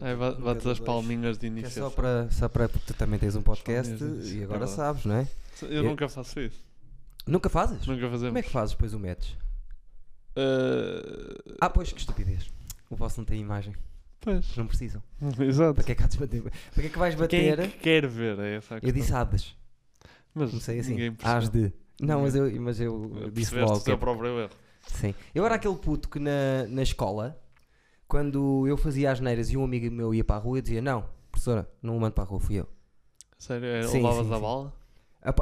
Nunca bates as palminhas de Que é início. só para, só para porque tu também tens um podcast e é agora verdade. sabes, não é? Eu Eu- nunca faço isso. Nunca fazes? Nunca fazemos. Como é que fazes depois o metes? Eh, Ah, pois, que estupidez. O vosso não tem imagem. Pois. Não precisam. Exato. Para que é que bater? Para que é que vais Quem bater? é que quer ver? É essa a Eu questão. disse hades. Mas Comecei assim. ninguém Hás de. Não, mas eu, mas eu disse Percebeste logo. o teu é- próprio erro. Sim. Eu era aquele puto que na, na escola, quando eu fazia as neiras e um amigo meu ia para a rua, eu dizia: Não, professora, não o mando para a rua, fui eu. Sério? Sim, levavas sim, a sim. bala?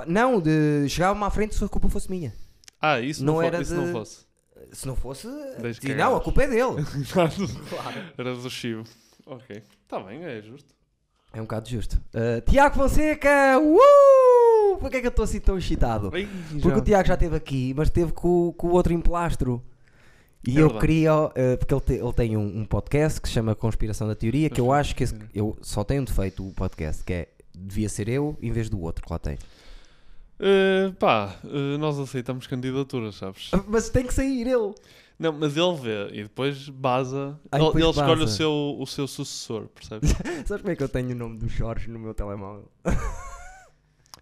Não, de, chegava-me à frente se a culpa fosse minha. Ah, isso Não não, era isso de- não fosse. Se não fosse, dizia, não, a culpa é dele. claro. Era do Chivo. Ok. Está bem, é justo. É um bocado justo. Ah, Tiago Fonseca! Uh! Por que é que eu estou assim tão excitado? Bem, Porque o Tiago já esteve aqui, mas esteve com, com o outro emplastro. E É eu verdade. queria, eh, porque ele, te- ele tem um, um podcast que se chama Conspiração da Teoria, que eu acho que esse- eu só tenho um defeito o podcast, que é devia ser eu em vez do outro que lá tem. Eh, pá, eh, nós aceitamos candidaturas, sabes? Mas tem que sair ele. Não, mas ele vê e depois baza. Ah, ele depois ele escolhe o seu, o seu sucessor, percebes? Sabes como é que eu tenho o nome do Jorge no meu telemóvel?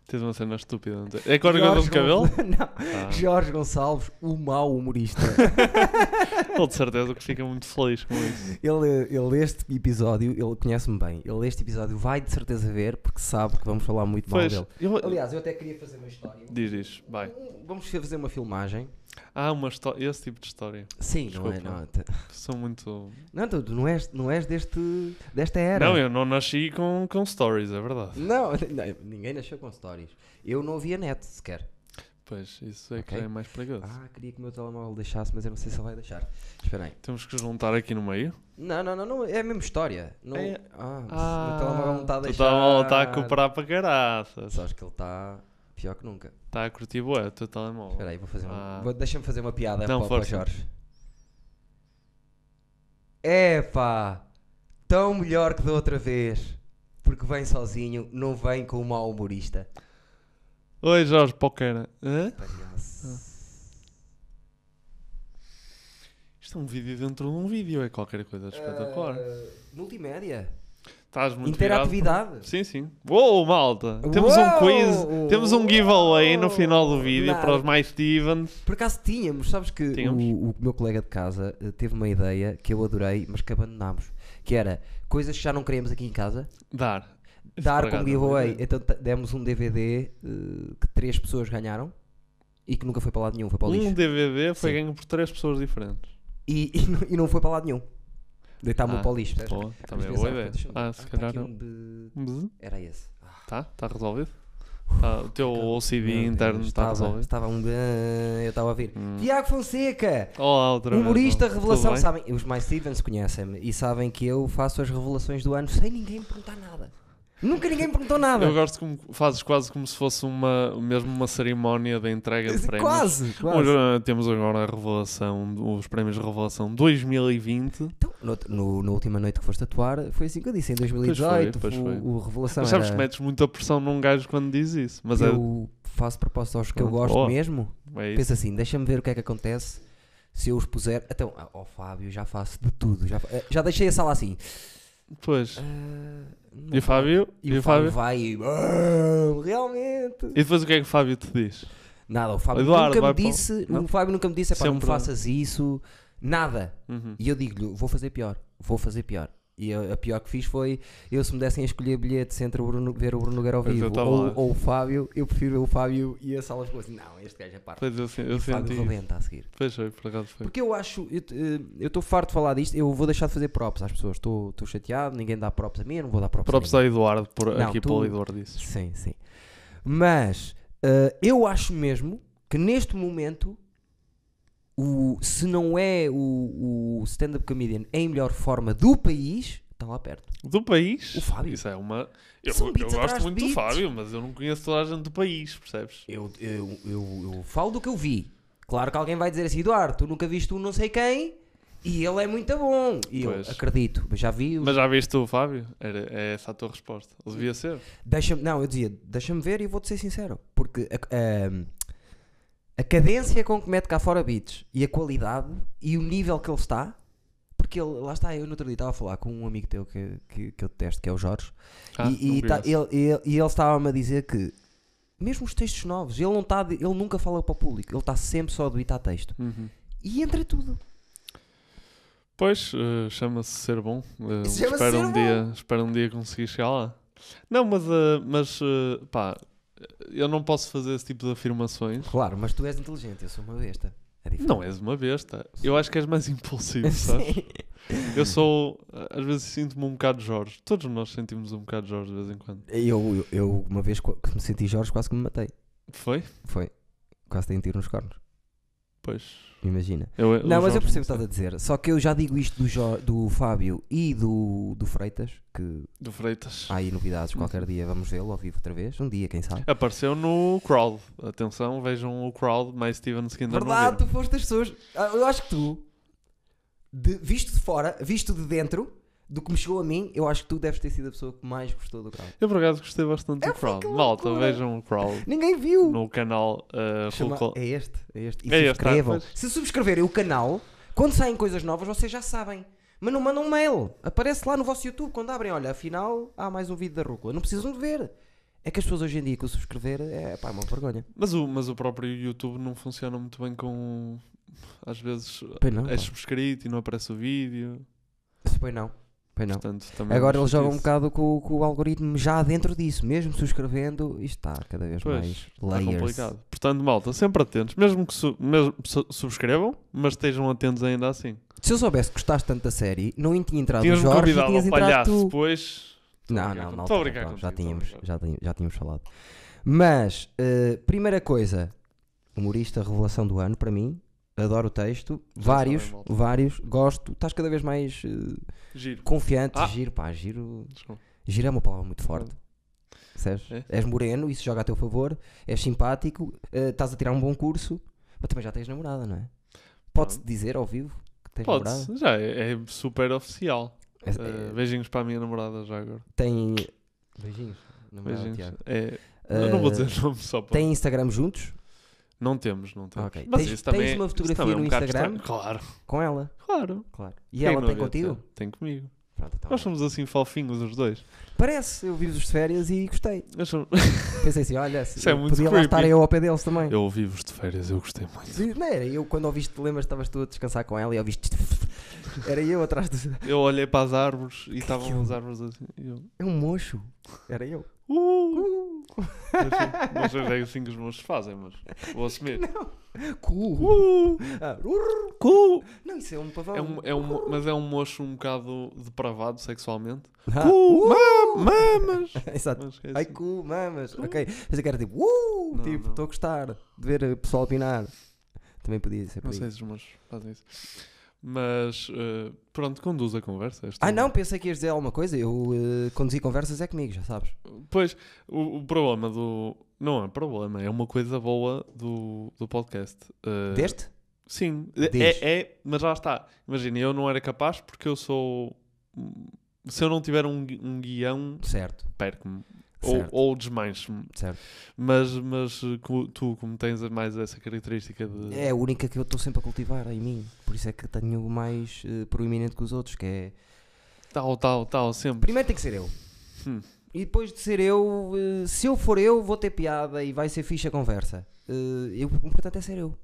Tens uma cena estúpida, não tens? É qualquer coisa de cabelo? Não. Ah, Jorge Gonçalves, o mau humorista. ele de certeza que fica muito feliz com isso. ele, ele este episódio, ele conhece-me bem. Ele este episódio vai de certeza ver porque sabe que vamos falar muito mal Pois, dele. eu- Aliás, eu até queria fazer uma história. diz isso, vai. Vamos fazer uma filmagem. Ah, uma história, esse tipo de história. Sim, não é? Desculpa. Não, te- Sou muito. não tu, tu não és, não és deste, desta era. Não, eu não nasci com, com stories, é verdade. Não, não, ninguém nasceu com stories. Eu não havia net sequer. Pois, isso é Ok. que é mais perigoso. Ah, queria que o meu telemóvel deixasse, mas eu não sei se ele vai deixar. Espera aí. Temos que juntar aqui no meio. Não, não, não, não, é a mesma história. Não, É- Ah, Ah, o meu telemóvel não está a deixar. telemóvel está a cooperar para caraças. Só acho que ele está pior que nunca. Está a curtir bué o teu telemóvel. Espera aí, vou fazer. Ah. Deixa-me fazer uma piada Não, para, para o. Jorge. Epá, tão melhor que da outra vez. Porque vem sozinho, não vem com o mau humorista. Oi Jorge Poquera. Hã? Isto é um vídeo dentro de um vídeo, é qualquer coisa de espetacular. Ah, multimédia. Estás muito Interatividade. Sim, sim. Uou, malta! Temos um Uou! quiz, temos um giveaway no final do vídeo Não. para os mais Stevens. Por acaso tínhamos, sabes que Tínhamos. O, o meu colega de casa eh, teve uma ideia que eu adorei, mas que abandonámos. Que era coisas que já não queremos aqui em casa, Dar. Dar por como giveaway. Então demos um DVD eh, que três pessoas ganharam e que nunca foi para lado nenhum, foi para o Um lixo. DVD foi Sim. ganho por três pessoas diferentes. E, e, não- e não foi para lado nenhum. Deitámos Ah, para o lixo. percebes? Pô, também é boa ideia. Ah, Ah, se tá calhar não. um de- Bzz. Era esse. Tá? Está resolvido? Tá, o teu OCD meu interno Deus, está estava- resolvido? Estava um. Eu estava a ouvir. Hum. Tiago Fonseca! Olá, outra vez, Humorista, não? revelação, sabem? Os mais Stevens conhecem-me e sabem que eu faço as revelações do ano sem ninguém me perguntar nada. Nunca ninguém perguntou nada. Eu gosto como fazes quase como se fosse uma, mesmo uma cerimónia de entrega de prémios. Quase, quase. Hoje, ah, temos agora a revelação, os prémios de revelação 2020. Então, no, no- na última noite que foste atuar, foi assim que eu disse, em 2018, pois o, foi. o Revelação Mas sabes era- que metes muita pressão num gajo quando diz isso. Mas é, eu faço propósito aos que eu Pronto. gosto Oh. mesmo. é. Pensa assim, deixa-me ver o que é que acontece se eu os puser... Então, ah, ó Fábio, já faço de tudo. Já, eh, já deixei a sala assim. Pois. Não E o Fábio? E, o Fábio, vai e... "Ah, realmente... E depois o que é que o Fábio te diz? Nada, o Fábio Eduardo, nunca me para disse, Não? o Fábio nunca me disse, "Epá, não me faças isso, nada. Uhum. E eu digo-lhe, vou fazer pior, vou fazer pior. E a, a pior que fiz foi, eu se me dessem a escolher bilhetes entre o Bruno, ver o Bruno Nogueira ao vivo ou, ou o Fábio, eu prefiro ver o Fábio e a sala ficou assim, não, este gajo é parvo. Pois eu, eu o Fábio senti isso. rebenta a seguir. Pois foi, por acaso foi. Porque eu acho, eu eh, eu estou farto de falar disto, eu vou deixar de fazer props às pessoas, estou chateado, ninguém dá props a mim, eu não vou dar props Props a ao ninguém. Eduardo, por, Não, aqui tu- para o Eduardo disse. Sim, sim. Mas eh, eu acho mesmo que neste momento, o, se não é o, o stand-up comedian em melhor forma do país, está lá perto. Do país? O Fábio. Isso é uma. Eu, eu gosto muito do. Fábio, mas eu não conheço toda a gente do país, percebes? Eu, eu, eu, eu falo do que eu vi. Claro que alguém vai dizer assim, Eduardo, tu nunca viste um não sei quem e ele é muito bom. E eu Pois. acredito, mas já vi. os- Mas já viste o Fábio? Era, é essa a tua resposta. Ele devia ser. Deixa-me, não, eu dizia, deixa-me ver e vou-te ser sincero. Porque a- a cadência com que mete cá fora beats e a qualidade e o nível que ele está. Porque ele, lá está, eu no outro dia estava a falar com um amigo teu que, que, que eu detesto, que é o Jorge, Ah, e, e, tá- ele, ele- e ele estava-me a dizer que, mesmo os textos novos, ele, não tá, ele nunca fala para o público, ele está sempre só a debitar texto. Uhum. E entra tudo. Pois, eh, chama-se ser bom. Eh, Isso chama-se espero, um bom. dia, espero um dia conseguir chegar lá. Não, mas, eh, mas pá, eu não posso fazer esse tipo de afirmações. Claro, mas tu és inteligente, eu sou uma besta. É. Não és uma besta. Eu acho que és mais impulsivo, sabes? Eu sou, às vezes sinto-me um bocado Jorge. Todos nós sentimos um bocado Jorge de vez em quando. Eu, eu, eu, uma vez qu- que me senti Jorge, quase que me matei. Foi? Foi. Quase tenho tiro nos cornos. Pois. Imagina. Eu, o Não, mas eu percebo o que estás a dizer. Só que eu já digo isto do, Jo- do Fábio e do, do Freitas, que Do Freitas. há aí novidades. Qualquer dia vamos vê-lo ao vivo outra vez. Um dia, quem sabe. Apareceu no crowd. Atenção, vejam o crowd mais Steven ainda Verdade, tu foste as pessoas. Ah, Eu acho que tu, de- visto de fora, visto de dentro, do que me chegou a mim, eu acho que tu deves ter sido a pessoa que mais gostou do crowd. Eu por acaso gostei bastante É, do crowd. Malta, vejam o crowd Ninguém viu. no canal uh, Chama- É este, é este. E É este, subscrevam. pois. Se subscreverem o canal, quando saem coisas novas, vocês já sabem. Mas não mandam um mail. Aparece lá no vosso YouTube quando abrem. Olha, afinal há mais um vídeo da Rúcula. Não precisam de ver. É que as pessoas hoje em dia que o subscrever é pá, é uma vergonha. Mas o, mas o próprio YouTube não funciona muito bem com. Às vezes não. é pá. subscrito e não aparece o vídeo. Pois não. Pois não. Portanto, Agora é uma eles jogam um bocado com, com o algoritmo já dentro disso. Mesmo subscrevendo, isto está cada vez Pois, mais Está layers. complicado. Portanto, malta, sempre atentos. Mesmo que su- mesmo su- subscrevam, mas estejam atentos ainda assim. Se eu soubesse que gostaste tanto da série, não tinha entrado o Tinhas-me Jorge convidado tinhas ao palhaço tu. depois. Não, não, não. estou a brincar contigo, já, tínhamos, já, tínhamos, já tínhamos falado. Mas, eh, primeira coisa, humorista, revelação do ano para mim. Adoro o texto. Já vários, sabem, malta. vários. Gosto. Estás cada vez mais eh, Giro. confiante. Ah. Giro, pá, giro. Desculpa. Giro é uma palavra muito forte. Percebes? É? És moreno, isso joga a teu favor. És simpático. eh, estás a tirar um bom curso. Mas também já tens namorada, não é? Pode-se dizer ao vivo que tens namorada? Pode-se, já é, é super oficial. É- Uh, beijinhos para a minha namorada já agora. Tem. Beijinhos. namorada, Beijinhos. Tiago. É, eu não vou dizer Eh, nome só para. Tem Instagram juntos? Não temos, não temos. Ok. Mas Tens- isso também, tens uma isso fotografia também é um no bocado Instagram? estranho. Claro, Com ela? claro. Claro. E Quem ela não tem havia de contigo? ter? Tem comigo. Pronto, então Nós somos assim fofinhos os dois. Parece, eu vi-vos de férias e gostei. Nós somos- Pensei assim, olha, se- Isso é muito podia lá creepy. estar eu ao pé deles também. Eu ouvi-vos de férias, eu gostei muito. Não era eu quando ouviste, lembras estavas tu a descansar com ela e ouviste. Era eu atrás do. Eu olhei para as árvores e estavam aquilo? as árvores assim. e eu, É um mocho. Era eu. Uh, assim, não sei se é assim que os moços fazem, mas vou assumir. Cu. Uh, Ah, urr. cu. Não, isso é um pavão. É um, é um, mas é um moço um bocado depravado sexualmente. Ah, Cu, uh. mam- mamas. Exato. Mas é Ai, assim. cu, mamas. Ok. Mas eu era tipo, uh, Não, tipo, não. estou a gostar de ver o pessoal opinar. Também podia ser por Não sei se os moços fazem isso. Mas eh, pronto, conduz a conversa. Ah, não, pensei que ias dizer alguma coisa. Eu eh, conduzi conversas é comigo, já sabes. Pois, o, o problema do. Não é problema, é uma coisa boa do, do podcast. Eh, Deste? Sim, Diz. é, é, mas já está. Imagina, eu não era capaz porque eu sou. Se eu não tiver um, um guião, Certo, perco-me. Ou, certo, ou desmancho-me. certo. Mas, mas eh, tu, como tens mais essa característica de. É a única que eu estou sempre a cultivar em mim. Por isso é que tenho mais eh, proeminente que os outros, que é... Tal, tal, tal, sempre. Primeiro tem que ser eu. Hum. E depois de ser eu, eh, se eu for eu, vou ter piada e vai ser fixe a conversa. Eh, eu, o importante é ser eu.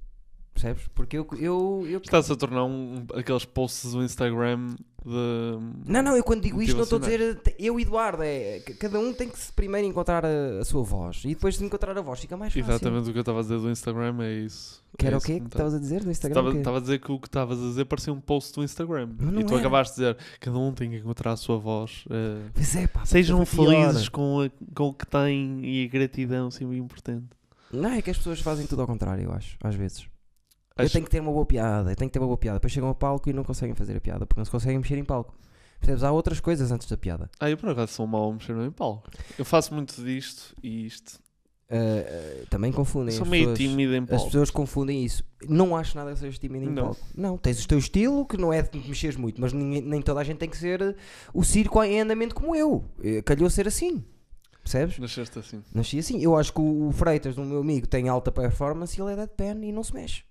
Percebes? Porque eu... eu, eu Está-se a tornar um, aqueles posts do Instagram de. Não, não, eu quando digo isto não estou a dizer eu e Eduardo, é cada um tem que se primeiro encontrar a, a sua voz e depois de encontrar a voz fica mais fácil. Exatamente o que eu estava a dizer do Instagram é isso. Que era É o quê que tá- estavas a dizer no Instagram? Estava a dizer que o que estavas a dizer parecia um post do Instagram. Não E tu era. acabaste de dizer cada um tem que encontrar a sua voz. eh, Pois é, pá, Sejam pior. felizes com, a- com o que têm e a gratidão sempre importante. Não, é que as pessoas fazem tudo ao contrário, eu acho, às vezes. Eu Acho- tenho que ter uma boa piada, eu tenho que ter uma boa piada. Depois chegam ao palco e não conseguem fazer a piada, porque não se conseguem mexer em palco. Percebes? Há outras coisas antes da piada. Ah, eu por acaso sou mau a mexer em palco. Eu faço muito disto e isto. Ah, ah, também confundem. sou as meio pessoas, tímido em As palco. pessoas confundem isso. Não acho nada que sejas tímido em Não. palco. Não, tens o teu estilo, que não é de mexeres muito, mas ninguém- nem toda a gente tem que ser eh, o circo em andamento como eu. Eh, Calhou ser assim. Percebes? Nasceste assim. Nasci assim. Eu acho que o o Freitas, o meu amigo, tem alta performance e ele é deadpan e não se mexe.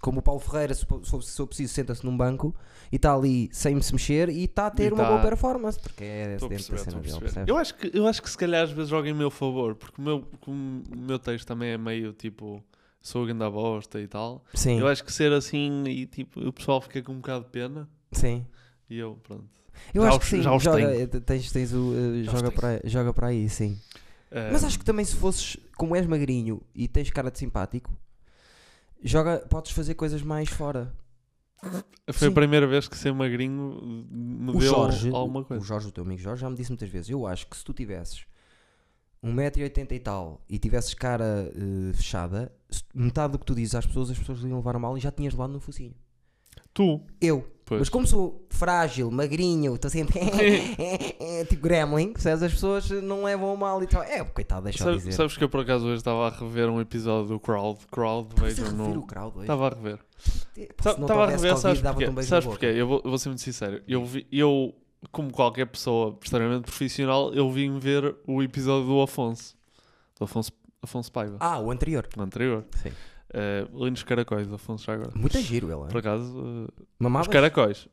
Como o Paulo Ferreira, se for, se preciso, senta-se num banco e está ali sem se mexer e está a ter E uma tá- boa performance, porque é dentro perceber, da cena a dele? Eu acho, que, eu acho que se calhar às vezes joga em meu favor, porque o meu, como o meu texto também é meio tipo, sou a grande bosta e tal. Sim, Eu acho que ser assim e tipo, o pessoal fica com um bocado de pena sim. e eu, pronto. Eu Já acho os- que sim, já os joga, tenho. eh, tens, tens o, Já os joga, para, joga para aí, sim. Mas Eh, acho que também se fosses, como és magrinho e tens cara de simpático, joga, podes fazer coisas mais fora. foi sim. a primeira vez que ser magrinho me O deu Jorge, alguma coisa. o Jorge, o teu amigo Jorge, já me disse muitas vezes. Eu acho que se tu tivesses 1,80m e tal e tivesses cara eh, fechada, metade do que tu dizes às pessoas, as pessoas iam levar mal e já tinhas levado no focinho. Tu, Eu. pois. Mas como sou frágil, magrinho, estou sempre tipo gremlin, percebes? as pessoas não levam mal e tal. É, coitado, deixa eu Sabes, dizer. sabes que eu por acaso hoje estava a rever um episódio do Crowd. Crowd, vejam no. o crowd hoje? Estava a rever. Estava a rever, sabes porquê? um sabes porquê? Eu vou, eu vou ser muito sincero. Eu, vi, eu, como qualquer pessoa extremamente profissional, eu vim ver o episódio do Afonso. Do Afonso, Afonso Paiva. Ah, o anterior. O anterior. Sim. Uh, lindos caracóis, Afonso já agora. Muito giro ele, Por acaso, uh, Mamavas? os caracóis.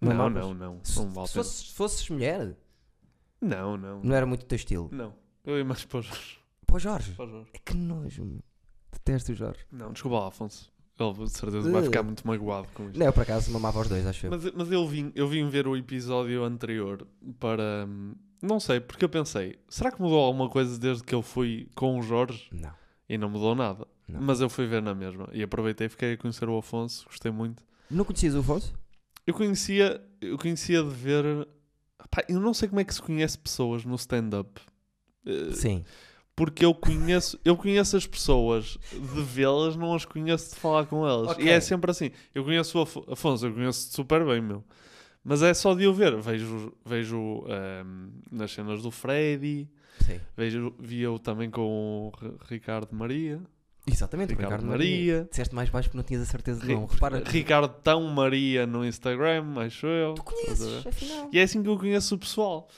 Não, Mamavas? não, não. Se, Não vale a se fosses, se fosses mulher, Não, não. não era muito o teu estilo. Não. Eu ia mais para o Jorge. Pô, Jorge, Para o Jorge. é que nojo, meu. Detesto o Jorge. Não, desculpa lá, Afonso. Ele de certeza vai Uh. ficar muito magoado com isto. Não, eu por acaso mamava os dois, acho eu. Mas, mas eu, vim, eu vim ver o episódio anterior para. hum, Não sei, porque eu pensei, será que mudou alguma coisa desde que eu fui com o Jorge? Não. E não mudou nada. Não. Mas eu fui ver na mesma. E aproveitei, fiquei a conhecer o Afonso, gostei muito. Não conhecias o Afonso? Eu conhecia, eu conhecia de ver. Pá, eu não sei como é que se conhece pessoas no stand-up. Eh, Sim. Porque eu conheço, eu conheço as pessoas de vê-las, não as conheço de falar com elas. Ok. E é sempre assim. Eu conheço o Afo- Afonso, eu conheço super bem, meu. Mas é só de eu ver. Vejo, vejo ehm, nas cenas do Freddy, Sim. vejo, vi-o também com o Ricardo Maria. Exatamente, o Ricardo Ricardo Maria. Maria. Disseste mais baixo porque não tinhas a certeza de Ri- não. Repara, Ricardo Tão Maria no Instagram, acho eu. tu conheces, afinal. E é assim que eu conheço o pessoal.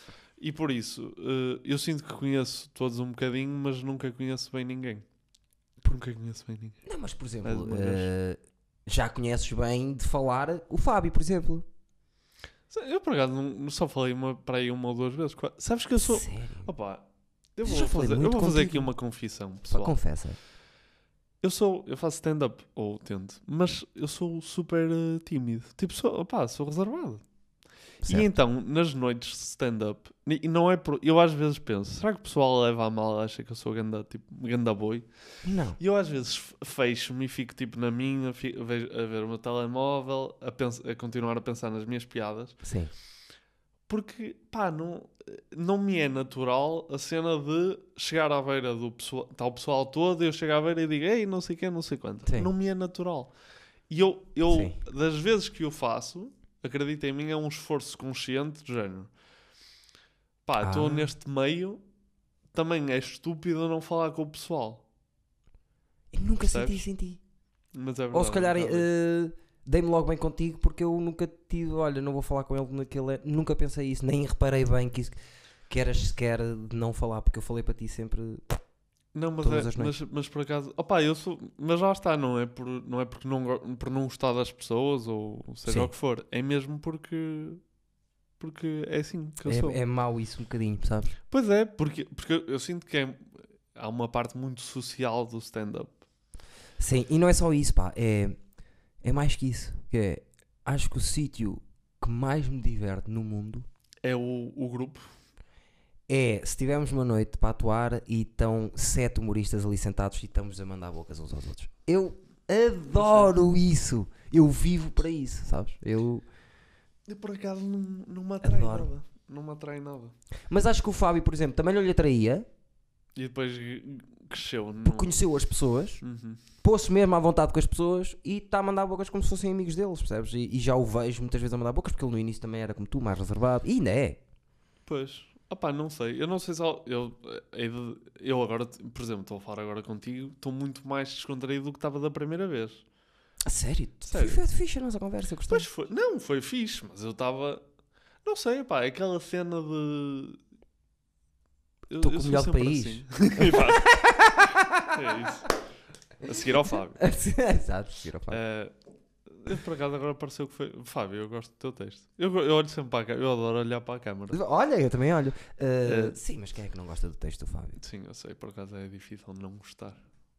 E por isso, eh, eu sinto que conheço todos um bocadinho, mas nunca conheço bem ninguém. Nunca conheço bem ninguém. Não, mas por exemplo, eh, já conheces bem de falar o Fábio, por exemplo. Eu por acaso não, só falei uma, para aí uma ou duas vezes. Sabes que eu sou. Sério? Opa, eu vou, fazer, eu vou fazer aqui uma confissão, pessoal. confessa. Eu sou, eu faço stand-up, ou tento, mas eu sou super eh, tímido. Tipo, sou, opá, sou reservado. Certo. E então, nas noites de stand-up, e não é por. Eu às vezes penso, será que o pessoal leva a mal, acha que eu sou ganda, tipo, ganda boi? Não. E eu às vezes fecho-me e fico tipo na minha, fi- a ver, o meu telemóvel, a, pens- a continuar a pensar nas minhas piadas, Sim. Porque pá, não, não me é natural a cena de chegar à beira do pessoal, está o pessoal todo, e eu chego à beira e digo, ei, não sei quem, não sei quanto. Sim. Não me é natural. E eu, eu Sim. das vezes que o faço, acredita em mim, é um esforço consciente do género. Pá, estou Ah. neste meio, também é estúpido não falar com o pessoal. Eu nunca Percebes? senti em ti. Mas é Ou se calhar verdade, é verdade. Dei-me logo bem contigo porque eu nunca tive, olha, não vou falar com ele naquele. Nunca pensei isso, nem reparei bem que, isso, que eras sequer de não falar, porque eu falei para ti sempre. Não, mas, é, as mas, mas por acaso, opá, eu sou, mas lá está, não é, por, não é porque não, por não gostar das pessoas ou seja Sim. o que for, é mesmo porque, porque é assim que eu sou. É, é mau isso um bocadinho, sabes? Pois é, porque, porque eu, eu sinto que é, há uma parte muito social do stand-up. Sim, e não é só isso, pá, é, é mais que isso. Que é, acho que o sítio que mais me diverte no mundo É o, o grupo. é se tivermos uma noite para atuar e estão sete humoristas ali sentados e estamos a mandar bocas uns aos outros. Eu adoro isso. Eu vivo para isso, sabes? Eu... Eu por acaso não, não me atrai Adoro. nada. Não me atrai nada. Mas acho que o Fábio, por exemplo, também não lhe atraía, E depois cresceu. No... porque conheceu as pessoas, Uhum. pôs-se mesmo à vontade com as pessoas e está a mandar bocas como se fossem amigos deles, percebes? E, e já o vejo muitas vezes a mandar bocas, porque ele no início também era como tu, mais reservado. E ainda é. Pois. Opá, não sei. Eu não sei se... Eu, hei de- eu agora, por exemplo, estou a falar agora contigo, estou muito mais descontraído do que estava da primeira vez. A sério? Sério. Foi, foi fixe a nossa conversa, gostei. Pois foi. Não, foi fixe, mas eu estava... Não sei, pá, aquela cena de... Eu com o melhor país. assim. É isso. A seguir ao Fábio. Exato, seguir ao Fábio. Eh, eu, por acaso agora pareceu que foi. Fábio, eu gosto do teu texto. Eu, eu olho sempre para a câmera. Eu adoro olhar para a câmera. Olha, eu também olho. Uh, Eh, sim, mas quem é que não gosta do texto do Fábio? Sim, eu sei, por acaso é difícil não gostar.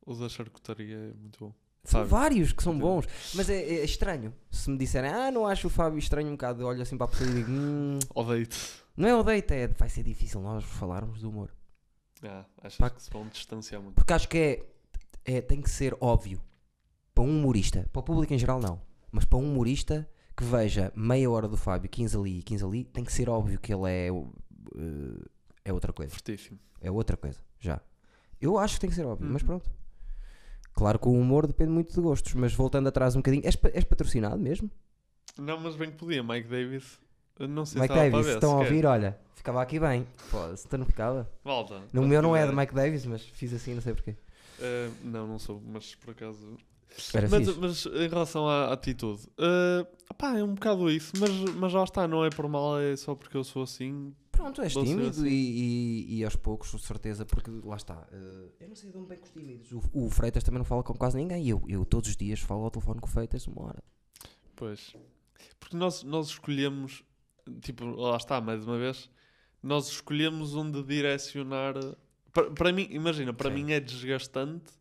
O da charcutaria é muito bom. São Fábio. vários que são bons, mas é, é estranho. Se me disserem, ah, não acho o Fábio estranho um bocado, olho assim para a pessoa e digo, hum, Odeio-te. não é o date, é, vai ser difícil nós falarmos do humor. Ah, achas Pá. que se vão distanciar muito? Porque acho que é, é, tem que ser óbvio para um humorista, para o público em geral não, mas para um humorista que veja meia hora do Fábio, 15 ali e 15 ali, tem que ser óbvio que ele é, uh, é outra coisa. Fortíssimo. É outra coisa, já. Eu acho que tem que ser óbvio, mas Uhum. pronto. Claro que o humor depende muito de gostos, mas voltando atrás um bocadinho, és, és patrocinado mesmo? Não, mas bem que podia. Mike Davis. Não sei Mike se Davis, estão a ouvir, olha, ficava aqui bem. Foda-se, então não ficava. Malta. No quando meu não é de Mike Davis, mas fiz assim, não sei porquê. Eh, não, não sou, mas por acaso. Era Mas, fixe. mas em relação à atitude, opá, é um bocado isso, mas, mas já está, não é por mal, é só porque eu sou assim. Pronto, és tímido assim. e, e, e aos poucos, com certeza, porque lá está. eh, eu não sei de onde bem com os tímidos. O, o Freitas também não fala com quase ninguém. E eu, eu todos os dias falo ao telefone com o Freitas uma hora. Pois. Porque nós, nós escolhemos, tipo, lá está, mais uma vez, nós escolhemos onde direcionar. Para, para mim, imagina, para Sim. mim é desgastante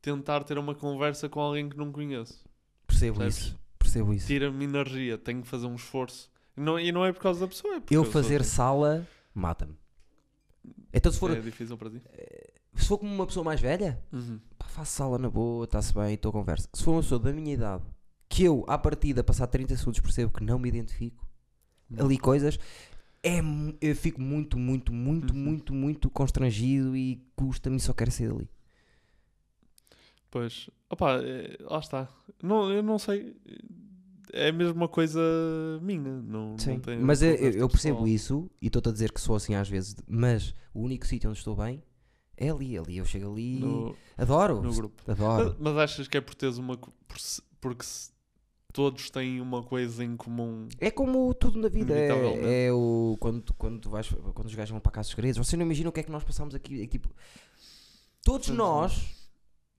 tentar ter uma conversa com alguém que não conheço. Percebo isso. Percebo isso. Tira-me energia, tenho que fazer um esforço. E não, e não é por causa da pessoa, é porque Eu sou fazer assim. sala mata-me. Então se for, É difícil para ti? se for como uma pessoa mais velha, Uhum. pá, faço sala na boa, está-se bem, estou a conversa. Se for uma pessoa da minha idade, que eu, à partida, passar 30 segundos, percebo que não me identifico, ali coisas, é, eu fico muito, muito, muito, Uhum. muito, muito constrangido e custa-me só quero sair dali. Pois, opá, é, lá está. Não, eu não sei. É a mesma coisa minha. Não, Sim, não tem mas eu, eu percebo pessoal. isso e estou-te a dizer que sou assim às vezes, mas o único sítio onde estou bem é ali, ali. Eu chego ali, no, adoro, no grupo. adoro. Mas, mas achas que é por teres uma. por porque se todos têm uma coisa em comum. É como tudo na vida, é, é o quando, quando tu vais, quando os gajos vão para casa dos segredos, você não imagina o que é que nós passamos aqui, é tipo, todos Sim, nós,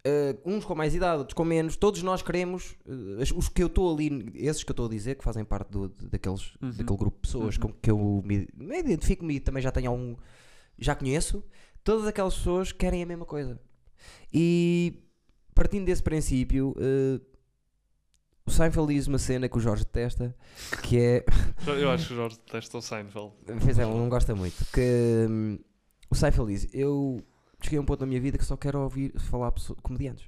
eh, uns com mais idade, outros com menos, todos nós queremos, as- os que eu estou ali, esses que eu estou a dizer, que fazem parte do, daqueles, Uhum. daquele grupo de pessoas Uhum. com que eu me, me identifico-me e também já tenho algum, já conheço, todas aquelas pessoas querem a mesma coisa. E partindo desse princípio, eh, o Seinfeld diz uma cena que o Jorge detesta, que é Eu acho que o Jorge detesta o Seinfeld. Pois é, ele não gosta muito. Que hum, o Seifel diz: Eu cheguei a um ponto na minha vida que só quero ouvir falar comediantes.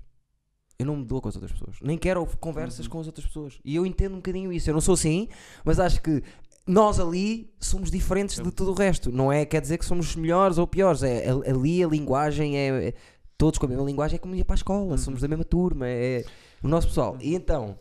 Eu não me dou com as outras pessoas. Nem quero ouvir conversas Uhum. com as outras pessoas. E eu entendo um bocadinho isso. Eu não sou assim, mas acho que nós ali somos diferentes de tudo o resto. Não é quer dizer que somos melhores ou piores. É, ali a linguagem é, é- Todos com a mesma linguagem é como ir para a escola. Uhum. Somos da mesma turma. É o nosso pessoal. E então.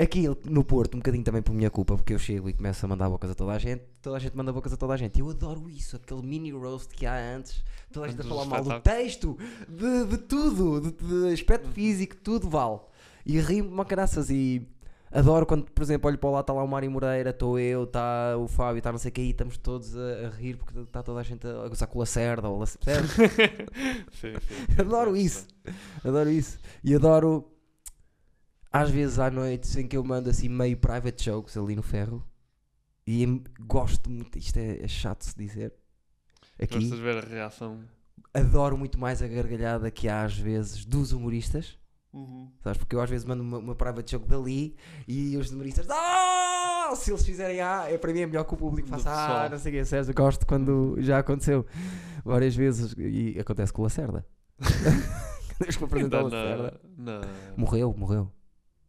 Aqui no Porto, um bocadinho também por minha culpa, porque eu chego e começo a mandar bocas a toda a gente, toda a gente manda bocas a toda a gente. Eu adoro isso, aquele mini roast que há antes, toda a gente a falar mal do texto, de, de tudo, de, de aspecto Uhum. físico, tudo vale. E rio-me uma caraças e adoro quando, por exemplo, olho para lá, está lá o Mário Moreira, estou eu, está o Fábio, está não sei o que aí, estamos todos a, a rir porque está toda a gente a, gozar com o Lacerda, ou o Lacerda, sim, sim. Adoro isso. Adoro isso. E adoro às vezes à noite em que eu mando assim meio private jokes ali no ferro. E gosto muito, isto é, é chato de se dizer. Aqui Gostas de ver a reação? adoro muito mais a gargalhada que há às vezes dos humoristas. Uhum. Sabes? Porque eu às vezes mando uma, uma private joke dali e os humoristas, ah! Se eles fizerem ah, é para mim é melhor que o público faça ah, não sei o que, Sérgio. Gosto quando já aconteceu várias vezes e acontece com o Lacerda. Eu apresentar o Lacerda. na... Morreu, morreu.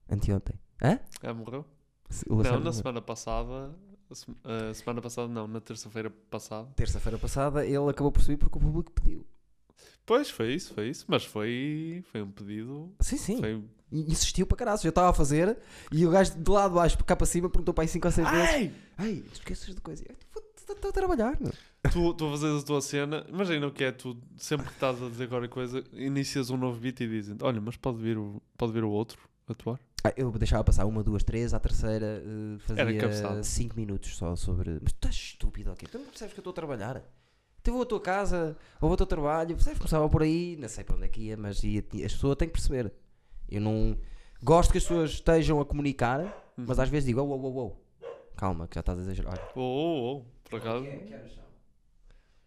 Anteontem. Hã? Ah, morreu? Se- O Não, na morreu. semana passada. se- semana passada não, na terça-feira passada. Terça-feira passada ele acabou por subir porque o público pediu. Pois, foi isso, foi isso. Mas foi, foi um pedido. Sim, sim. Foi... E insistiu para caralho. Eu estava a fazer e o gajo de lá de baixo, cá para cima, perguntou para aí 5 ou 6 vezes. Ai! Ei, tu esqueces de coisa. Estou a trabalhar, meu. Tu, tu a fazeres a tua cena, imagina o que é, tu sempre que estás a dizer qualquer coisa, inicias um novo beat e dizem olha, mas pode vir o, pode vir o outro atuar? Ah, eu deixava passar uma, duas, três, à terceira eh, Era fazia. 5 minutos só sobre. Mas tu estás estúpido, ok? Tu não percebes que eu estou a trabalhar? Então vou à tua casa, ou vou ao teu trabalho, percebes? Começava por aí, não sei para onde é que ia, mas ia, as pessoas têm que perceber. Eu não gosto que as pessoas estejam a comunicar, mas Uhum. às vezes digo, oh, oh, oh, oh. calma, que já estás a exagerar. Olha, Oh, oh, oh, por acaso.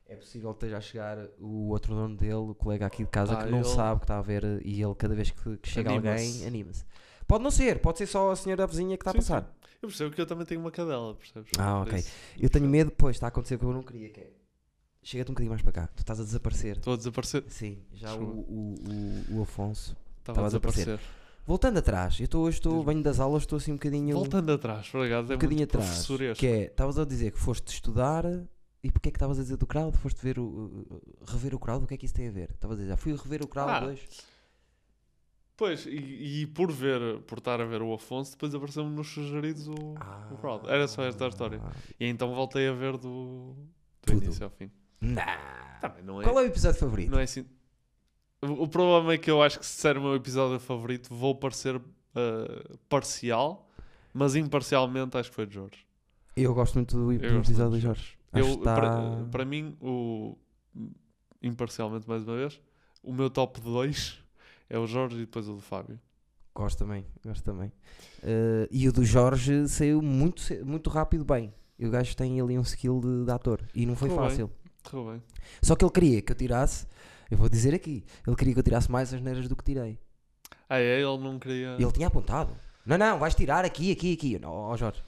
É possível que esteja a chegar o outro dono dele, o colega aqui de casa, Ah, que não ele- sabe que está a ver e ele, cada vez que, que chega Anima-se. alguém, anima-se. Pode não ser, pode ser só a senhora vizinha que está a Sim, passar. sim. Eu percebo que eu também tenho uma cadela, percebes? Ah, ok. isso, Eu tenho medo, depois está a acontecer o que eu não queria, que é. Chega-te um bocadinho mais para cá, tu estás a desaparecer. Estou a desaparecer. Sim, já o, o, o, o Afonso. Estava a a desaparecer. desaparecer. Voltando atrás, eu estou hoje estou, venho das aulas, estou assim um bocadinho. Voltando atrás, por acaso, um é bocadinho atrás. Que é, estavas a dizer que foste estudar e porquê é que estavas a dizer do crowd? Foste ver o, o- rever o crowd? O que é que isso tem a ver? Estavas a dizer, já fui rever o crowd Ah, hoje. Pois, e, e por ver, por estar a ver o Afonso, depois apareceu-me nos sugeridos o, o crowd. Era só esta a história. Ah, E então voltei a ver do, do início ao fim. Nah. Também não é. Qual é o episódio favorito? Não é assim. O, o problema é que eu acho que se disser o meu episódio favorito, vou parecer ah, parcial, mas imparcialmente acho que foi de Jorge. Eu gosto muito do, episódio de Jorge. Eu, está- para, para mim, o, imparcialmente mais uma vez, o meu top 2 é o Jorge e depois o do Fábio. Gosto também, gosto também. Eh, e o do Jorge saiu muito, muito rápido bem. E o gajo tem ali um skill de, de ator. E não foi Correu bem. fácil. Correu bem. Só que ele queria que eu tirasse, eu vou dizer aqui, ele queria que eu tirasse mais as neiras do que tirei. Ah, é? Ele não queria. Ele tinha apontado. Não, não, vais tirar aqui, aqui, aqui. Não, ó Jorge.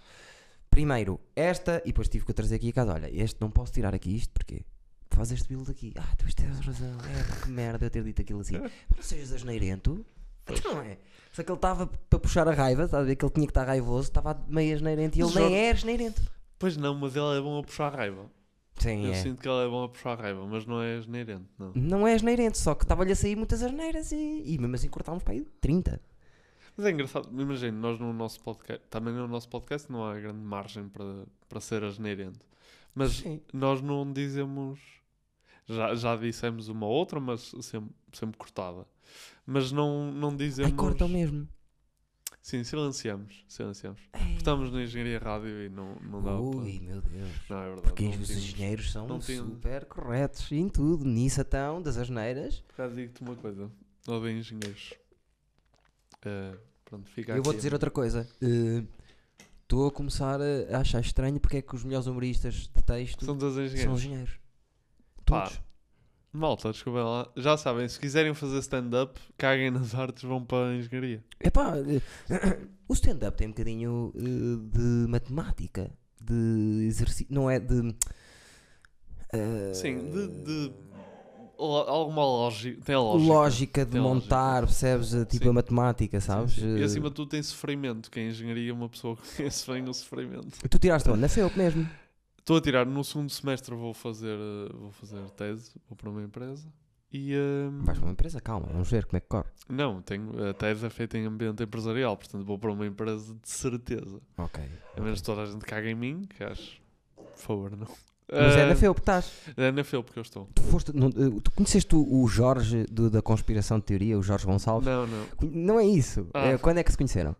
Primeiro, esta, e depois tive que eu trazer aqui a casa. Olha, este não posso tirar aqui, isto porquê? Faz este build aqui. Ah, tu tens razão. É, que merda eu ter dito aquilo assim. Não sejas asneirento. Então não é. Só que ele estava para puxar a raiva, estás a ver que ele tinha que estar raivoso, estava meio asneirento e ele nem é asneirento. Pois não, mas ele é bom a puxar raiva. Sim, Eu é. sinto que ele é bom a puxar raiva, mas não é generente, não. Não é asneirento, só que estava-lhe a sair muitas asneiras e, e mesmo assim cortávamos para aí 30. Mas é engraçado, imagina, nós no nosso podcast, também no nosso podcast não há grande margem para, para ser asneirente. Mas Sim. nós não dizemos. Já, já dissemos uma outra, mas sempre, sempre cortada. Mas não, não dizemos. Ai, cortam mesmo. Sim, silenciamos. Silenciamos. Ei. Estamos na engenharia rádio e não, não dá Ui, meu Deus. para. Não é verdade. Porque os engenheiros são não super corretos em tudo. Nisso então, das asneiras. Por acaso digo-te uma coisa. Odeio engenheiros. Eh, pronto, fica Eu vou aqui a dizer outra coisa. Estou a começar a achar estranho porque é que os melhores humoristas de texto São dos são engenheiros. Pá, Todos. Malta, desculpem lá. Já sabem, se quiserem fazer stand-up, caguem nas artes, vão para a engenharia. Epá, eh, o stand-up tem um bocadinho eh, de matemática, de exercício, não é de. eh, Sim, de, de alguma lógica. Tem lógica. lógica, de Tem lógica. montar, percebes? Eh, Tipo Sim. a matemática, Sim, sabes? sim. E Eh, acima de tudo tem sofrimento, que a engenharia uma pessoa que conhece bem o sofrimento. Tu tiraste onde? Na FEUP mesmo. Estou a tirar, no segundo semestre vou fazer, eh, vou fazer tese, vou para uma empresa. E. eh, Vais para uma empresa, calma, vamos ver como é que corre. Não, tenho, a tese é feita em ambiente empresarial, portanto vou para uma empresa de certeza. Ok. A menos que toda a gente cague em mim, que acho. Por favor, não. Mas é na Eh, FEUP que estás. É na FEUP que eu estou. Tu, foste, não, eh, tu conheceste o, o Jorge do- da conspiração de teoria, o Jorge Gonçalves? Não, não. Não é isso. Ah. É, quando é que se conheceram?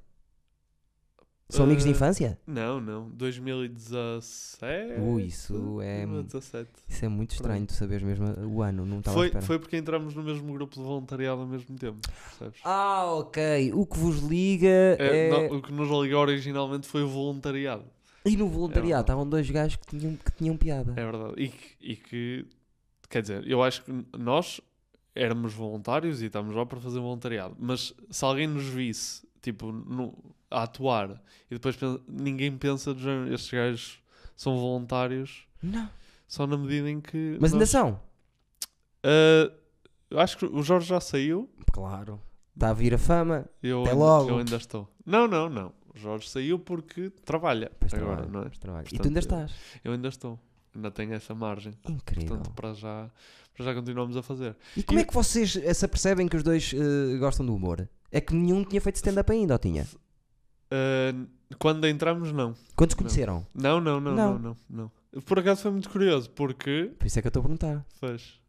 São amigos de Eh, infância? Não, não. 2017. Ui, isso é- 2017. Isso é muito estranho, tu saberes mesmo o ano, não estava Foi, foi porque entramos no mesmo grupo de voluntariado ao mesmo tempo. Percebes? Ah, ok. O que vos liga É, é. não, o que nos ligou originalmente foi o voluntariado. E no voluntariado verdade. estavam dois gajos que tinham, que tinham piada. É verdade. E que, e que, quer dizer, eu acho que nós éramos voluntários e estamos lá para fazer voluntariado. Mas se alguém nos visse, tipo, no, a atuar e depois pen- ninguém pensa estes gajos são voluntários Não. só na medida em que. Mas ainda nós- são. Ah, eu acho que o Jorge já saiu. Claro. Está a vir a fama. Eu, Até ainda, logo. eu ainda estou. Não, não, não. O Jorge saiu porque trabalha Pois agora, trabalho, não é? trabalho. E tu Portanto, ainda estás. Eu ainda estou. Ainda tenho essa margem. Incrível. Portanto, para já, para já continuamos a fazer. E como E- é que vocês eh, se apercebem que os dois eh, gostam do humor? É que nenhum tinha feito stand-up ainda, ou tinha? Ah, quando entramos, não. Quando se conheceram? Não, não, não, Não. não, não, não. Por acaso foi muito curioso, porque Por isso é que eu estou a perguntar. fez.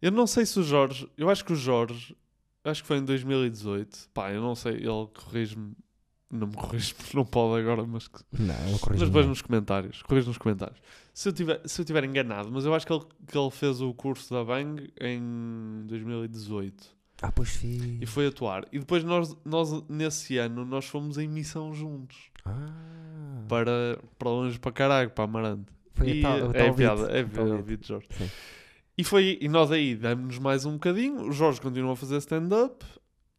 Eu não sei se o Jorge, eu acho que o Jorge, acho que foi em 2018, pá, eu não sei, ele corrige-me não me porque não pode agora, mas, que- Não, eu mas depois nos comentários. Corrijo nos comentários. Se eu tiver, se eu tiver enganado, mas eu acho que ele, que ele fez o curso da Bang em 2018 Ah, pois fiz. e foi atuar. E depois nós, nós nesse ano, nós fomos em missão juntos Ah, para, para longe para caralho, para Amarante. foi e, a tal, é tal piada, beat, é o tal piada, beat. Vitor Jorge. Sim. E, foi, e nós aí demos-nos mais um bocadinho. O Jorge continuou a fazer stand-up.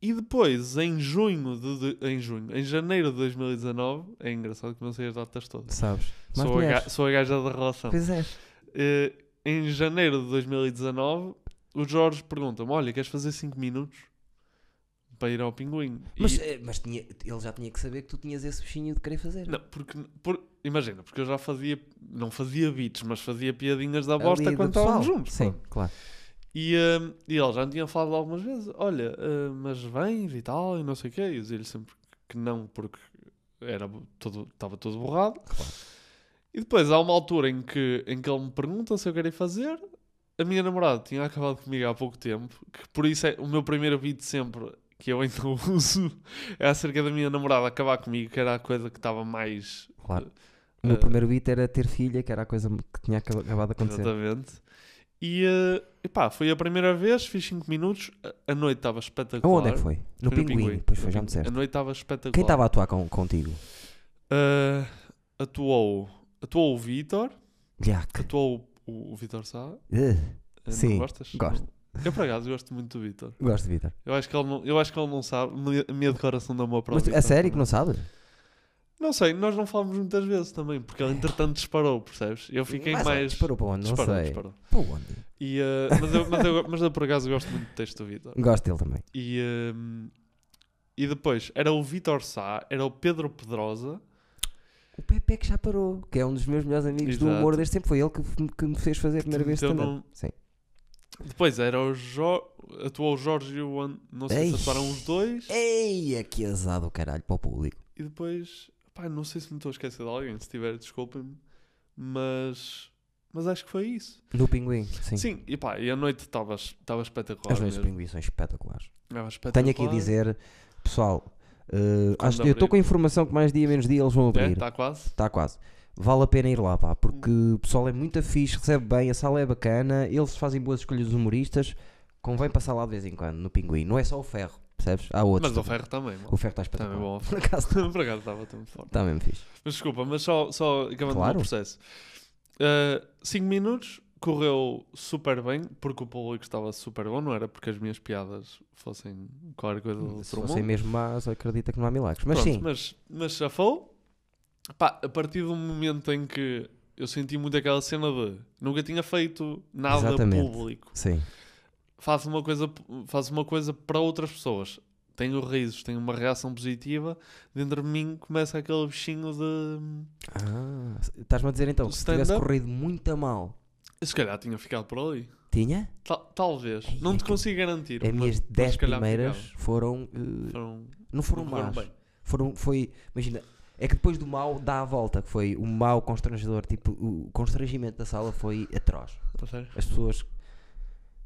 E depois, em junho, de, de- em junho, em janeiro de 2019, é engraçado que não sei as datas todas. Sabes? Mais Sou a, sou a gaja da relação. Pois é. Eh, em janeiro de 2019, o Jorge pergunta-me: Olha, queres fazer 5 minutos para ir ao pinguim? Mas, E- eh, mas tinha, ele já tinha que saber que tu tinhas esse bichinho de querer fazer. Não, porque, por- imagina, porque eu já fazia, não fazia beats, mas fazia piadinhas da Ali bosta do quando estávamos juntos. Sim, pronto. claro. E, hum, e ele já me tinha falado algumas vezes: Olha, hum, mas vens e tal, e não sei o quê. E eu dizia-lhe sempre que não, porque era todo, estava todo borrado. Claro. E depois há uma altura em que, em que ele me pergunta se eu quero ir fazer. A minha namorada tinha acabado comigo há pouco tempo, que por isso é o meu primeiro beat sempre que eu então uso é acerca da minha namorada acabar comigo, que era a coisa que estava mais. Claro. O meu eh, primeiro beat era ter filha, que era a coisa que tinha acab- acabado de acontecer. Exatamente. E, eh, epá, foi a primeira vez, fiz 5 minutos, a, noite estava espetacular. Onde é que foi? No Foi Pinguim. Pois no foi, já me Pinguim. disseste. A noite estava espetacular. Quem estava a atuar com, contigo? Eh, atuou, atuou o Vitor, atuou o, o Vitor Sá. Uh, Sim, gostas? gosto. Eu, por acaso, gosto muito do Vitor. gosto de Vitor. Eu acho que ele não, eu acho que ele não sabe. A minha declaração de amor para o Mas tu- Vitor a sério que não sabes? Não sei, nós não falamos muitas vezes também, porque ele entretanto disparou, percebes? Eu fiquei Mas, mais. Disparou para onde? Não disparou, sei. disparou. Para onde? E, eh, mas, eu, mas, eu, mas eu, por acaso gosto muito do texto do Vitor. Gosto dele também. E, ehm, e depois era o Vitor Sá, era o Pedro Pedrosa. O Pepe é que já parou, que é um dos meus melhores amigos do Exato. humor desde sempre. Foi ele que, que me fez fazer a primeira vez stand-up. num- Sim. Depois era o Jorge. Atuou o Jorge e o An... Não sei Ei. se atuaram os dois. Eia, que azado, caralho, para o público. E depois. Pá, não sei se me estou a esquecer de alguém. Se tiver, desculpem-me. Mas. Mas acho que foi isso. No Pinguim, sim. Sim, e pá, e a noite estava espetacular. As noites do. Pinguim são espetaculares. Estava Tenho aqui a espetacular. dizer, pessoal, uh, acho, eu estou com a informação que mais dia menos dia eles vão É, abrir. está quase. Está quase. Vale a pena ir lá, pá, porque o pessoal é muito fixe, recebe bem, a sala é bacana, eles fazem boas escolhas dos humoristas. Convém passar lá de vez em quando, no Pinguim. Não é só o ferro, percebes? Há outros. Mas o também. Ferro também. mano. O ferro está Também espetacular. bom. Por acaso está estava tão forte. tá mesmo fixe. Mas desculpa, mas só, só acabando Claro. o processo. 5 minutos, correu super bem, porque o público estava super bom, não era porque as minhas piadas fossem qualquer coisa do Se outro fossem mundo. mesmo más, acredita que não há milagres. Mas Pronto, sim, mas, mas chafou. Pá, a partir do momento em que eu senti muito aquela cena de nunca tinha feito nada Exatamente. público, sim. faço uma coisa, faço uma coisa para outras pessoas. Tenho risos, tenho uma reação positiva. Dentro de mim começa aquele bichinho de. Ah, estás-me a dizer então se tivesse corrido muito a mal, Se calhar tinha ficado por ali. tinha? Tal- talvez. Ei, não é te que consigo garantir. As mas- minhas mas 10 se calhar primeiras ficava. foram. uh, Foram, não foram não correram más. bem. Foram, foi, imagina, é que depois do mal dá a volta, que foi o mal constrangedor, tipo, o constrangimento da sala foi atroz. Sério? As pessoas,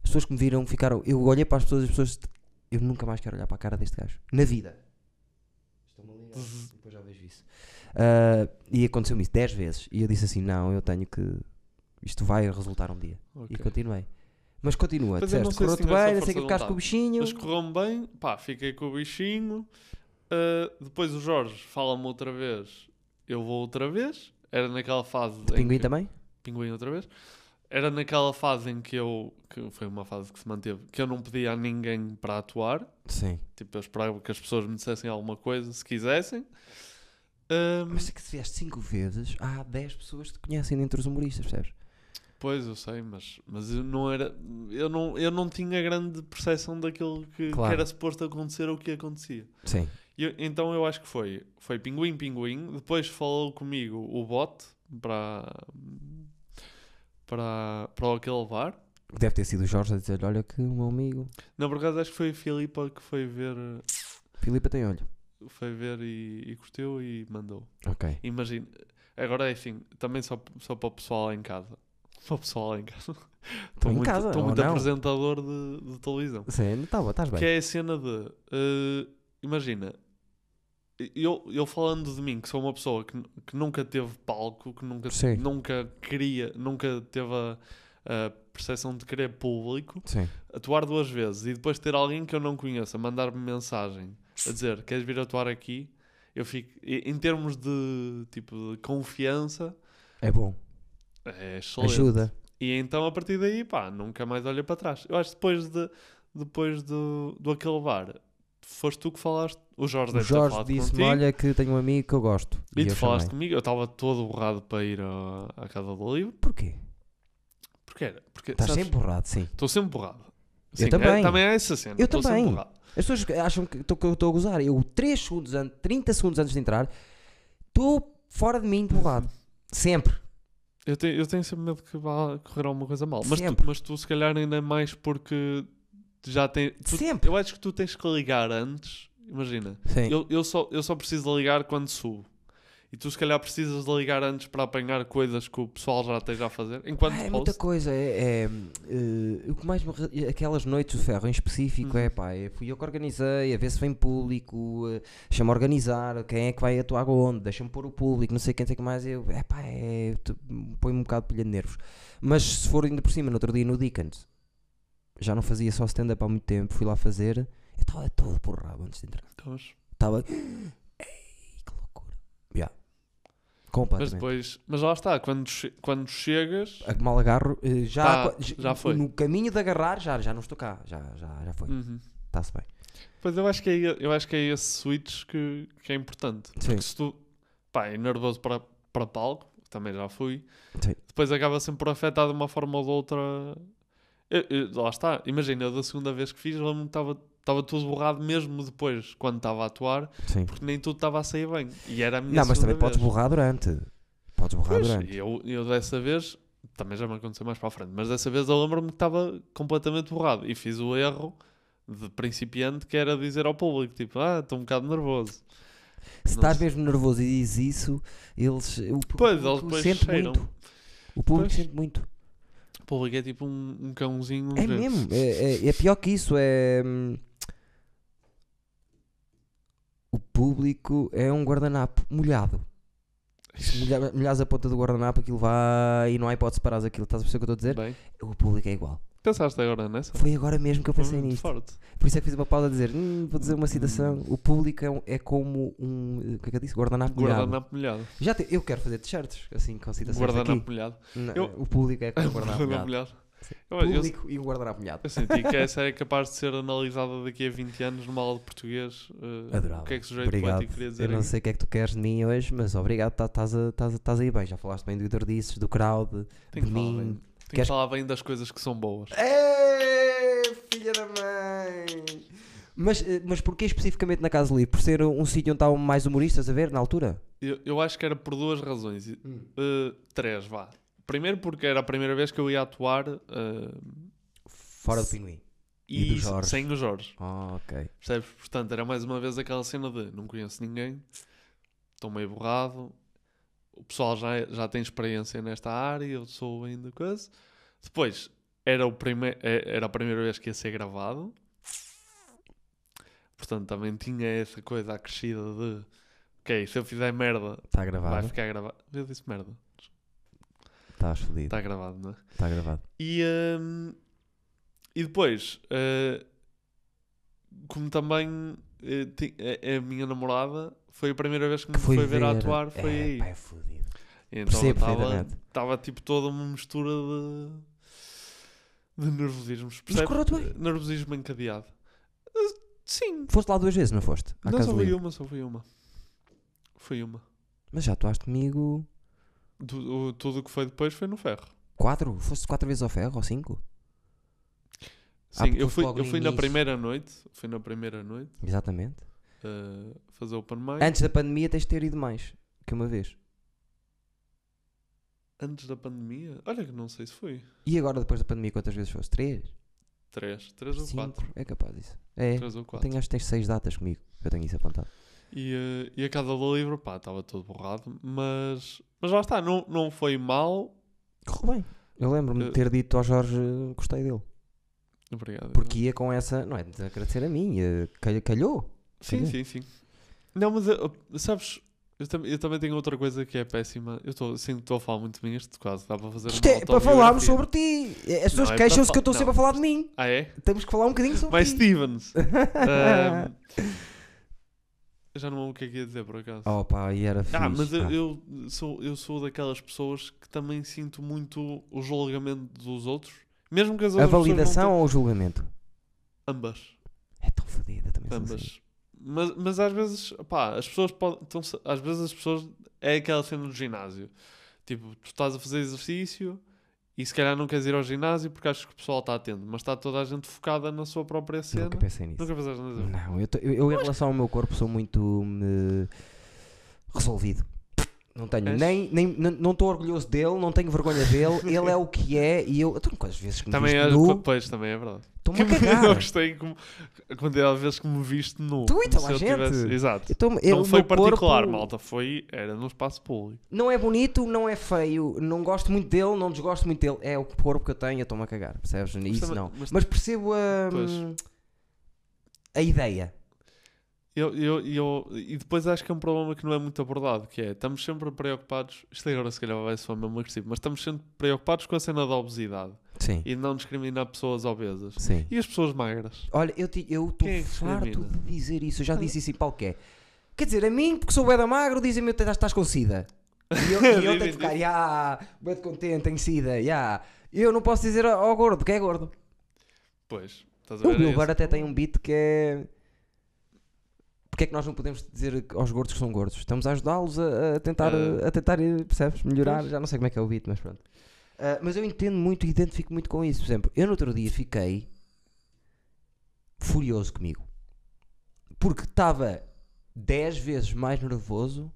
as pessoas que me viram ficaram, eu olhei para as pessoas e as pessoas, eu nunca mais quero olhar para a cara deste gajo, na vida. Estou-me a ligar, Uhum. depois já vejo isso. Ah, e aconteceu-me isso 10 vezes, e eu disse assim, não, eu tenho que, isto vai resultar um dia. Ok. E continuei. Mas continua, Mas disseste, se correu-te essa bem, não sei que ficaste com o bichinho. Mas correu-me bem, pá, fiquei com o bichinho. Uh, depois o Jorge fala-me outra vez, eu vou outra vez. Era naquela fase. De pinguim que- também? Pinguim outra vez. Era naquela fase em que eu. que foi uma fase que se manteve, que eu não pedia a ninguém para atuar. Sim. Tipo, eu esperava que as pessoas me dissessem alguma coisa se quisessem. Um, Mas é que se vieste 5 vezes, há 10 pessoas que te conhecem entre os humoristas, percebes? Pois, eu sei, mas, mas eu não era. Eu não, eu não tinha grande percepção daquilo que, que Claro. era suposto acontecer ou o que acontecia. Sim. Eu- então eu acho que foi, foi Pinguim Pinguim. Depois falou comigo o bot para, para, para aquele bar. Deve ter sido o Jorge a dizer: Olha, que o meu amigo Não, por acaso acho que foi a Filipa que foi ver, Filipe tem olho. foi ver e, e curtiu e mandou. Ok. Imagina, agora é assim, também só, só para o pessoal lá em casa. Pessoal lá em casa. Estou muito, casa, estou muito não? apresentador de, de televisão. Sim, tá bom, estás bem. Que é a cena de. eh, imagina, eu, eu falando de mim, que sou uma pessoa que, que nunca teve palco, que nunca, Sim. nunca queria, nunca teve a, a percepção de querer público, Sim. atuar duas vezes e depois ter alguém que eu não conheça mandar-me mensagem a dizer queres vir atuar aqui, eu fico, em termos de tipo de confiança, É bom. É excelente. Ajuda. E então a partir daí, pá, nunca mais olhei para trás. Eu acho que depois, de, depois do, do aquele bar, foste tu que falaste. O Jorge O Jorge disse-me. Olha, que tenho um amigo que eu gosto. E tu eu falaste chamei. comigo, eu estava todo borrado para ir à, à casa do livro. Porquê? Porque era. Porque, Estás sabes, sempre borrado, sim. Estou sempre borrado. Eu Sim, também. É, também é essa cena. Eu também. As pessoas acham que que eu estou a gozar. Eu, 3 segundos antes, 30 segundos antes de entrar, estou fora de mim borrado. Sempre. Eu tenho, eu tenho sempre medo que vá correr alguma coisa mal. Mas tu, Sempre. mas tu, se calhar, ainda é mais porque já tem. tu- Sempre. Eu acho que tu tens que ligar antes. Imagina. Sim. Eu, eu, só, eu só preciso ligar quando subo. E tu, se calhar, precisas de ligar antes para apanhar coisas que o pessoal já esteja a fazer. Enquanto Ah, é post. muita coisa. É, é, eh, o que mais me aquelas noites do ferro em específico Uhum. é pá, é, fui eu que organizei, a ver se vem público, eh, chama organizar, quem é que vai atuar onde, deixa-me pôr o público, não sei quem tem que mais. Eu, é pá, é, põe-me um bocado de pilha de nervos. Mas se for ainda por cima, no outro dia no Dickens, já não fazia só stand-up há muito tempo, fui lá fazer, eu estava todo porrado antes de entrar. Estava. Ei, que loucura. Yeah. Mas Completamente. depois. Mas lá está, quando, che- quando chegas. A que mal agarro, eh, já, Tá, já foi. No caminho de agarrar, já, já não estou cá. Já, já, já foi. Uhum. Está-se bem. Pois eu acho que é, eu acho que é esse switch que, que é importante. Sim. Porque se tu. Pá, é nervoso para, para palco, também já fui. Sim. Depois acaba sempre por afetar de uma forma ou de outra. Eu- eu- lá está, imagina, eu da segunda vez que fiz, lembro-me que estava estava tudo borrado mesmo depois, quando estava a atuar, Sim. porque nem tudo estava a sair bem. E era a minha Não, mas também segunda podes vez. borrar durante. Podes borrar Pois, durante. eu, eu dessa vez, também já me aconteceu mais para a frente, mas dessa vez eu lembro-me que estava completamente borrado e fiz o erro de principiante que era dizer ao público, tipo, ah, estou um bocado nervoso. Se não estás sei. mesmo nervoso e dizes isso, eles. O Pois, eles sente cheiram. muito. O público Pois. sente muito. O público é tipo um, um cãozinho. É mesmo. É, é- é pior que isso. É. hum, O público é um guardanapo molhado. Se molha- molhares a ponta do guardanapo, aquilo vai e não há hipótese de parares aquilo. Estás a perceber o que eu estou a dizer? Bem, O público é igual. pensaste agora nessa? Foi agora mesmo que eu pensei muito nisto. forte. Por isso é que fiz uma pausa a dizer: "Hum, vou dizer uma citação. Hum. O público é, um- é como um. O que é que eu disse? Guardanapo molhado. Guardanapo molhado. Já te- eu quero fazer t-shirts assim com citações Guardanapo aqui. molhado. Não, Eu- O público é como um guardanapo molhado. molhado. Eu, eu, Público e um guardanapo molhado. eu senti que essa é capaz de ser analisada daqui a 20 anos numa aula de português. eh, Adorava. O que é que o sujeito Obrigado. poético queria dizer? Eu não aqui. sei o que é que tu queres de mim hoje, mas obrigado, tá- estás estás aí bem. Já falaste bem do Idordices, do crowd. Tenho de mim. Tenho Queres- que falar bem das coisas que são boas. Ei, filha da mãe! Mas, eh, mas porquê especificamente na Casa Livre? Por ser um sítio onde estavam mais humoristas a ver na altura? Eu, eu acho que era por duas razões. Hum. eh, três, vá. Primeiro porque era a primeira vez que eu ia atuar eh, Fora do pinguim. E e, sem o Jorge. Ah, ok. Percebes? Portanto, era mais uma vez aquela cena de não conheço ninguém, estou meio borrado, o pessoal já, já tem experiência nesta área, eu sou ainda coisa. Depois, era, o prime é- era a primeira vez que ia ser gravado, portanto, também tinha essa coisa acrescida de ok, se eu fizer merda, Está vai ficar gravado. Eu disse merda, Estás fodido. está gravado, não é? Está gravado. E, hum, e depois, eh, como também ti- a, a minha namorada foi a primeira vez que me foi foi ver, a atuar, foi é, aí. Pá, é fodido. Então estava tipo toda uma mistura de, de nervosismos. Mas percebes? correu-te bem. Nervosismo encadeado. Eh, Sim. Foste lá duas vezes, não foste? À não, só Livre. uma, só foi uma. Foi uma. Mas já atuaste comigo Du- o- tudo o que foi depois foi no ferro. quatro? Foste quatro vezes ao ferro ou cinco? Ah, Sim, porque eu fui, eu fui na primeira noite. Fui na primeira noite. Exatamente. eh, fazer o open mic. Antes da pandemia tens de ter ido mais que uma vez. Antes da pandemia? Olha que não sei se foi. E agora, depois da pandemia, quantas vezes foste? Três? Três. Três ou Cinco? quatro. É capaz disso. É. Três ou quatro. Tenho, acho que tens seis datas comigo. Eu tenho isso apontado. E, eh, e a cada do livro, pá, estava todo borrado. Mas, mas lá está, não, não foi mal. Correu bem. Eu lembro-me de Eu- ter dito ao Jorge eh, gostei dele. Obrigado. Porque ia com essa. Não é de agradecer a mim. eh, calha- Calhou. Sim, calhou. sim, sim. Não, mas eu- sabes, eu, tam- eu também tenho outra coisa que é péssima. Eu estou sinto estou a falar muito bem este quase. Dá para fazer Isto é para falarmos sobre ti. As pessoas é queixam-se que eu estou sempre a falar de mim. Ah, é? Temos que falar um bocadinho sobre Mais ti. Stevens. Ahm, eu já não lembro o que é que ia dizer por acaso. Oh pá, e era fixe. Ah, mas eu, eu sou, eu sou daquelas pessoas que também sinto muito o julgamento dos outros. Mesmo que as A outras pessoas não validação ou o julgamento? Ambas. É tão fodida também. sou assim. Ambas. Mas, mas às vezes, pá, as pessoas podem. estão- às vezes as pessoas. É aquela cena do ginásio. Tipo, tu estás a fazer exercício e se calhar não queres ir ao ginásio porque achas que o pessoal está atento, mas está toda a gente focada na sua própria cena. Nunca pensei nisso. Nunca pensaste nisso? Não, eu, tô- eu, eu em relação ao meu corpo sou muito eh, resolvido. Não tenho És? nem, nem não estou orgulhoso dele, não tenho vergonha dele, ele é o que é e eu estou às vezes que me Também é, nu, pois, também é verdade. Estou-me a eu cagar. gostei como, a quantidade de vezes que me viste nu. Tu e toda a eu gente. tivesse- Exato. Eu tô-me- eu- não foi particular, corpo malta. Foi, era no espaço público. Não é bonito, não é feio, não gosto muito dele, não desgosto muito dele. É o corpo que eu tenho, eu estou-me a cagar, percebes? Isso também- não. mas- Mas, percebo a, Pois. a ideia. Eu, eu, eu, e depois acho que é um problema que não é muito abordado, que é, estamos sempre preocupados, isto agora se calhar vai soar mesmo agressivo, mas estamos sempre preocupados com a cena da obesidade Sim, e não discriminar pessoas obesas. sim. E as pessoas magras? Olha, eu estou é que farto de dizer isso. Eu já disse isso em palco. é. Quer dizer, a mim, porque sou bué magro, dizem-me que estás com sida. E eu, e eu tenho de ficar, ya, bué contente, tenho sida, ya. Eu não posso dizer ao ao gordo que é gordo. Pois, estás a O ver? É Bilber esse até tem um beat que é. Porque é que nós não podemos dizer aos gordos que são gordos? Estamos a ajudá-los a, a tentar, Ah. a tentar, percebes? Melhorar. Pois. Já não sei como é que é o beat, mas pronto. Ah, mas eu entendo muito e identifico muito com isso. Por exemplo, eu no outro dia fiquei furioso comigo. Porque estava 10 vezes mais nervoso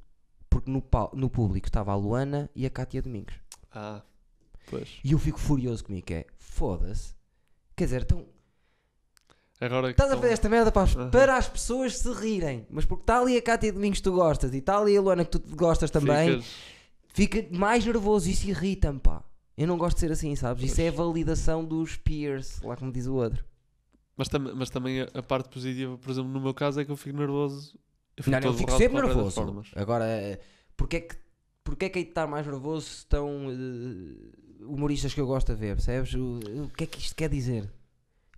porque no, no público estava a Luana e a Cátia Domingos. Ah, pois. E eu fico furioso comigo, que é, foda-se. Quer dizer, então, Agora que Estás a estão- fazer esta merda para as, Aham. para as pessoas se rirem, mas porque está ali a Cátia Domingos que tu gostas e está ali a Luana que tu gostas também, ficas- fica mais nervoso e isso irrita-me, pá. Eu não gosto de ser assim, sabes? Isso é a validação dos peers, lá como diz o outro. Mas, tam mas também a, parte positiva, por exemplo, no meu caso é que eu fico nervoso. Eu fico Não, eu fico sempre de nervoso. Agora, eh, porque é que, porque é que hei de estar mais nervoso se estão eh, humoristas que eu gosto de ver, percebes? O, o que é que isto quer dizer?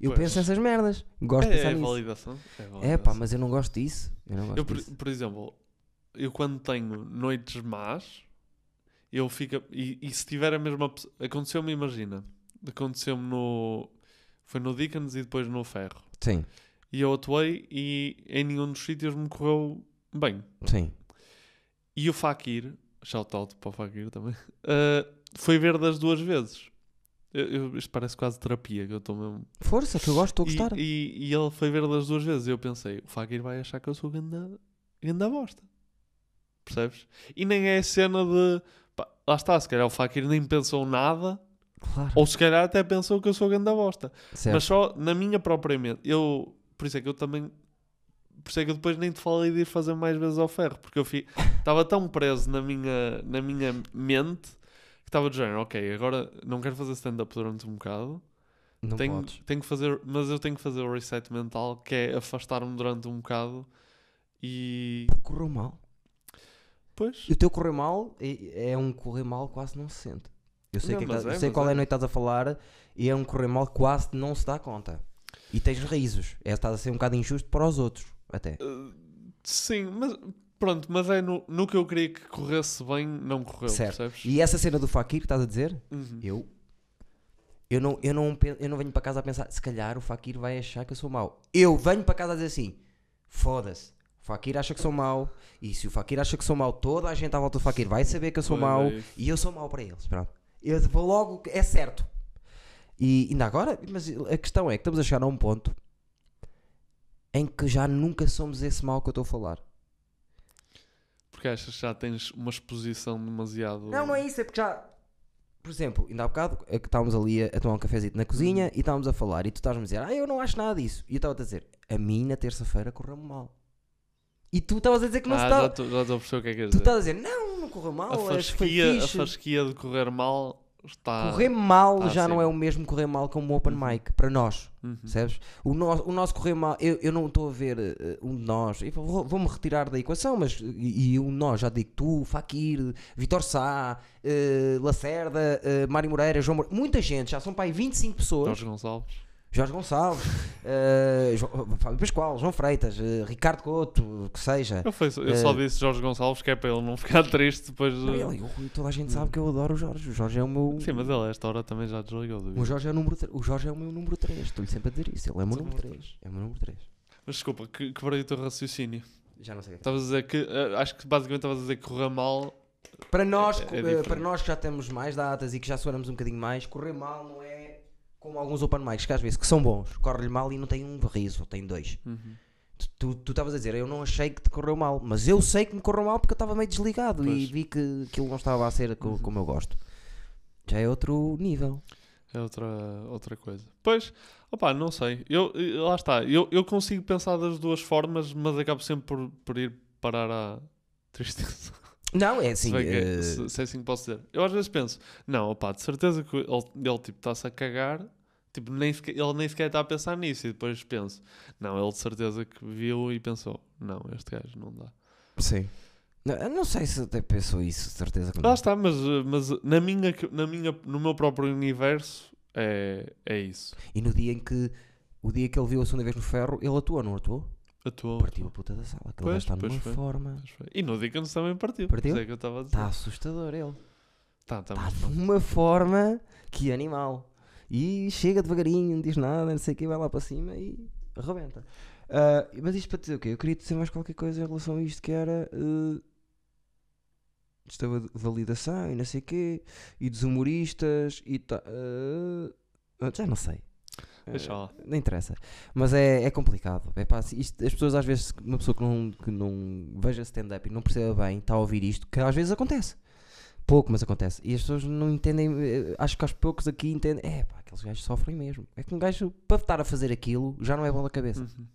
Eu Pois. penso nessas merdas, gosto de É, pensar é nisso. validação. É, É validação. pá, mas eu não gosto disso. Eu não gosto Eu, por, disso. por exemplo, eu quando tenho noites más, eu fico. E, e se tiver a mesma. Aconteceu-me, imagina. Aconteceu-me no. Foi no Dickens e depois no Ferro. Sim, E eu atuei e em nenhum dos sítios me correu bem. sim. E o Fakir, shout out para o Fakir também, eh, foi ver das duas vezes. Eu, eu- isto parece quase terapia que eu estou mesmo. Força, que eu gosto, estou a E, gostar. e, e ele foi ver das duas vezes. E eu pensei, o Fakir vai achar que eu sou ganda, ganda bosta. Percebes? E nem é a cena de. Lá está, se calhar o Fakir nem pensou nada. Claro. Ou se calhar até pensou que eu sou ganda bosta. Certo. Mas só na minha própria mente. Eu, por isso é que eu também. Por isso é que eu depois nem te falei de ir fazer mais vezes ao ferro. Porque eu estava tão preso na minha, na minha mente que estava de género, ok, agora não quero fazer stand-up durante um bocado. não tenho, podes. tenho que fazer, mas eu tenho que fazer o reset mental que é afastar-me durante um bocado e Correu mal. Pois E o teu correu mal é, é um correr mal que quase não se sente. Eu sei, Não, que é que tá- eu é, sei qual é é. a noite que estás a falar e é um correr mal que quase não se dá conta. E tens risos. É, estás a ser um bocado injusto para os outros, até. Uh, sim, mas pronto, mas é no, no que eu queria que corresse bem, não correu, Certo. percebes? E essa cena do Fakir que estás a dizer, Uhum. eu. Eu não, eu, não, eu não venho para casa a pensar, se calhar o Fakir vai achar que eu sou mau. Eu venho para casa a dizer assim: foda-se, o Fakir acha que sou mau, e se o Fakir acha que sou mau, toda a gente à volta do Fakir vai saber que eu sou Pois mau, é isso. e eu sou mau para eles. Pronto. Eu vou logo, é certo. E ainda agora, mas a questão é que estamos a chegar a um ponto em que já nunca somos esse mau que eu estou a falar. Porque achas que já tens uma exposição demasiado. Não, não é isso, é porque já. Por exemplo, ainda há bocado é que estávamos ali a, a tomar um cafezito na cozinha e estávamos a falar e tu estás-me a dizer, ah, eu não acho nada disso. E eu estava a dizer, a mim na terça-feira correu-me mal. E tu estavas a dizer que não ah, se está. estou já estou a perceber o que é que queres Tu dizer. estás a dizer, não, não correu mal, A fasquia, a fasquia de correr mal está. correr mal tá já não acima. é o mesmo correr mal como um open mic, para nós. Uhum. Percebes? O, no, o nosso correr mal, eu, eu não estou a ver eh, um de nós, vou- vou-me retirar da equação, mas e, e um de nós, já digo tu, Fakir, Vitor Sá, eh, Lacerda, eh, Mário Moreira, João Moreira, muita gente, já são para aí 25 pessoas. Jorge Gonçalves. Jorge Gonçalves, eh, Jo- Fábio Pascoal, João Freitas, eh, Ricardo Couto, que seja. Eu, foi- eu só Eh, disse Jorge Gonçalves que é para ele não ficar triste depois de. Não, ele- eu- toda a gente sabe que eu adoro o Jorge. O Jorge é o meu. Sim, mas ele a esta hora também já desligou. O duvido. Jorge é o, número, o Jorge é o meu número 3. Estou-lhe sempre a dizer isso. Ele é o meu número número 3. É o meu número 3. Mas desculpa, que quebrei o teu raciocínio. Já não sei o é. Estavas a dizer que. eh, acho que basicamente estavas a dizer que correr mal. Para nós, É- é eh, para nós que já temos mais datas e que já sonamos um bocadinho mais, correr mal não é como alguns open mics que às vezes que são bons. Corre-lhe mal e não tem um riso, tem dois. Uhum. Tu- estavas a dizer, eu não achei que te correu mal, mas eu sei que me correu mal porque eu estava meio desligado e Pois. vi que aquilo não estava a ser co- Uhum. como eu gosto. Já é outro nível. É outra, outra coisa. Pois, opá, não sei. Eu, eh, lá está. Eu, eu consigo pensar das duas formas, mas acabo sempre por, por ir parar à tristeza. Não, é se, assim. bem que eh, se, se é assim que posso dizer. Eu às vezes penso, não, opá, de certeza que ele, ele tipo, está-se a cagar. Tipo, nem sequer- ele nem sequer está a pensar nisso. E depois penso, não, ele de certeza que viu e pensou, não, este gajo não dá. Sim. Não, eu não sei se até pensou isso, de certeza que não. Lá está, mas, mas na minha, na minha, no meu próprio universo é, é isso. E no dia em que o dia que ele viu a segunda vez no ferro, ele atuou, não atuou? Atuou. Partiu a puta da sala. Aquele Pois, está pois numa foi. forma. E no Dickens também partiu. Partiu? Isso é que eu estava a dizer. Está assustador ele. Tá, tá, Está de uma forma que animal. E chega devagarinho, não diz nada, não sei o que, vai lá para cima e arrebenta. Ah, mas isto para dizer o quê? Eu queria dizer mais qualquer coisa em relação a isto que era. Uh, isto da validação e não sei o quê, e dos humoristas e ah, já não sei. Deixa lá. Não interessa. Mas é, é complicado. É pá, isto- as pessoas às vezes, uma pessoa que não, que não veja stand-up e não perceba bem, está a ouvir isto, que às vezes acontece. Pouco, mas acontece. E as pessoas não entendem, eh, acho que aos poucos aqui entendem, é pá, aqueles gajos sofrem mesmo. É que um gajo, para estar a fazer aquilo, já não é bola da cabeça. Uhum.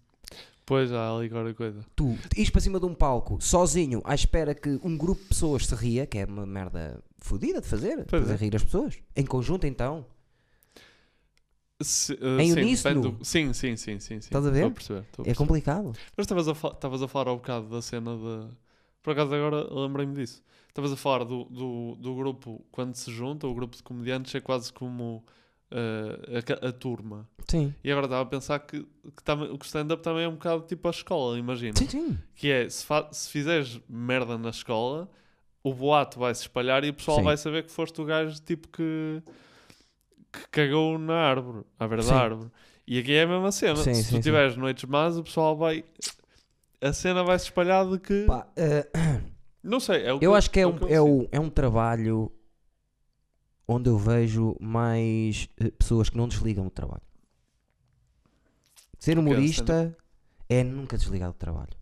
Pois há ali qualquer coisa. Tu, ires para cima de um palco, sozinho, à espera que um grupo de pessoas se ria, que é uma merda fodida de fazer, Pois fazer é. rir as pessoas. Em conjunto, então. Se- uh, Em sim, uníssono? depende do- Sim, sim, sim, sim, sim. Estás a ver? Estou a perceber. estou a É perceber. complicado. Mas estavas a, fa- estavas a falar ao bocado da cena de. Por acaso agora lembrei-me disso. Estavas a falar do, do, do grupo quando se junta, o grupo de comediantes é quase como uh, a, ca- a turma. Sim. E agora estava a pensar que, que tam- o stand-up também é um bocado tipo a escola, imagina. Sim, sim. Que é, se, fa- se fizeres merda na escola, o boato vai se espalhar e o pessoal Sim. vai saber que foste o gajo tipo que, que cagou na árvore, à beira Sim. da árvore. E aqui é a mesma cena. Sim, se sim, tu tiveres noites más, o pessoal vai. A cena vai se espalhar de que. Pá, eh, Não sei, é o que Eu acho que é o um, que é, um, é um trabalho onde eu vejo mais eh, pessoas que não desligam do trabalho. Ser humorista é nunca desligar do trabalho.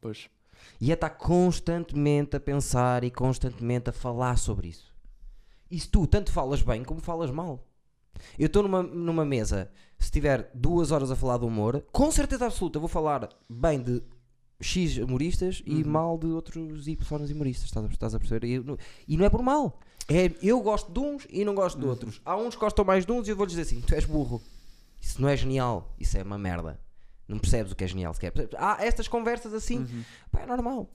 Pois. E é estar constantemente a pensar e constantemente a falar sobre isso. E se tu tanto falas bem como falas mal. Eu estou numa, numa mesa, se tiver duas horas a falar de humor, com certeza absoluta vou falar bem de X humoristas e Uhum. mal de outros Y humoristas. Estás a, estás a perceber? E, não- e não é por mal. É, eu gosto de uns e não gosto de Uhum. outros. Há uns que gostam mais de uns e eu vou lhes dizer assim: tu és burro. Isso não é genial. Isso é uma merda. Não percebes o que é genial sequer. Há estas conversas assim. Uhum. Pá, é normal.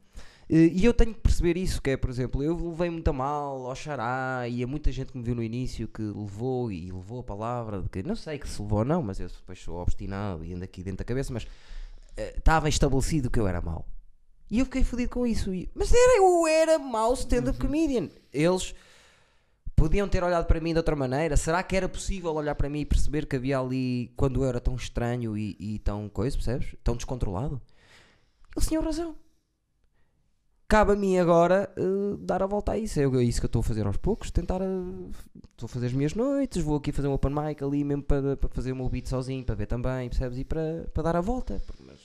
Eh, E eu tenho que perceber isso, que é, por exemplo, eu levei muito a mal ao xará e há muita gente que me viu no início que levou e levou a palavra de que não sei que se levou ou não, mas eu depois sou obstinado e ando aqui dentro da cabeça, mas eh, estava estabelecido que eu era mau. E eu fiquei fodido com isso. E- mas era, eu era mau stand-up comedian. Eles podiam ter olhado para mim de outra maneira. Será que era possível olhar para mim e perceber que havia ali, quando eu era tão estranho e, e tão coisa, percebes? Tão descontrolado? Eles tinham razão. Cabe a mim agora eh, dar a volta a isso. É isso que eu estou a fazer aos poucos. Tentar. eh, Estou a fazer as minhas noites. Vou aqui fazer um open mic ali mesmo para, para fazer o meu beat sozinho, para ver também, percebes? E para, para dar a volta. Mas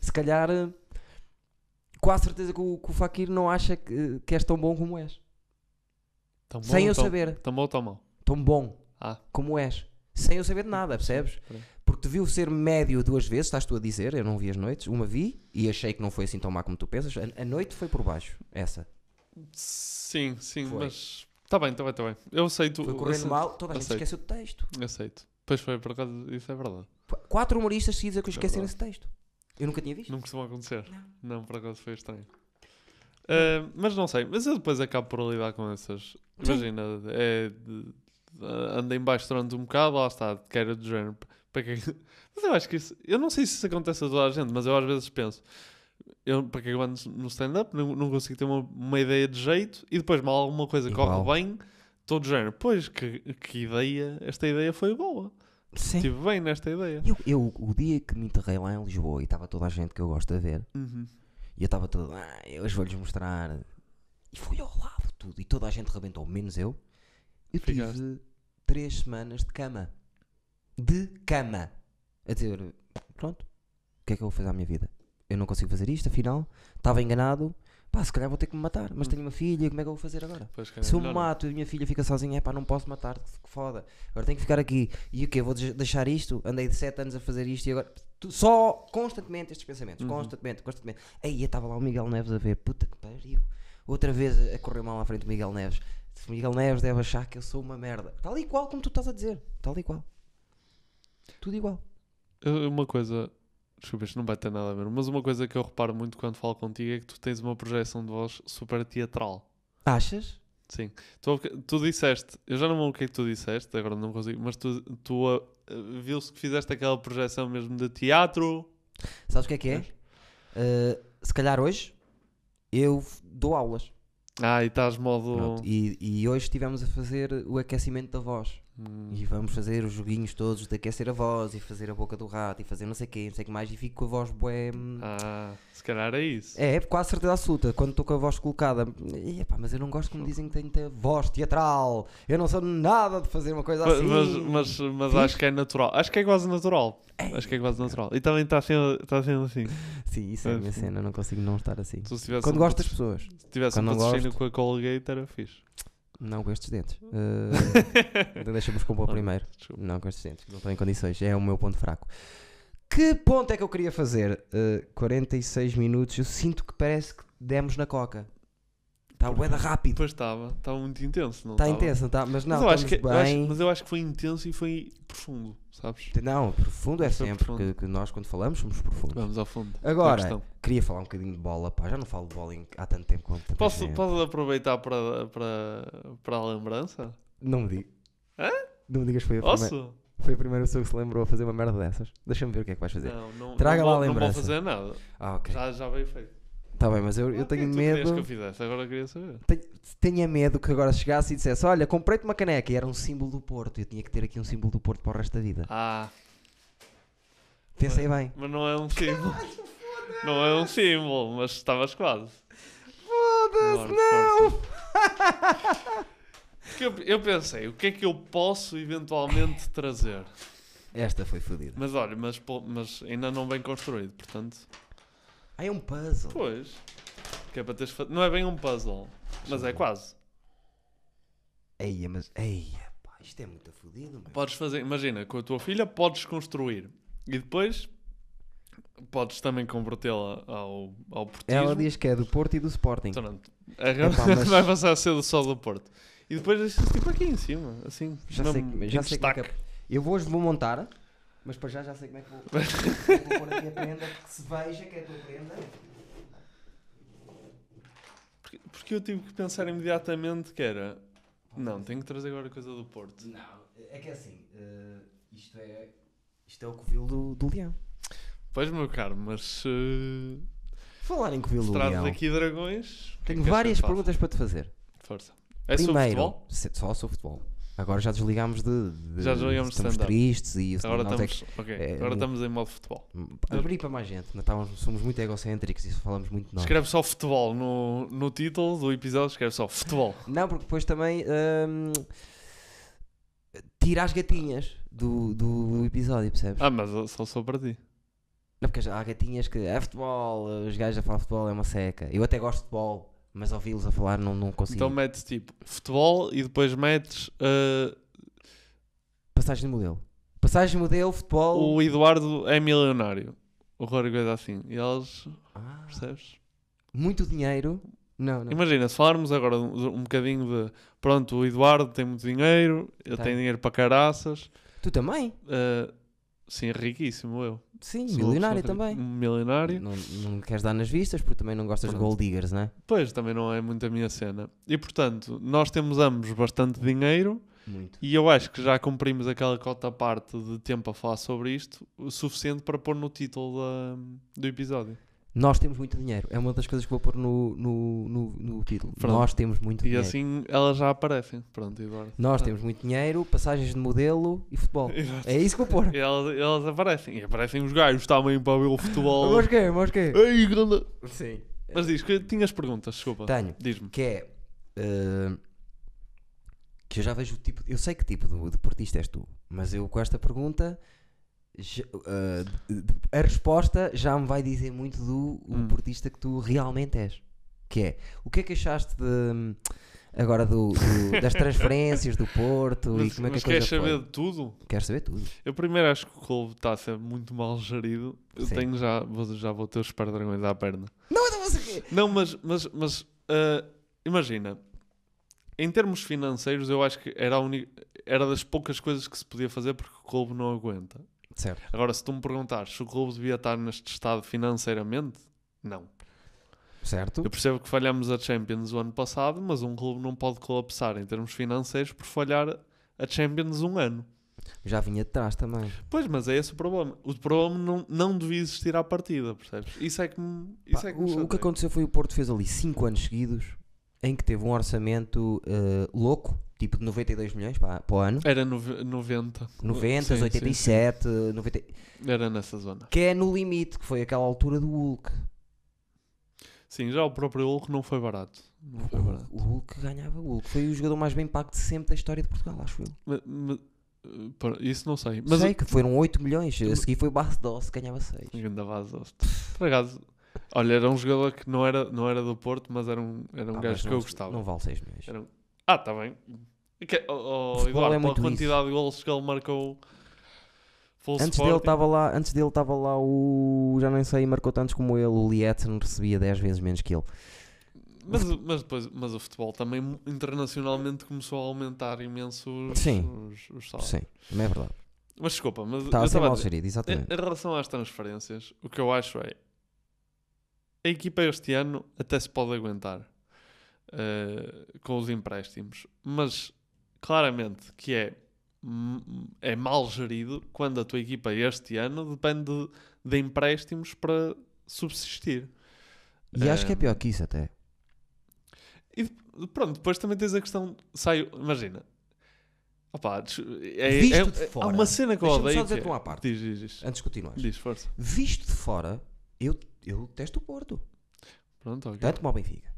se calhar. eh, Quase certeza que o, que o Fakir não acha que, que és tão bom como és. Tão bom, Sem eu tão- saber. Tão bom ou tão mal? Tão bom Ah, como és. Sem eu saber de nada, percebes? Peraí. Porque te viu ser médio duas vezes, estás tu a dizer, eu não vi as noites, uma vi e achei que não foi assim tão má como tu pensas. A, a noite foi por baixo, essa. Sim, sim, Foi. mas. Está bem, está bem, está bem. Eu aceito. Foi correndo aceito, mal, toda a gente esqueceu do texto. Aceito. Pois foi, por acaso, isso é verdade. Qu- Quatro humoristas seguidos a que esqueceram verdade. esse texto. Eu nunca tinha visto. Não costuma acontecer. Não. Não, por acaso foi estranho. Ah, mas não sei, mas eu depois acabo por lidar com essas. Imagina, é de- anda em baixo durante um bocado, lá está, que era do género. Para que... Mas eu acho que isso. Eu não sei se isso acontece a toda a gente, mas eu às vezes penso. Eu, para que eu ando no stand-up, não, não consigo ter uma, uma ideia de jeito e depois mal alguma coisa Igual. corre bem, todo género. Pois, que, que ideia, esta ideia foi boa. Sim. Estive bem nesta ideia. Eu, eu, o dia que me enterrei lá em Lisboa e estava toda a gente que eu gosto de ver, Uhum. e eu estava todo, ah, eu hoje vou-lhes mostrar. E fui ao lado tudo, e toda a gente rebentou, menos eu. Eu tive Ficaste. Três semanas de cama. De cama. A dizer, pronto, o que é que eu vou fazer à minha vida? Eu não consigo fazer isto, afinal, estava enganado. Pá, se calhar vou ter que me matar, mas tenho uma filha, como é que eu vou fazer agora? Pois, Se eu me melhor mato e a minha filha fica sozinha, é pá, não posso matar, que foda. Agora tenho que ficar aqui. E o quê? Vou de- deixar isto? Andei de 7 anos a fazer isto e agora. Tu- Só constantemente estes pensamentos, Uhum. constantemente, constantemente. Aí estava lá o Miguel Neves a ver, puta que pariu. Outra vez a correr mal à frente do Miguel Neves. Se Miguel Neves deve achar que eu sou uma merda. Tal e qual como tu estás a dizer. Tal e qual. Tudo igual. Uma coisa, desculpa, isto não vai ter nada a ver, mas uma coisa que eu reparo muito quando falo contigo é que tu tens uma projeção de voz super teatral. Achas? Sim. Tu, tu disseste, eu já não me lembro o que é que tu disseste, agora não consigo, mas tu, tu ah, viu-se que fizeste aquela projeção mesmo de teatro. Sabes o que é que é? Uh, se calhar hoje eu dou aulas. Ah, e estás modo. Pronto, E, e hoje estivemos a fazer o aquecimento da voz. Hum, E vamos fazer os joguinhos todos de aquecer a voz e fazer a boca do rato e fazer não sei o quê, não sei o que mais. E fico com a voz bué. hum, Ah, se calhar é isso. É, quase certeza absoluta. Quando estou com a voz colocada, epá, mas eu não gosto que me dizem que tenho que ter voz teatral. Eu não sou nada de fazer uma coisa Ma- assim. Mas, mas, mas acho que é natural. Acho que é quase natural. É. Acho que é quase natural. E também está sendo, está sendo assim. Sim, isso é a minha Sim. cena, não consigo não estar assim. Quando um gosto das pessoas, Se tivesse Quando um patrocínio com a Colgate era fixe. Não com estes dentes. Uh, Deixa-me compor Ah, primeiro. Desculpa. Não com estes dentes, não estou em condições. É o meu ponto fraco. Que ponto é que eu queria fazer? Uh, 46 minutos. Eu sinto que parece que demos na coca. Está bué da rápido. Depois estava, estava muito intenso, não Está estava? intenso, não está? Mas não, mas, eu acho que, estamos eu acho- bem. mas eu acho que foi intenso e foi profundo, sabes? Não, profundo é sempre, profundo. que, que nós quando falamos somos profundos. Vamos ao fundo. da Agora, queria falar um bocadinho de bola, pá. Já não falo de bola há tanto tempo tanta Posso, gente. posso aproveitar para, para, para a lembrança? Não me digas. Hã? Não me digas que foi a, primeira, Posso? foi a primeira pessoa que se lembrou a fazer uma merda dessas. Deixa-me ver o que é que vais fazer. Não, não, Traga não lá a vou, não vou lembrança. fazer nada. Ah. Já, já veio feito. Está bem, mas eu, eu Ah, que tenho que tu medo. que eu fizesse? Agora queria saber. Tenho, tenho medo que agora chegasse e dissesse: Olha, comprei-te uma caneca e era um símbolo do Porto. Eu tinha que ter aqui um símbolo do Porto para o resto da vida. Ah, Pensei bem. mas não é um símbolo. não é um símbolo, mas estavas quase. Foda-se, não! Porque eu, eu pensei, o que é que eu posso eventualmente trazer? Esta foi fodida. Mas olha, mas, mas ainda não bem construído, portanto. Ah, é um puzzle. Pois. Que é para teres Não é bem um puzzle, mas é quase. Eia, mas. Eia, pá, isto é muito fodido, meu. Podes fazer, imagina, com a tua filha podes construir e depois podes também convertê-la ao, ao portismo. Ela diz que é do Porto e do Sporting. Portanto, agora Epá, mas- vai passar a ser do sol do Porto. E depois deixas tipo aqui em cima, assim. Já sei, que- já sei é que destaque. é. Eu vou, vou montar, mas para já já sei como é que vou, vou pôr aqui a prenda, que se veja que é a tua prenda. Porque, porque eu tive que pensar imediatamente que era. Não, tenho que trazer agora coisa do Porto. Não, é que é assim, eh, isto é isto é o covil do, do leão. Pois, meu caro, mas se, Falar em covil do leão, daqui dragões. é tenho várias perguntas para te fazer. Força. É sobre Primeiro, futebol? se- só sobre futebol. Agora já desligámos de, de Já desligamos de estamos stand-up. tristes e Agora nós é estamos, ok, é, agora estamos em modo futebol. que- abrir para mais gente. Não estávamos- somos muito egocêntricos e falamos muito de nós. Escreve só futebol no, no título do episódio, escreve só futebol. Não, porque depois também hum, tira as gatinhas do, do episódio, percebes? Ah, mas só sou para ti. Não, porque há gatinhas que é futebol, os gajos a falar futebol é uma seca. Eu até gosto de futebol, mas ouvi-los a falar não, não consigo. Então metes tipo futebol e depois metes uh, Passagem de modelo. Passagem de modelo, futebol. o Eduardo é milionário. O Rodrigo é assim. E eles, Ah, percebes? muito dinheiro Não, não. Imagina, se falarmos agora um, um bocadinho de. Pronto, o Eduardo tem muito dinheiro, ele Tem. tem dinheiro para caraças. Tu também? uh, sim, riquíssimo eu. Sim, Sou milionário também. Milionário. Não, não queres dar nas vistas porque também não gostas de Pronto. gold diggers, não é? Pois, também não é muito a minha cena. E portanto, nós temos ambos bastante dinheiro Muito. e eu acho que já cumprimos aquela cota parte de tempo a falar sobre isto, o suficiente para pôr no título da- do episódio. Nós temos muito dinheiro. É uma das coisas que vou pôr no, no, no, no título. Pronto. Nós temos muito E dinheiro. assim elas já aparecem. Pronto, Eduardo. Nós Ah. temos muito dinheiro, passagens de modelo e futebol. Exato. É isso que vou pôr. E elas, elas aparecem. E aparecem os gajos também para ver o futebol. Mas quê? Mas quê? Ei, grande... Sim. Mas diz que tinhas perguntas, desculpa. Tenho. Diz-me. Que é. eh, que eu já vejo o tipo. Eu sei que tipo de deportista és tu, mas eu com esta pergunta. De- a resposta já me vai dizer muito do Hum. deportista que tu realmente és. Que é. O que é que achaste de. Agora do, do- das transferências do Porto e Mas, como é que mas a coisa queres saber foi? de tudo? Quero saber tudo. Eu primeiro acho que o clube está a ser muito mal gerido. Eu Sim. tenho já, vou, já vou ter os dragões à perna. Não, não, quê? Não, mas, mas, mas ah, imagina, em termos financeiros, eu acho que era, a era das poucas coisas que se podia fazer porque o clube não aguenta. Certo. Agora, se tu me perguntares se o clube devia estar neste estado financeiramente, não. Certo? Eu percebo que falhamos a Champions o ano passado, mas um clube não pode colapsar em termos financeiros por falhar a Champions um ano. Já vinha de trás também. Pois, mas é esse o problema. O problema não, não devia existir à partida, percebes? Isso é que me, isso Pá, é que o, o que aconteceu foi o Porto fez ali 5 anos seguidos em que teve um orçamento eh, louco, tipo de 92 milhões para, para o ano. Era nove- 90. 90, Sim, sim, 87, 90, sim. Era nessa zona. que é no limite, que foi aquela altura do Hulk. Sim, já o próprio Hulk não foi barato. Não foi barato. O Hulk ganhava o Hulk. Foi o jogador mais bem pago de sempre da história de Portugal, acho eu. Isso não sei. Mas Sei que foram 8 milhões, a seguir foi o Doce, ganhava 6. Ainda. Por acaso, olha, era um jogador que não era, não era do Porto, mas era um, era um gajo que eu gostava. Não vale 6 milhões. Um- Ah, está bem. Que, oh, oh, Eduardo, é pela muito isso. quantidade de golos que ele marcou. Antes dele estava lá, antes dele estava lá o, já nem sei, marcou tantos como ele, o Lietzen recebia 10 vezes menos que ele. Mas, mas depois mas o futebol também internacionalmente começou a aumentar imenso os, Sim. os, os salários. Sim, também é verdade. Mas desculpa, mas Estava eu estava mal gerido, exatamente. em, em relação às transferências, o que eu acho é a equipa este ano até se pode aguentar eh, com os empréstimos, mas claramente que é, m- é mal gerido quando a tua equipa este ano depende de, de empréstimos para subsistir. E acho que é pior que isso até. E pronto, depois também tens a questão. Sai, imagina. Des- é, Visto é- de é- fora. há uma cena que eu odeio. só dizer que é- uma parte. Diz, diz, diz. Antes de continuares. Diz, força. Visto de fora, eu, eu testo o Porto. Pronto, ok. Tanto como ao Benfica.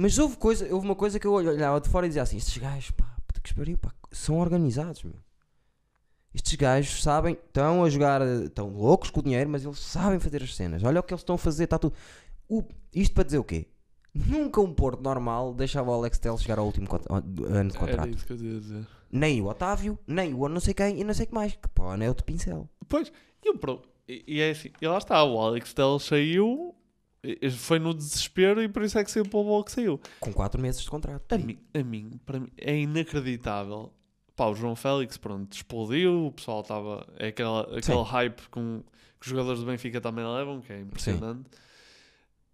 Mas houve, coisa, houve uma coisa que eu olhava de fora e dizia assim: estes gajos, pá, puta que pariu, pá, são organizados, meu. Estes gajos sabem, estão a jogar, estão loucos com o dinheiro, mas eles sabem fazer as cenas. Olha o que eles estão a fazer, está tudo. O- isto para dizer o quê? Nunca um Porto normal deixava o Alex Telles chegar ao último ano de Era contrato. isso que eu ia dizer. Nem o Otávio, nem o não sei quem e não sei o que mais. Que pá, não é outro pincel. Pois, e, o pro- e, e é assim. E lá está, o Alex Telles saiu, foi no desespero e por isso é que saiu para o bola que saiu. Com 4 meses de contrato. A mim, a mim, para mim, é inacreditável. Pá, o João Félix, pronto, explodiu, o pessoal estava. É aquela, aquele hype com, que os jogadores do Benfica também levam, que é impressionante.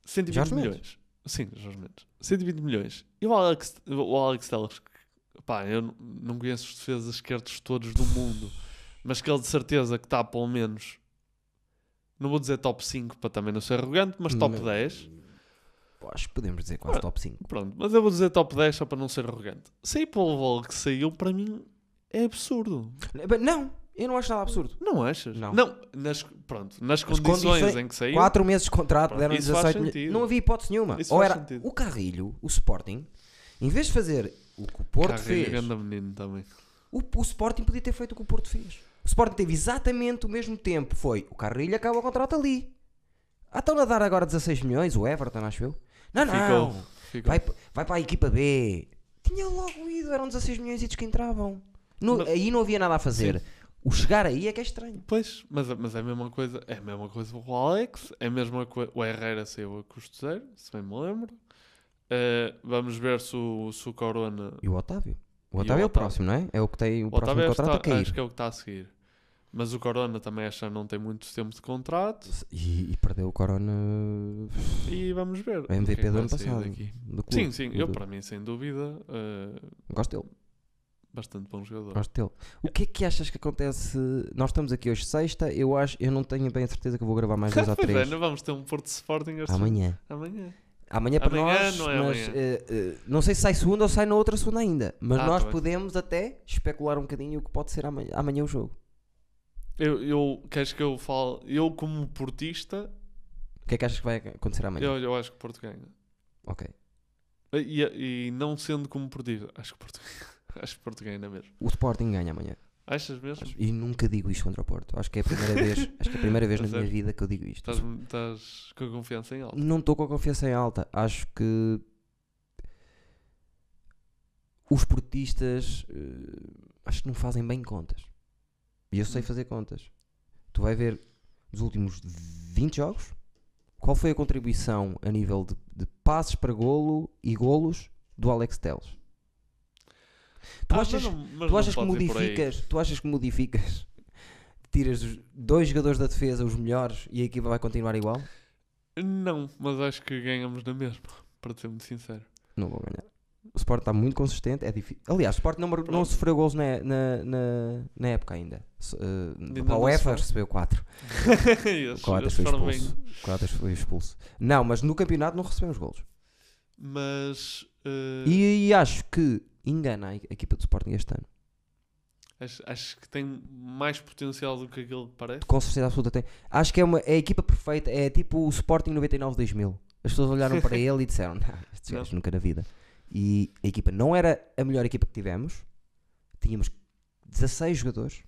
120 Jorge Mendes. milhões. Sim, Jorge Mendes. 120 milhões. E o Alex, o Alex Telles, que, pá, eu não conheço os defesas esquerdos todos do mundo, mas que ele de certeza que está pelo menos. Não vou dizer top 5 para também não ser arrogante, mas top Não. 10. Pô, Acho que podemos dizer quase Ah. top 5. Pronto, mas eu vou dizer top 10 só para não ser arrogante. Sair pelo voo que saiu, para mim, é absurdo. Não, eu não acho nada absurdo. Não achas? Não. nas, pronto, nas As condições, condições- em que saiu. 4 meses de contrato, deram isso faz 17 milhões. sentido. Não havia hipótese nenhuma. Isso Ou era sentido. o Carrilho, o Sporting, em vez de fazer o que o Porto Carrilho, fez, ganda menino também. o, o Sporting podia ter feito o que o Porto fez. O Sporting teve exatamente o mesmo tempo. Foi o Carrilho acaba o contrato ali. Ah, estão a dar agora 16 milhões, o Everton, acho eu. Não, não. Ficou. Ficou. Vai, vai para a equipa B. Tinha logo ido, eram 16 milhões e que entravam. No- Mas- aí não havia nada a fazer. O chegar aí é que é estranho. Pois, mas, mas é a mesma coisa. É a mesma coisa o Alex. É a mesma coisa. O Herrera saiu a custo zero, se bem me lembro. Eh, vamos ver se o, se o Corona. E o Otávio? O E o Otávio é o Otávio? próximo, não é? É o que tem o, O próximo Otávio que contrato a tá- cair. acho que é o que está a seguir. Mas o Corona também acha que não tem muito tempo de contrato. E, e perdeu o Corona E vamos ver. o é MVP do ano passado. do clube. Sim, sim, eu Do- para mim, sem dúvida, eh, Gosto dele. bastante bom jogador. Gosto dele. O que é que achas que acontece? Nós estamos aqui hoje sexta, eu acho, eu não tenho bem a certeza que eu vou gravar mais dois ou é, três não vamos ter um Porto Sporting este amanhã. amanhã. Amanhã para Amanhã nós, não é mas eh, eh, não sei se sai segunda ou sai na outra segunda ainda. Mas Ah, nós tá podemos até especular um bocadinho o que pode ser amanhã, amanhã o jogo. Eu, eu queres que eu fale? Eu, como portista, O que é que achas que vai acontecer amanhã? eu, eu acho que Porto ganha. Ok. E, e não sendo como portista, acho que Porto, acho que Porto ganha na mesma. O Sporting ganha amanhã. Achas mesmo? E nunca digo isto contra o Porto. Acho que é a primeira vez, acho que é a primeira vez na minha sério? vida que eu digo isto. Estás, estás com a confiança em alta? Não estou com a confiança em alta. Acho que os portistas eh, acho que não fazem bem contas. E eu sei Hum. fazer contas. Tu vai ver nos últimos 20 jogos qual foi a contribuição a nível de, de passes para golo e golos do Alex Teles. Tu Ah, achas, mas não- mas tu achas que modificas, tu achas que modificas, tiras dois jogadores da defesa, os melhores, e a equipa vai continuar igual? Não, mas acho que ganhamos na mesma, para ser muito sincero. Não vou ganhar. O Sport está muito consistente, é difícil. Aliás, o Sport não, não sofreu gols na, na, na, na época ainda. Se- eh, não UEFA recebeu 4. Esses- O Coates foi expulso. O Coates foi expulso. Não, mas no campeonato não recebemos gols. Mas eh, E, e acho que engana a, a equipa do Sporting este ano. acho, acho que tem mais potencial do que aquilo que parece. Com certeza absoluta tem. Acho que é, uma, é a equipa perfeita. É tipo o Sporting 99-2000. As pessoas olharam para ele e disseram: Não, estes gajos nunca na vida. E a equipa não era a melhor equipa que tivemos. Tínhamos 16 jogadores.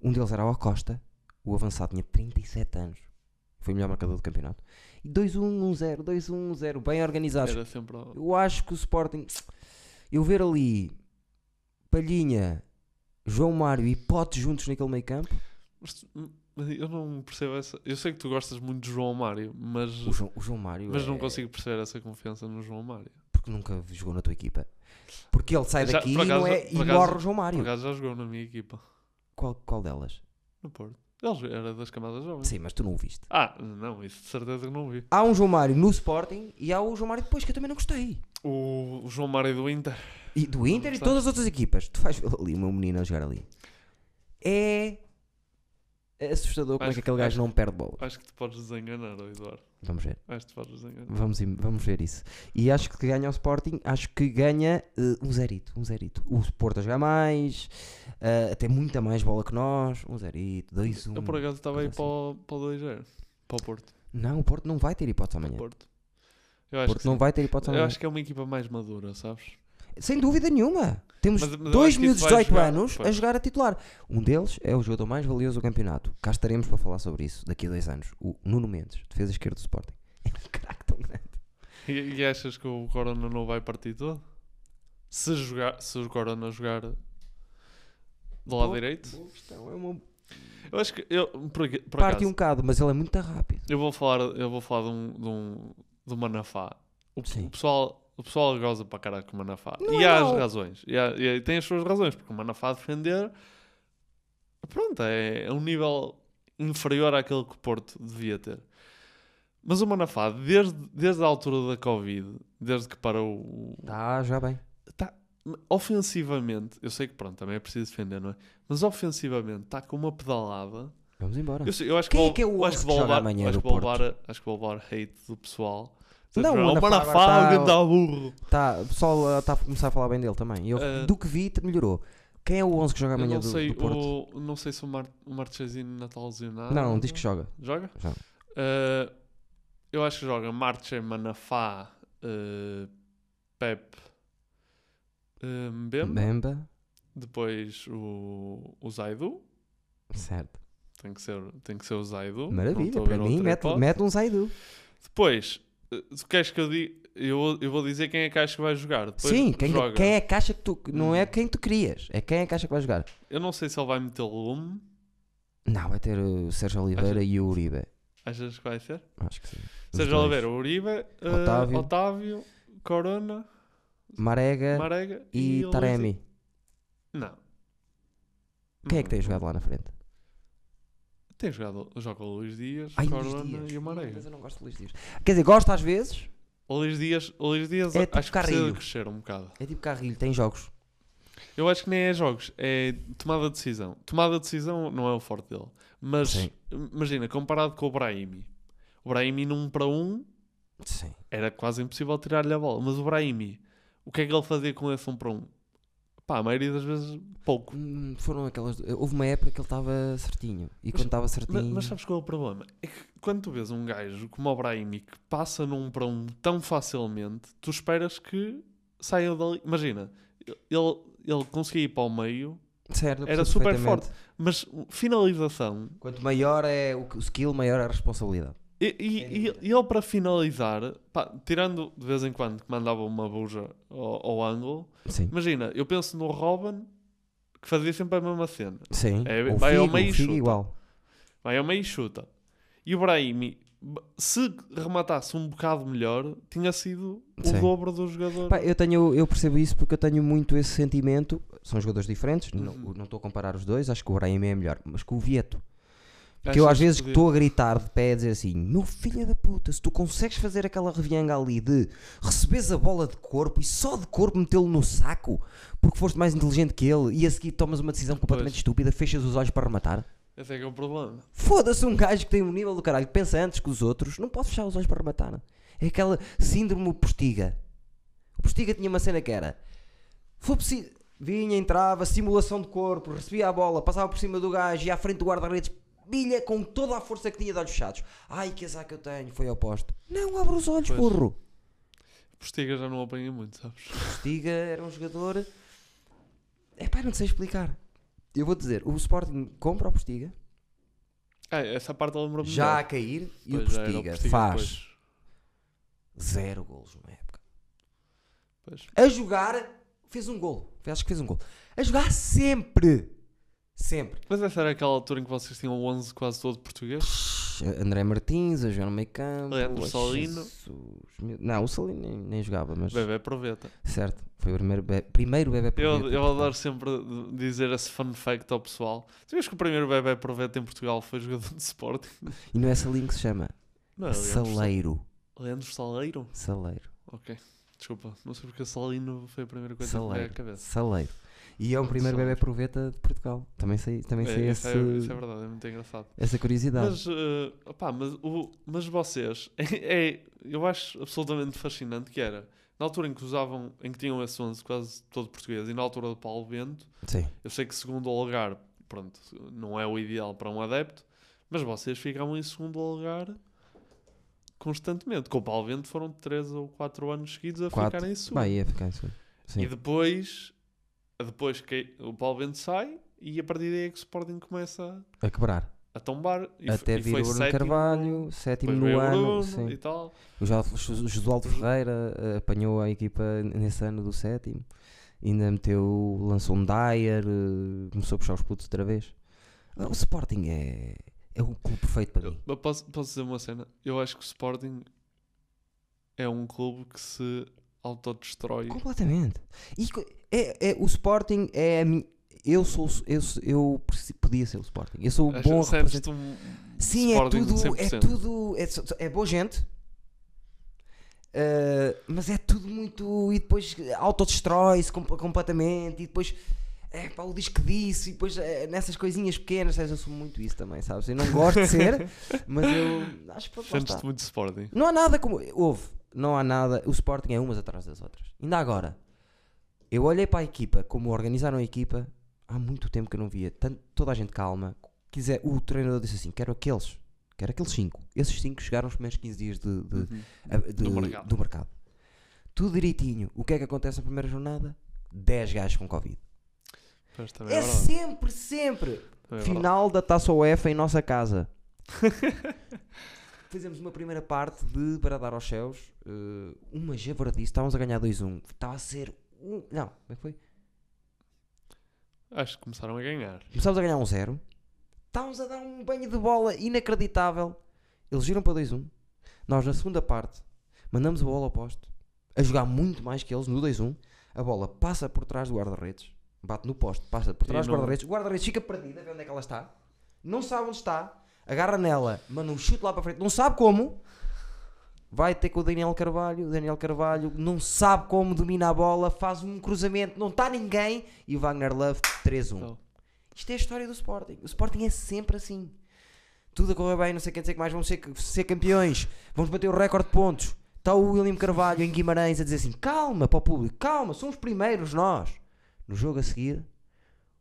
Um deles era o Acosta. O avançado tinha 37 anos. Foi o melhor marcador do campeonato. E 2-1, 1-0, 2-1, 1-0. Bem organizados. Era sempre. ao- Eu acho que o Sporting. Eu ver ali Palhinha, João Mário e Pote juntos naquele meio campo. Mas, mas eu não percebo essa. Eu sei que tu gostas muito de João Mário, mas, O João, o João Mário. mas não é- consigo perceber essa confiança no João Mário. Porque nunca jogou na tua equipa. Porque ele sai Já- daqui por e, acaso- é, por e acaso- morre o João Por Mário. acaso já jogou na minha equipa, Qual, qual delas? no Porto. Ele era das camadas jovens. Sim, mas tu não o viste. Ah, não, isso de certeza que não vi. Há um João Mário no Sporting e há o João Mário depois que eu também não gostei. O, o João Mário do Inter. E do Inter e todas as outras equipas. Tu faz ali o meu menino a jogar ali. É assustador como é Acho que aquele que- gajo acho não perde bolas. Acho que te podes desenganar, Eduardo. Vamos ver. Acho que te podes desenganar. Vamos, vamos ver isso. E acho que ganha o Sporting, acho que ganha eh, um zerito, um zerito. O Porto a jogar mais, eh, até muita mais bola que nós, um zerito, dois, um. Eu por acaso estava aí coisa para o, para o 2-0. Para o Porto. Não, o Porto não vai ter hipótese amanhã. o Porto. Eu acho Porto não vai ter hipótese Eu amanhã. acho que é uma equipa mais madura, sabes? Sem dúvida nenhuma. Temos Mas- mas dois miúdos de isso vai 18 jogar- anos a pois. jogar a titular. Um deles é o jogador mais valioso do campeonato. Cá estaremos para falar sobre isso daqui a dois anos. O Nuno Mendes, defesa esquerda do Sporting. É um craque tão grande. E, e achas que o Corona não vai partir todo? Se, jogar, se o Corona jogar do lado Boa- direito? Boa questão, é uma- Eu acho que. Eu, por, por Parte acaso, um bocado, mas ele é muito rápido. eu vou falar, eu vou falar de um, de um, de um Manafá. O, o pessoal. O pessoal goza para caralho com o Manafá. Não e é há as razões. E, há- e tem as suas razões. Porque o Manafá a defender. Pronto, é, é um nível inferior àquele que o Porto devia ter. Mas o Manafá, desde, desde a altura da Covid, desde que parou o, Tá, já bem. tá, ofensivamente, eu sei que pronto, também é preciso defender, não é? Mas ofensivamente está com uma pedalada. Vamos embora. Eu, sei- eu acho que Quem é que é o eu acho 11 que vou que joga levar, amanhã acho do que vou Porto? levar, acho que vou levar hate do pessoal. Não, o Manafá o ganda burro. Tá, o pessoal está a começar a falar bem dele também. Eu, Eh, do que vi, melhorou. Quem é o 11 que joga amanhã não do, sei, do Porto? o, não sei se o, Mar, o Marchesino está lesionado. Não, não diz que joga. Joga? Joga. Eh, eu acho que joga Marche, Manafá, eh, Pep, eh, Mbemba. Bemba. Depois o, o Zaidu. Certo. Tem que ser, tem que ser o Zaidu. Maravilha. Para mim, mete, mete um Zaidu. Depois, eh, tu queres que eu diga? Eu, vou- eu vou dizer quem é que acho que vai jogar. Depois Sim, quem, joga. quem é que acha que tu. Não é Hum. quem tu querias. É quem é que acha que vai jogar. Eu não sei se ele vai meter lume. Não, vai ter o Sérgio Oliveira e o Uribe. Achas que vai ser? Acho que sim. Os dois. Oliveira, Uribe, eh, Otávio. Otávio. Corona, Marega Marega e Luís Taremi. Não. Quem é que tem jogado lá na frente? Tem jogado, joga o Luís Dias, Ai, Corona Luís Dias. e o Marega. Mas eu não gosto de Luís Dias. Quer dizer, gosto às vezes. O Luís Dias, o Luís Dias É tipo acho que precisa Carrilho. crescer um bocado. É tipo Carrilho, tem jogos. Eu acho que nem é jogos, é tomada de decisão. Tomada de decisão não é o forte dele. Mas Sim. imagina, comparado com o Brahimi. O Brahimi num para um Sim. era quase impossível tirar-lhe a bola. Mas o Brahimi, o que é que ele fazia com esse um para um? Pá, a maioria das vezes pouco. Hum, Foram aquelas. Houve uma época que ele estava certinho. E quando estava Mas, certinho. mas sabes qual é o problema? É que quando tu vês um gajo como o Brahimi que passa num para um tão facilmente, tu esperas que saia dali. Imagina, ele, ele conseguia ir para o meio, Certo, era super forte. mas finalização. Quanto maior é o skill, maior é a responsabilidade. E, e- e- e ele para finalizar, pá, tirando de vez em quando que mandava uma buja ao, ao ângulo, Sim. imagina, eu penso no Robin que fazia sempre a mesma cena. Sim. É, o vai ao meio e chuta. igual. Vai ao meio e chuta. E o Brahimi, se rematasse um bocado melhor, tinha sido o Sim. dobro do jogador. Pá, eu, tenho, eu percebo isso porque eu tenho muito esse sentimento. São jogadores diferentes, não- Uhum. não estou a comparar os dois, acho que o Brahim é melhor, mas com o Vieto. Porque eu às vezes estou a gritar de pé a dizer assim: Meu filho da puta, se tu consegues fazer aquela revianga ali de receberes a bola de corpo e só de corpo metê-lo no saco porque foste mais inteligente que ele e a seguir tomas uma decisão completamente Pois. estúpida, fechas os olhos para rematar. Esse é que é o problema. Foda-se um gajo que tem um nível do caralho, que pensa antes que os outros, não pode fechar os olhos para rematar. É aquela síndrome postiga. O postiga tinha uma cena que era: foi preciso. Vinha, entrava, simulação de corpo, recebia a bola, passava por cima do gajo e à frente do guarda-redes, bilha com toda a força que tinha de olhos fechados. Ai, que azar que eu tenho, foi ao posto. Não, abre os olhos, Pois. burro. Postiga já não apanha muito, sabes? Postiga era um jogador. É pá, não sei explicar. Eu vou dizer: o Sporting compra o Postiga, Ah, essa parte eu lembro-me já a melhor. cair, e o Pois, já era Postiga, Postiga faz. depois. Zero golos numa época. Pois. A jogar, fez um gol. Acho que fez um gol. A jogar sempre. Sempre. Mas essa era aquela altura em que vocês tinham 11 quase todo português? André Martins a jogar no meio campo. Leandro Salino. Jesus, Não, o Salino nem, nem jogava, mas. Bebê, aproveita. Certo. Foi o primeiro, be... primeiro bebê Eu, Proveta, eu portanto. adoro sempre dizer esse fun fact ao pessoal. Tu vês que o primeiro bebê proveta em Portugal foi jogador de Sporting? E não é Salino que se chama. Não, é Saleiro. Leandro Saleiro? Saleiro. Ok. Desculpa, não sei porque Salino foi a primeira coisa que me veio à Saleiro. cabeça. Saleiro. E é o primeiro bebê proveta de Portugal. Também sei, também sei É, esse, isso, é, isso é verdade, é muito engraçado. essa curiosidade. Mas, eh, opá, mas, o, mas vocês, é, eu acho absolutamente fascinante que era, na altura em que usavam, em que tinham esse 11 quase todo português, e na altura do Paulo Bento, Sim. eu sei que segundo lugar, pronto, não é o ideal para um adepto, mas vocês ficavam em segundo lugar constantemente. Com o Paulo Bento foram 3 ou 4 anos seguidos a Quatro. ficarem em segundo. Vai, ia ficar isso. Sim. E depois, depois que o Paulo Bento sai, e a partir daí é que o Sporting começa A quebrar. a tombar. E, Até e vir o Bruno Carvalho, sétimo no ano. Sim. e tal. O Jo- o Josualdo Ferreira eh, apanhou a equipa nesse ano do sétimo. Ainda meteu, lançou um Dyer, eh, começou a puxar os putos outra vez. O Sporting é, é o clube perfeito para mim. eu posso, posso dizer uma cena? Eu acho que o Sporting é um clube que se autodestrói. Completamente. E é, é, o Sporting é a minha. Eu sou eu, eu podia ser o Sporting. Eu sou o bom representante. um Sim, é tudo, é 100%. tudo, é, só- é boa gente, Uh, mas é tudo muito. E depois autodestrói-se com- completamente. E depois é pá, o diz que disse. E depois eh, nessas coisinhas pequenas, sabes, eu sou muito isso também, sabes? Eu não gosto de ser, mas eu acho que. Sentes-te muito Sporting. Não há nada como. Houve, não há nada. O Sporting é umas atrás das outras. Ainda agora, eu olhei para a equipa, como organizaram a equipa, há muito tempo que eu não via. Tanto, toda a gente calma. Quiser, o treinador disse assim: quero aqueles. Quero aqueles 5. Esses 5 chegaram os primeiros 15 dias de, de- Uhum. a- de- Do mercado. do mercado. Tudo direitinho. O que é que acontece na primeira jornada? 10 gajos com Covid. É, é, sempre, sempre. É. Final da taça UEFA em nossa casa. Fizemos uma primeira parte de para dar aos céus. eh, uma javardice. Estávamos a ganhar 2-1. Estava a ser. Um, não, como é que foi? Acho que começaram a ganhar. Começámos a ganhar 1-0. Estávamos a dar um banho de bola inacreditável. Eles giram para 2-1. Nós, na segunda parte, mandamos a bola ao posto. a jogar muito mais que eles no 2-1. A bola passa por trás do guarda-redes, bate no poste, passa por trás do não- guarda-redes. O guarda-redes fica perdido a ver onde é que ela está, não sabe onde está, agarra nela, manda um chute lá para frente, não sabe como. Vai ter com o Daniel Carvalho. O Daniel Carvalho não sabe como domina a bola, faz um cruzamento, não está ninguém e o Wagner Love 3-1. Não. Isto é a história do Sporting. O Sporting é sempre assim. Tudo a correr bem, não sei quem dizer que mais vamos ser, ser campeões, vamos bater o recorde de pontos. Está o William Carvalho em Guimarães a dizer assim: calma para o público, calma, somos primeiros nós. No jogo a seguir,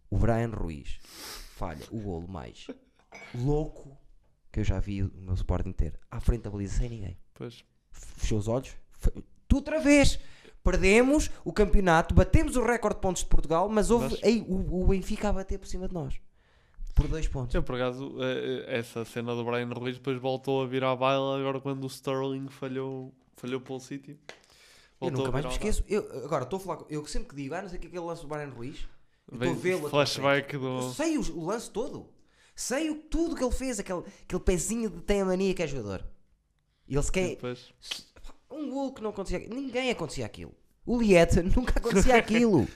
o Brian Ruiz falha o golo mais louco que eu já vi o meu Sporting ter à frente da baliza sem ninguém. Pois. Fechou os olhos, tu outra vez. Perdemos o campeonato, batemos o recorde de pontos de Portugal, mas houve ei, o, o Benfica a bater por cima de nós por dois pontos. Eu, por acaso, eh, eh, essa cena do Brian Ruiz depois voltou a virar a baila agora quando o Sterling falhou, falhou para o City. Eu nunca mais me esqueço. Eu, agora estou a falar. Eu sempre que digo, ah, não sei o que é aquele lance do Brian Ruiz. Estou a vê-lo. à flashback do- Eu sei o, o lance todo. Sei o, tudo que ele fez. Aquele, aquele pezinho de tem a mania que é jogador. E ele se E quer. depois, Um gol que não acontecia. Ninguém acontecia aquilo. O Lietzen nunca acontecia aquilo.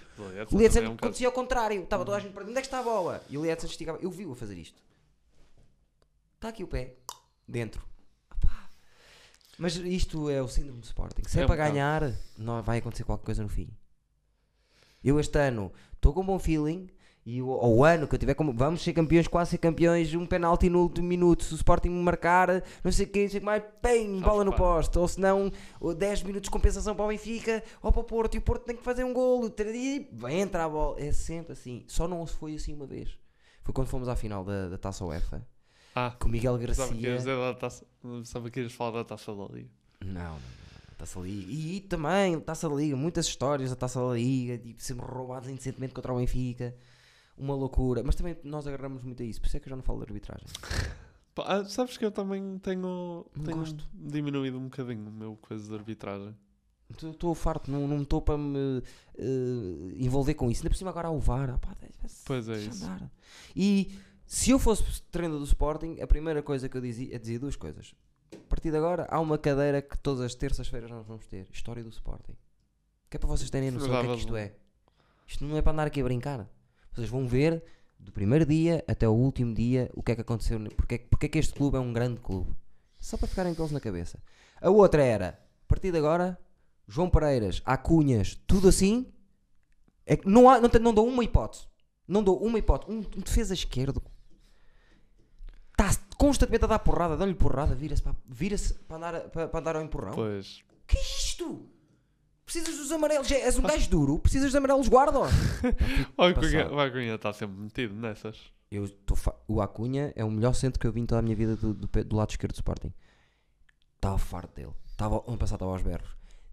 o Lietzen é um acontecia ao contrário. Estava toda a gente perdendo. Onde é que está a bola? E o Lietzen esticava. Eu vi-o a fazer isto. Está aqui o pé. Dentro. Mas isto é o síndrome do Sporting. Se é, É para ganhar, não vai acontecer qualquer coisa no fim. Eu este ano estou com um bom feeling. E o, o ano que eu tiver como vamos ser campeões, quase ser campeões, um penalti no último minuto, se o Sporting marcar, não sei o que, não sei o que mais, bem, bola no poste, ou se não, o 10 minutos de compensação para o Benfica ou para o Porto, e o Porto tem que fazer um golo, e vai entrar a bola, é sempre assim, só não se foi assim uma vez. Foi quando fomos à final da, da Taça UEFA, Ah, com o Miguel Garcia. pensava que ias falar da taça da Liga. Não, Taça da Liga. E, também, Taça da Liga, muitas histórias da Taça da Liga, de sermos roubados indecentemente contra o Benfica. Uma loucura, mas também nós agarramos muito a isso, por isso é que eu já não falo de arbitragem. Pá, ah, sabes que eu também tenho, tenho gosto. diminuído um bocadinho o meu coisa de arbitragem. Estou farto, não, não estou para me eh, envolver com isso. Ainda por cima agora há o VAR. ah, pá, Pois é isso. andar. E se eu fosse treinador do Sporting, a primeira coisa que eu dizia, eu dizia duas coisas. A partir de agora, há uma cadeira que todas as terças-feiras nós vamos ter. História do Sporting. Que é para vocês terem noção do que é que isto é. Isto não é para andar aqui a brincar. Vocês vão ver do primeiro dia até o último dia o que é que aconteceu. Porque, é que- porque é que este clube é um grande clube. Só para ficarem com eles na cabeça. A outra era, a partir de agora, João Pereiras, Acunhas, tudo assim. É que não, há, não, não dou uma hipótese. Não dou uma hipótese. Um, um defesa esquerdo está constantemente a dar porrada, dá-lhe porrada, vira-se para, vira para, andar, para, para andar ao empurrão. Pois. Que é isto? Precisas dos amarelos. Já És um gajo duro, precisas dos amarelos guarda. O. Acunha- o Acunha está sempre metido nessas. Eu tô fa- O Acunha é o melhor centro que eu vi em toda a minha vida do, do, do lado esquerdo do Sporting. Estava farto dele. Estava, ano passado estava aos berros.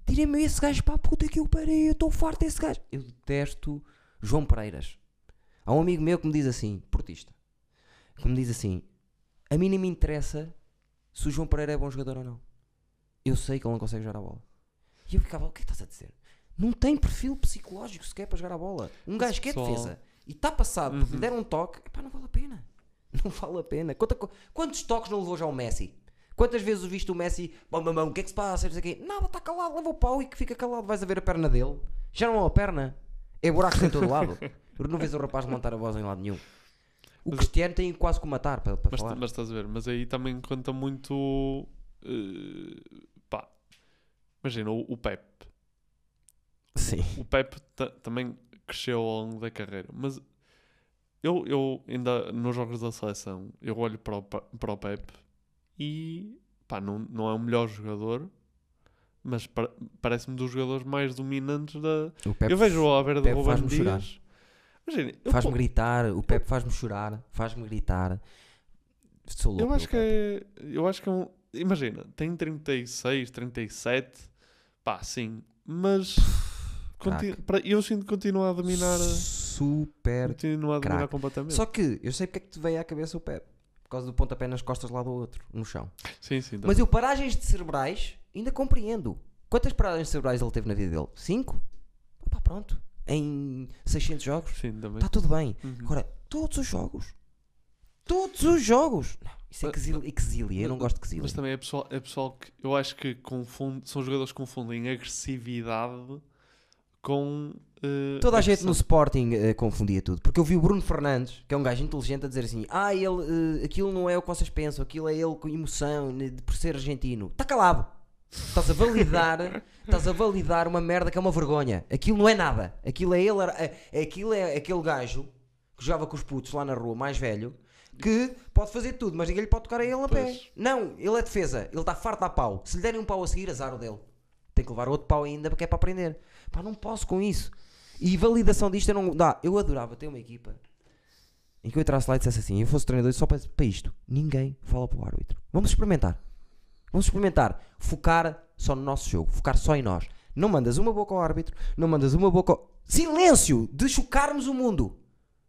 Tirem-me esse gajo para a puta que eu parei. Eu estou farto desse gajo. Eu detesto João Pereiras. Há um amigo meu que me diz assim, portista, que me diz assim: A mim nem me interessa se o João Pereira é bom jogador ou não. Eu sei que ele não consegue jogar a bola. E eu ficava: O que é que estás a dizer? Não tem perfil psicológico sequer para jogar a bola. Um Mas gajo que é pessoal- defesa e está passado porque lhe Uhum. deram um toque, epá, não vale a pena. Não vale a pena. Quanta co- quantos toques não levou já o Messi? Quantas vezes o viste o Messi, bom, bom, o que é que se passa? Não sei o quê. Nada, está calado, leva o pau e que fica calado. Vais a ver a perna dele. Já não é uma perna. É buracos em todo lado. Não vês o rapaz levantar a voz em lado nenhum. O Mas- Cristiano tem quase que o matar para, para Mas, falar. mas estás a ver, mas aí também conta muito. eh, imagina o, o Pep. Sim. O Pep ta- também cresceu ao longo da carreira, mas eu, eu ainda nos jogos da seleção eu olho para o, Pa- para o Pep e pá, não, não é o melhor jogador, mas pa- parece-me dos jogadores mais dominantes da. O Pepe eu vejo beira do Pep Ruben. Dias. Faz-me gritar. O Pepe faz-me chorar. Faz-me gritar. Sou louco. Eu acho que Pepe. é. Eu acho que é um. Imagina, tem 36, 37. Pá, sim. Mas. pra- eu sinto que continua a dominar. Super Continua a dominar craque. completamente. Só que eu sei porque é que te veio à cabeça o Pepe. Por causa do pontapé nas costas lá do outro, no chão. Sim, sim. Mas eu paragens de cerebrais ainda compreendo. Quantas paragens cerebrais ele teve na vida dele? Cinco? Opa, pronto. Em 600 jogos? Sim, também. Está tudo bem. Uhum. Agora, todos os jogos. Todos os jogos. Não. Isso é Mas- quesil- exilia. Eu não gosto de quesília. Mas também é pessoal, é pessoal que eu acho que confunde, são jogadores que confundem agressividade com. eh, Toda a gente no. Sporting eh, confundia tudo. Porque eu vi o Bruno Fernandes, que é um gajo inteligente, a dizer assim: Ah, ele, eh, aquilo não é o que vocês pensam, aquilo é ele com emoção, né, por ser argentino. Está calado. Estás a validar, estás a validar uma merda que é uma vergonha. Aquilo não é nada. Aquilo é ele, é, é- aquilo é aquele gajo que jogava com os putos lá na rua, mais velho, que pode fazer tudo, mas ninguém lhe pode tocar a ele a pé. Pois. Não, ele é defesa, ele está farto a pau. Se lhe derem um pau a seguir, azar o dele. Tem que levar outro pau ainda porque é para aprender. Pá, não posso com isso. E validação disto eu não dá. Eu adorava ter uma equipa em que eu entrasse lá e dissesse assim: eu fosse treinador só para, para isto. Ninguém fala para o árbitro. Vamos experimentar. Vamos experimentar. Focar só no nosso jogo. Focar só em nós. Não mandas uma boca ao árbitro. Não mandas uma boca ao... Silêncio! De chocarmos o mundo.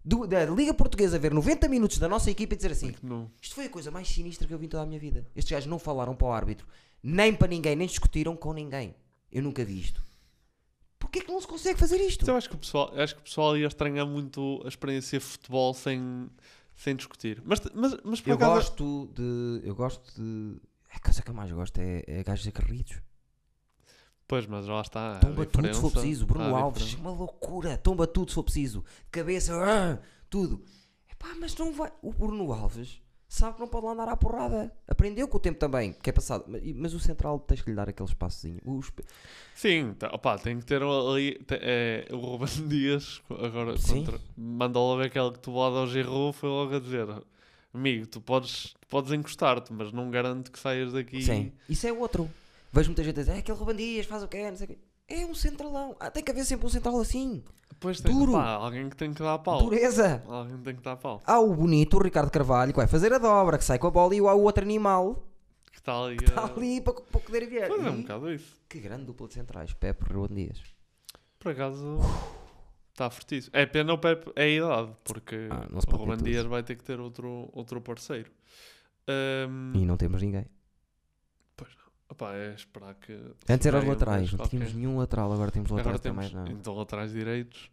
Do- da Liga Portuguesa ver 90 minutos da nossa equipa e dizer assim: Não. isto foi a coisa mais sinistra que eu vi em toda a minha vida. Estes gajos não falaram para o árbitro, nem para ninguém, nem discutiram com ninguém. Eu nunca vi isto. Porquê que não se consegue fazer isto? Mas eu acho que o pessoal, acho que o pessoal ia estranhar muito a experiência de futebol sem, sem discutir. Mas, mas, mas por Eu acaso. gosto de. Eu gosto de. A coisa que eu mais gosto é, é gajos acarridos. Pois, mas lá está. a Tomba tudo se for preciso. Bruno Alves, uma loucura. Tomba tudo se for preciso. De cabeça, ah, tudo. Epá, mas não vai. O Bruno Alves sabe que não pode lá andar à porrada. Aprendeu com o tempo também, que é passado. Mas, mas o central tens que lhe dar aquele espaçozinho. Os- Sim, tá, opá, tem que ter ali. te- é, o Ruben Dias, agora Sim. contra. Manda logo aquela que tu lado ao Giroud, foi logo a dizer: Amigo, tu podes, podes encostar-te, mas não garanto que saias daqui. Sim, isso é outro. Vejo muita gente a dizer, é aquele Ruben Dias, faz o que é, não sei o quê. É um centralão. Ah, tem que haver sempre um central assim. Depois tem, Duro. opá, alguém que tem que dar pau. Dureza. Alguém tem que dar pau. Há o bonito, o Ricardo Carvalho, que vai fazer a dobra, que sai com a bola, e há o outro animal Que está ali. que está ali para, para poder ver. Pois é, um E bocado isso. que grande dupla de centrais, Pepe Ruben Dias. Por acaso. Está fortíssimo. É pena o Pepe, é a idade, porque Ah, o Ruben. Dias vai ter que ter outro, outro parceiro. Ahm, E não temos ninguém. Opá, é esperar que. Antes eram os laterais, não tínhamos nenhum lateral, agora temos Agora laterais temos também. Não. então laterais direitos.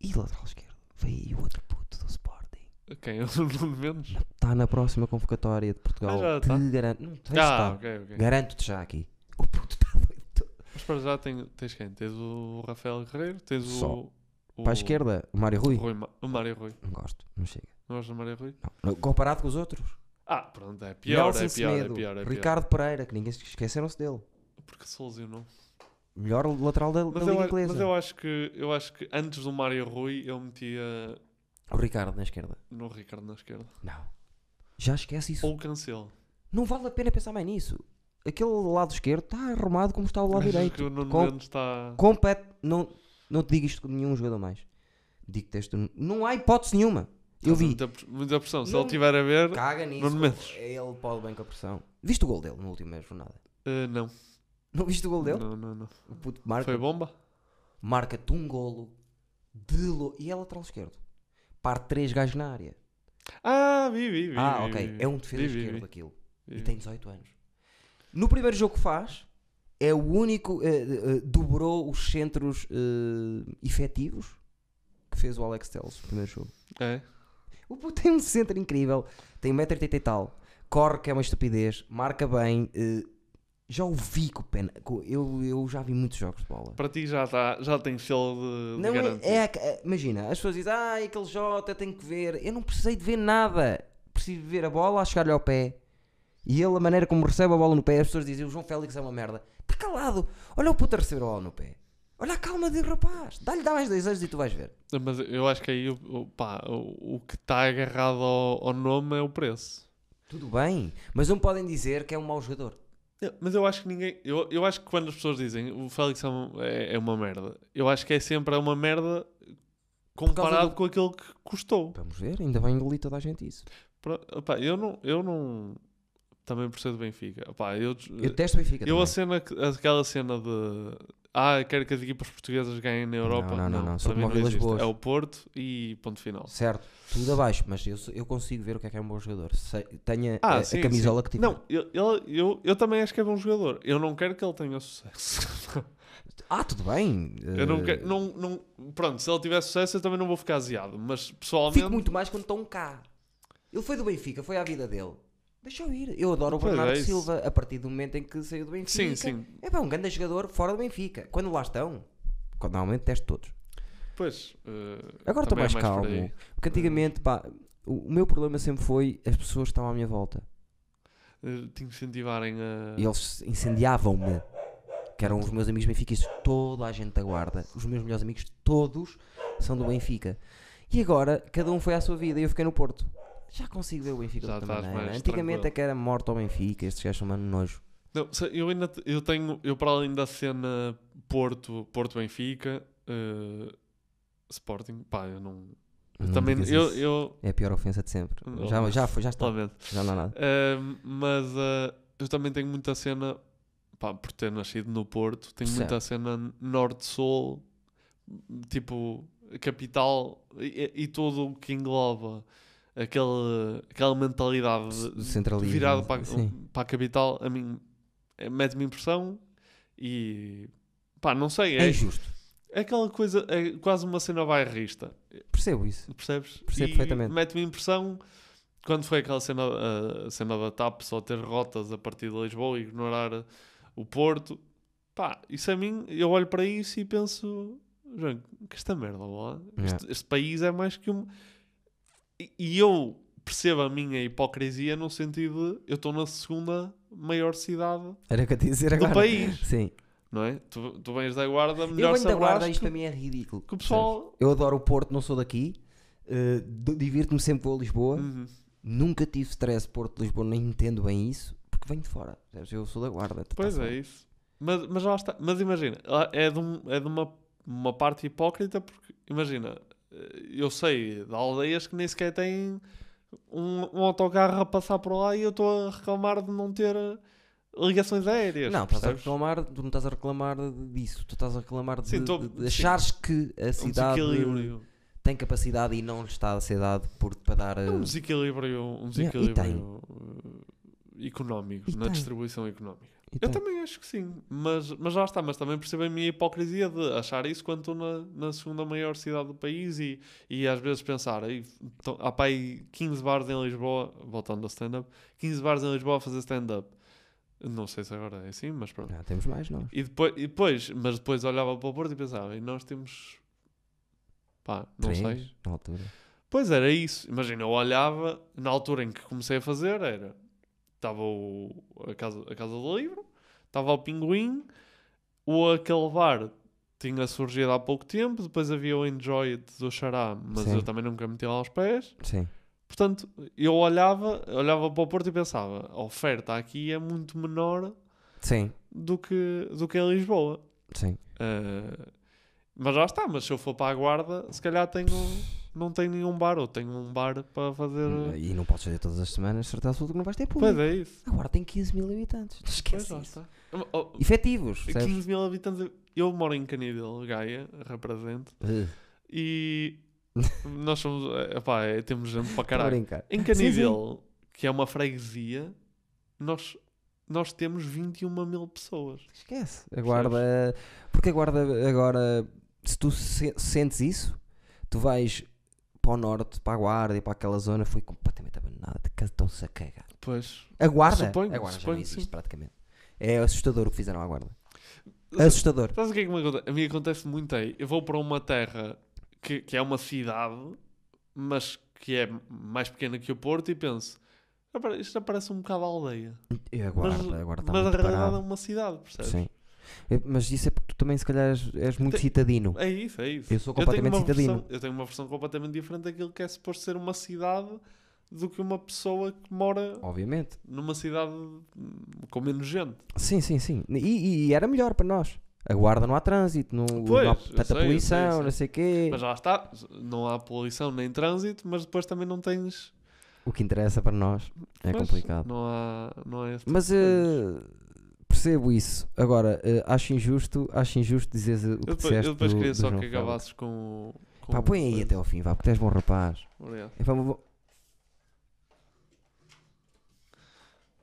E lateral esquerdo? Veio o outro puto do Sporting. Quem? O Nuno Mendes? Está na próxima convocatória de Portugal. Ah, já te tá? garanto. Não, tens Ah, está. ok, ok. Garanto-te já aqui. O puto está doido. Mas para já tem- tens quem? Tens o Rafael Guerreiro? Tens Só. o. o Para a esquerda, o Mário Rui. Rui Ma- o Mário Rui. Não gosto, não chega. Não gostas do Mário Rui? Não, Comparado com os outros. Ah, pronto, é pior, Nelson é pior, é pior, é pior. Ricardo Pereira, que ninguém se esqueceram-se dele. Porque se lesionou. Melhor lateral da, da Mas, Liga eu, Inglesa. mas eu acho que eu acho que antes do Mário Rui eu metia O Ricardo na esquerda. no Ricardo na esquerda. Não. Já esquece isso. Ou cancelo. Não vale a pena pensar mais nisso. Aquele lado esquerdo está arrumado como está o lado Achas direito. que o Nuno Com- está. Compete. Não, não te digo isto com nenhum jogador mais. Digo texto. Não há hipótese nenhuma. Eu vi. Muita, muita pressão. Se Não- ele estiver a ver. Caga nisso. Mendes. Ele pode bem com a pressão. Viste o gol dele na última jornada? eh, não. Não viste o gol dele? Não, não, não. O puto marca. Foi bomba? Marca-te um golo de lo... E é lateral esquerdo. Parte três gajos na área. Ah, vi, vi, vi. ah, vi, ok. vi, É um defesa vi, vi, esquerdo vi, aquilo. vi, E vi. tem 18 anos. No primeiro jogo que faz, é o único. eh, eh, dobrou os centros eh, efetivos que fez o Alex Telles no primeiro jogo. É. O puto tem um centro incrível, tem 1,80m e tal, corre que é uma estupidez, marca bem. eh, já o vi com o pena. Eu, eu já vi muitos jogos de bola. Para ti já, tá, já tem selo de, de Não garantia. é, é- Imagina, as pessoas dizem, ah, aquele Jota tenho que ver. Eu não precisei de ver nada. Preciso de ver a bola a chegar-lhe ao pé. E ele, a maneira como recebe a bola no pé, as pessoas dizem, o João Félix é uma merda. Está calado. Olha o puto a receber a bola no pé. Olha a calma de rapaz. Dá-lhe dá mais dois anos e tu vais ver. Mas eu acho que aí o, o, pá, o, o que está agarrado ao, ao nome é o preço. Tudo bem. Mas não podem dizer que é um mau jogador. Mas eu acho que ninguém. Eu, eu acho que quando as pessoas dizem o Félix é uma, é, é uma merda, eu acho que é sempre uma merda comparado do- com aquilo que custou. Vamos ver, ainda vai engolir toda a gente isso. Pro- opá, eu não. Eu não também por ser do Benfica. Opá, eu, Eu testo Benfica eu a cena, que- aquela cena de. Ah, quero que as equipas portuguesas ganhem na Europa. não, não, não, como não Vilas existe. Boas. É o Porto e ponto final. Certo, tudo abaixo, mas eu, eu consigo ver o que é que é um bom jogador. Sei- tenha Ah, a, a sim, camisola sim. que tiver. Não, eu, eu, eu, eu também acho que é bom jogador. Eu não quero que ele tenha sucesso. Ah, tudo bem. eu não eh, quero. Não, não, pronto, se ele tiver sucesso, eu também não vou ficar aziado. Mas pessoalmente. Fico muito mais quando estão cá. Ele foi do Benfica, foi à vida dele. Deixou ir. Eu adoro o Pois é Bernardo isso. Silva a partir do momento em que saiu do Benfica. Sim, sim. É pá, um grande jogador fora do Benfica. Quando lá estão, quando normalmente teste todos. Pois. eh, Agora estou também é mais, calmo. Porque antigamente, pá, o, meu problema sempre foi as pessoas que estavam à minha volta. Eh, te incentivarem a. E eles incendiavam-me. Que eram os meus amigos benfiquistas, toda a gente da guarda, os meus melhores amigos, todos são do Benfica. E agora, cada um foi à sua vida e eu fiquei no Porto. Já consigo ver o Benfica Já de outra maneira. Antigamente tranquilo. é que era morto ao Benfica, estes gajos são mano nojo. Não, eu ainda eu tenho, eu para além da cena Porto, Porto Benfica, eh, Sporting, pá, eu não. eu Não também, eu, eu É a pior ofensa de sempre. Não, Já, já foi, já está. Já não há nada. Ahm, mas ah, eu também tenho muita cena, pá, por ter nascido no Porto, tenho muita cena norte-sul, tipo, capital e, e tudo o que engloba aquele, aquela mentalidade virada para, para a capital, a mim eh, mete-me impressão e pá, não sei, É é, injusto. é aquela coisa, é quase uma cena bairrista. Percebo isso. Percebes? Percebo e perfeitamente. Mete-me impressão quando foi aquela cena, a cena da TAP só ter rotas a partir de Lisboa e ignorar o Porto. Pá, isso a mim, eu olho para isso e penso, João, que esta merda lá, este, este país é mais que um. E, e eu percebo a minha hipocrisia no sentido de eu estou na segunda maior cidade Era o que eu te ia dizer do agora. país, Sim. não é? Tu, tu vens da guarda, Eu melhor venho da guarda, sabrás isto que, para mim é ridículo. que o pessoal. Eu adoro o Porto, não sou daqui. Uh, d- Divirto-me sempre com a Lisboa. Uhum. Nunca tive stress Porto-Lisboa, nem entendo bem isso. Porque venho de fora. percebes? Eu sou da guarda. Pois é isso. Mas, mas lá está. Mas imagina, lá é de, um- é de uma, uma parte hipócrita porque, imagina, eh, eu sei de aldeias que nem sequer têm um, um autocarro a passar por lá e eu estou a reclamar de não ter eh, ligações aéreas. Não, estás a reclamar, tu não estás a reclamar disso. Tu estás a reclamar de, Sim, tô- de- de achares que a Um cidade desequilíbrio. tem capacidade e não está a ser dado por, para dar. Um uh, desequilíbrio, um Yeah, desequilíbrio eh, económico, E na distribuição económica. E Eu tem. também acho que sim, mas, mas já está, mas também percebo a minha hipocrisia de achar isso quando estou na, na segunda maior cidade do país e, e às vezes pensar, aí, então, há aí 15 bares em Lisboa, voltando ao stand-up, 15 bares em Lisboa a fazer stand-up. Não sei se agora é assim, mas pronto. Já temos mais, nós. E depois, e depois, mas depois olhava para o Porto e pensava, e nós temos, pá, não Três, sei. na altura. Pois era isso. Imagina, eu olhava, na altura em que comecei a fazer, era. Estava o- a, casa, a Casa do Livro, estava o Pinguim, o aquele bar tinha surgido há pouco tempo, depois havia o Enjoy do Xará, mas Sim. eu também nunca meti lá aos pés. Sim. Portanto, eu olhava, olhava para o Porto e pensava, a oferta aqui é muito menor Sim. do que, do que em Lisboa. Sim. Ah, mas já está, mas se eu for para a guarda, se calhar tenho, não tenho nenhum bar, ou tenho um bar para fazer. E não podes fazer todas as semanas, certeza absoluta que não vais ter público. Pois é isso. Agora tem 15 mil habitantes. Não Pois esquece lá isso. Oh, oh, Efetivos, percebes? 15 mil habitantes. Eu moro em Canidelo, Gaia, represento, Uh, e nós somos. eh, Epá, é, temos gente para caralho. Em Canidelo, que é uma freguesia, nós, nós temos 21 mil pessoas. Esquece. A guarda. Porque a guarda agora, se tu se- sentes isso, tu vais para o norte, para a guarda e para aquela zona, foi completamente abandonada. Estão-se a cagar. Pois. A guarda? Suponho, a guarda já suponho não que existe sim. praticamente. É assustador o que fizeram à guarda. Assustador. Sabes o que é que me acontece? A mim acontece muito aí. Eu vou para uma terra que, que é uma cidade, mas que é mais pequena que o Porto e penso, "Epá, isto já parece um bocado aldeia. E a Mas, guarda, a guarda está mas a muito realidade é uma cidade, percebes? Sim. É, Mas isso é porque tu também, se calhar, és, és muito Tem- citadino. É isso, é isso. Eu sou tenho completamente uma citadino. versão- eu tenho uma versão completamente diferente daquilo que é suposto ser uma cidade do que uma pessoa que mora Obviamente. numa cidade com menos gente. Sim, sim, sim. E, e era melhor para nós. A guarda não há trânsito, não, Pois, não há eu tanta sei, eu poluição, sei, eu sei. não sei o quê. Mas já está, não há poluição nem trânsito, mas depois também não tens. O que interessa para nós é Pois, complicado. Não há, não há esse tipo Mas eh, percebo isso. Agora, eh, acho injusto, acho injusto dizeres o que Eu depois, disseste eu depois do- queria do só João que acabasses com. com Pá, põe aí até ao fim, vá, porque és bom rapaz. Obrigado. É, pá, vou-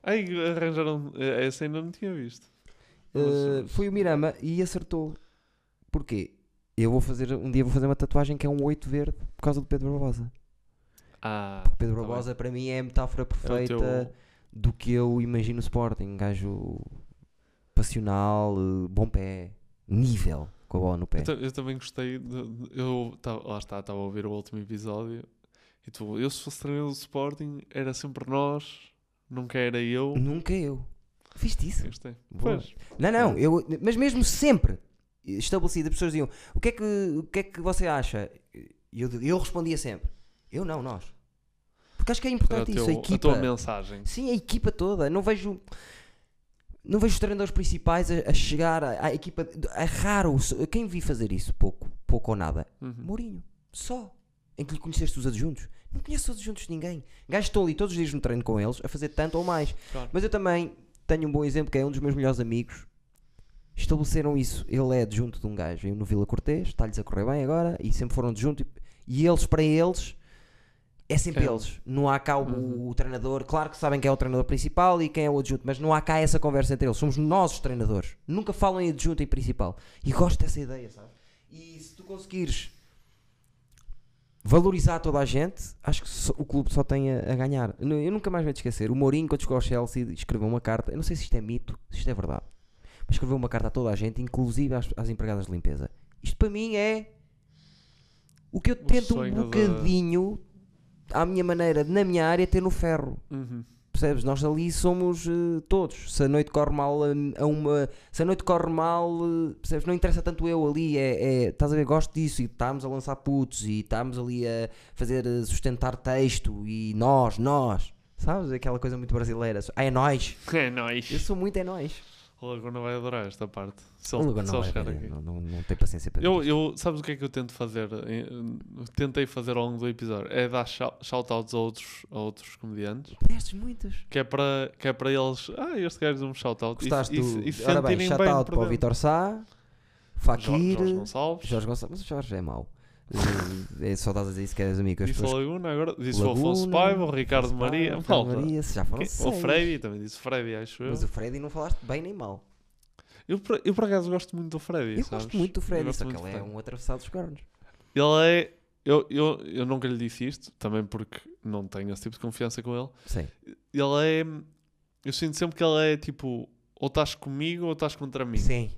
Ai, arranjaram. eh, Essa ainda não tinha visto. Mas- foi o Mirama e acertou. Porquê? Eu vou fazer, um dia vou fazer uma tatuagem que é um 8 verde por causa do Pedro Barbosa. Ah, Pedro tá Barbosa para mim é a metáfora bem. É perfeita teu- do que eu imagino o Sporting. Um gajo passional, eh, bom pé, nível com a bola no pé. Eu, eu também gostei. De, de- eu tava, lá está, estava a ouvir o último episódio. E tu, eu se fosse treinador do Sporting, era sempre nós, nunca era eu. Nunca eu. Viste isso? Eu gostei. Pois, Não, não, eu, mas mesmo sempre estabelecido, as pessoas diziam: o que é que, o que, é que você acha? E eu, eu respondia sempre: eu não, nós. Porque acho que é importante o isso, a teu- a equipa. tua mensagem. Sim, a equipa toda. Não vejo. Não vejo os treinadores principais a, a chegar à, à equipa. É raro. Quem vi fazer isso? Pouco. Pouco ou nada. Uhum. Mourinho. Só. Em que lhe conheceste os adjuntos. Não conheço os adjuntos de ninguém. Estão ali todos os dias no treino com eles a fazer tanto ou mais. Claro. Mas eu também tenho um bom exemplo que é um dos meus melhores amigos. Estabeleceram isso. Ele é adjunto de um gajo aí no Vila Cortês, está-lhes a correr bem agora e sempre foram adjunto. E, e eles, para eles, é sempre É. eles. Não há cá o, Uhum. o treinador. Claro que sabem quem é o treinador principal e quem é o adjunto, mas não há cá essa conversa entre eles. Somos nós os treinadores. Nunca falam em adjunto e principal. E gosto dessa ideia, sabe? E se tu conseguires valorizar toda a gente, acho que só- o clube só tem a, a ganhar. Eu nunca mais vou te esquecer. O Mourinho, quando chegou ao Chelsea, escreveu uma carta. Eu não sei se isto é mito, se isto é verdade. Mas escreveu uma carta a toda a gente, inclusive às, às empregadas de limpeza. Isto para mim é o que eu tento um sonho da- bocadinho, à minha maneira, na minha área, ter no ferro. Uhum. Percebes? Nós ali somos eh, todos. Se a noite corre mal a, a uma. Se a noite corre mal, eh, percebes? Não interessa tanto eu ali. É, é- estás a ver? Gosto disso. E estamos a lançar putos. E estamos ali a fazer eh, sustentar texto. E nós, nós. Sabes? Aquela coisa muito brasileira. Ah, é nós. É nóis. Eu sou muito é nós. O Laguna vai adorar esta parte. Se O ele vai ver, não, não, não tem paciência para Eu, eu, sabes o que é que eu tento fazer? Eh, Tentei fazer ao longo do episódio. É dar shou- shout-outs a outros, a outros comediantes. Destes muitos. Que é para, que é para eles. Ah, este gajo deu um shout-out. E, Gostaste e, do. e se Ora bem, sentirem shout bem out por para o. Vitor Sá, Jorge, Fakir. Jorge Gonçalves. Jorge Gonçalves. Mas o Jorge é mau. Eh, é só estás a dizer isso que és amigo. Disse pessoas Laguna, agora disse o Afonso Laguna, Paiva, o Ricardo Maria. Paiva, malta. Maria, já foram seis. O Freddy, também disse Freddy, acho eu. Mas o Freddy não falaste bem nem mal. Eu, por, eu por acaso gosto muito do Freddy. Eu sabes? gosto muito do Freddy, só que ele é um atravessado dos cornos. Ele é. Eu, eu, eu nunca lhe disse isto, também porque não tenho esse tipo de confiança com ele. Sim. Ele é. Eu sinto sempre que ele é tipo. Ou estás comigo ou estás contra mim. Sim.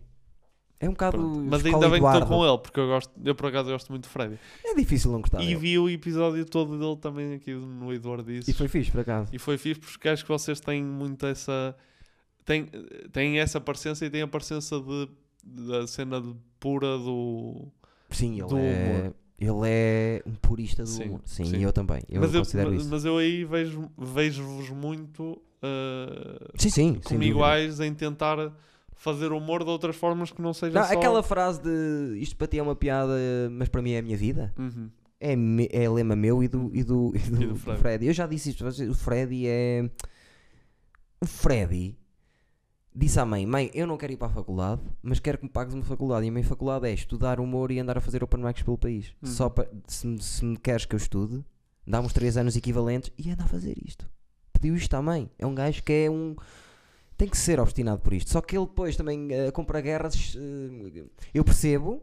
É um bocado. Pronto. Mas ainda bem que estou Eduardo. com ele, porque eu, gosto, eu por acaso gosto muito do Freddy. É difícil não gostar. e dele. vi o episódio todo dele também aqui no Eduardo disse. E foi fixe, por acaso. E foi fixe porque acho que vocês têm muito essa. Têm, têm essa parecença e têm a parecença de, da cena de pura do. Sim, ele do é. Ele é um purista do Sim, humor. Sim, sim. eu também. Eu mas, eu, considero mas, isso. mas eu aí vejo- vejo-vos muito uh, Sim, sim. como iguais em tentar fazer humor de outras formas que não seja Não, só. Aquela frase de isto para ti é uma piada, mas para mim é a minha vida. Uhum. É, me- é lema meu e do, e do, e do, E do Freddy. Freddy. Eu já disse isto, o Freddy é. O Freddy disse à mãe: Mãe, eu não quero ir para a faculdade, mas quero que me pagues uma faculdade. E a minha faculdade é estudar humor e andar a fazer open mics pelo país. Uhum. Só para, se, me- se me queres que eu estude, dá-me uns 3 anos equivalentes e anda a fazer isto. Pediu isto à mãe. É um gajo que é um. Tem que ser obstinado por isto. Só que ele depois também eh, compra guerras. eh, eu percebo,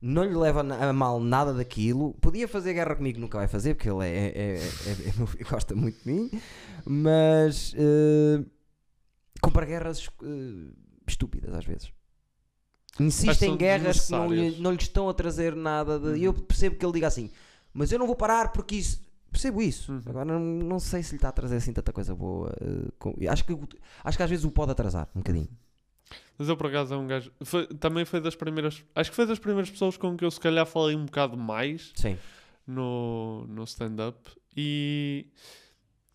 não lhe leva a mal nada daquilo. Podia fazer guerra comigo, nunca vai fazer, porque ele é, é- é- é- é gosta muito de mim. Mas eh, compra guerras eh, estúpidas às vezes. Insiste em guerras que não lhe, não lhe estão a trazer nada. De, E eu Uhum. percebo que ele diga assim: Mas eu não vou parar porque isso. Percebo isso. Uhum. Agora não, não sei se lhe está a trazer assim tanta coisa boa. eh, com- acho, que, acho que às vezes o pode atrasar um bocadinho. Mas eu por acaso é um gajo. foi- também foi das primeiras. Acho que foi das primeiras pessoas com que eu se calhar falei um bocado mais Sim. no, no stand-up. E.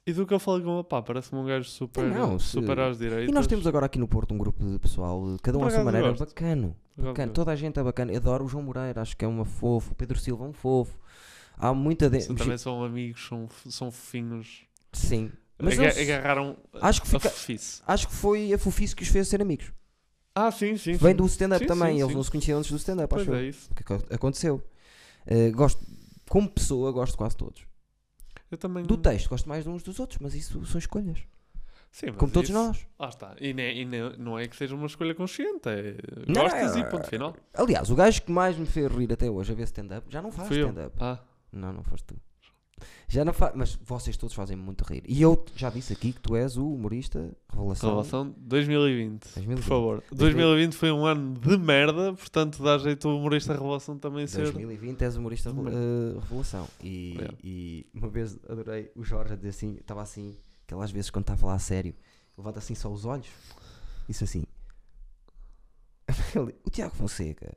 E do que eu falei com pá, parece-me um gajo super, Não, se- super às direitas. E nós temos agora aqui no Porto um grupo de pessoal, eh, cada um à sua maneira, gosto. bacano. Gosto. Toda a gente é bacana. Eu adoro o João Moreira, acho que é uma fofo. O Pedro Silva é um fofo. Há muita. De... Sim, também são amigos, são, são fofinhos. Sim. Mas Aga- eles- agarraram acho que a fica- fofice. Acho que foi a fofice que os fez ser amigos. Ah, sim, sim. Vem sim. do stand-up também. sim, Eles sim. não se conheciam antes do stand-up, acho é isso. Que é aconteceu? Eh, gosto, como pessoa, gosto quase todos. Eu também. Do texto, gosto mais de uns dos outros, mas isso são escolhas. Sim, Como todos isso- nós. Lá está. E, nem- e não é que seja uma escolha consciente. É, Não, gostas é- e ponto final. Aliás, o gajo que mais me fez rir até hoje a ver stand-up já não faz stand-up. Ah, Não, não foste tu. Já não fa... Mas vocês todos fazem muito rir. E eu já disse aqui que tu és o humorista revelação. Revelação 2020. 2020. Por favor. 2020 foi um ano de merda, portanto dá jeito o humorista revelação também ser. 2020 és humorista eh, revelação. E, Yeah. e uma vez adorei o Jorge a dizer assim, estava assim, aquelas vezes quando está a falar a sério, levanta assim só os olhos, disse assim. Ele, o Tiago Fonseca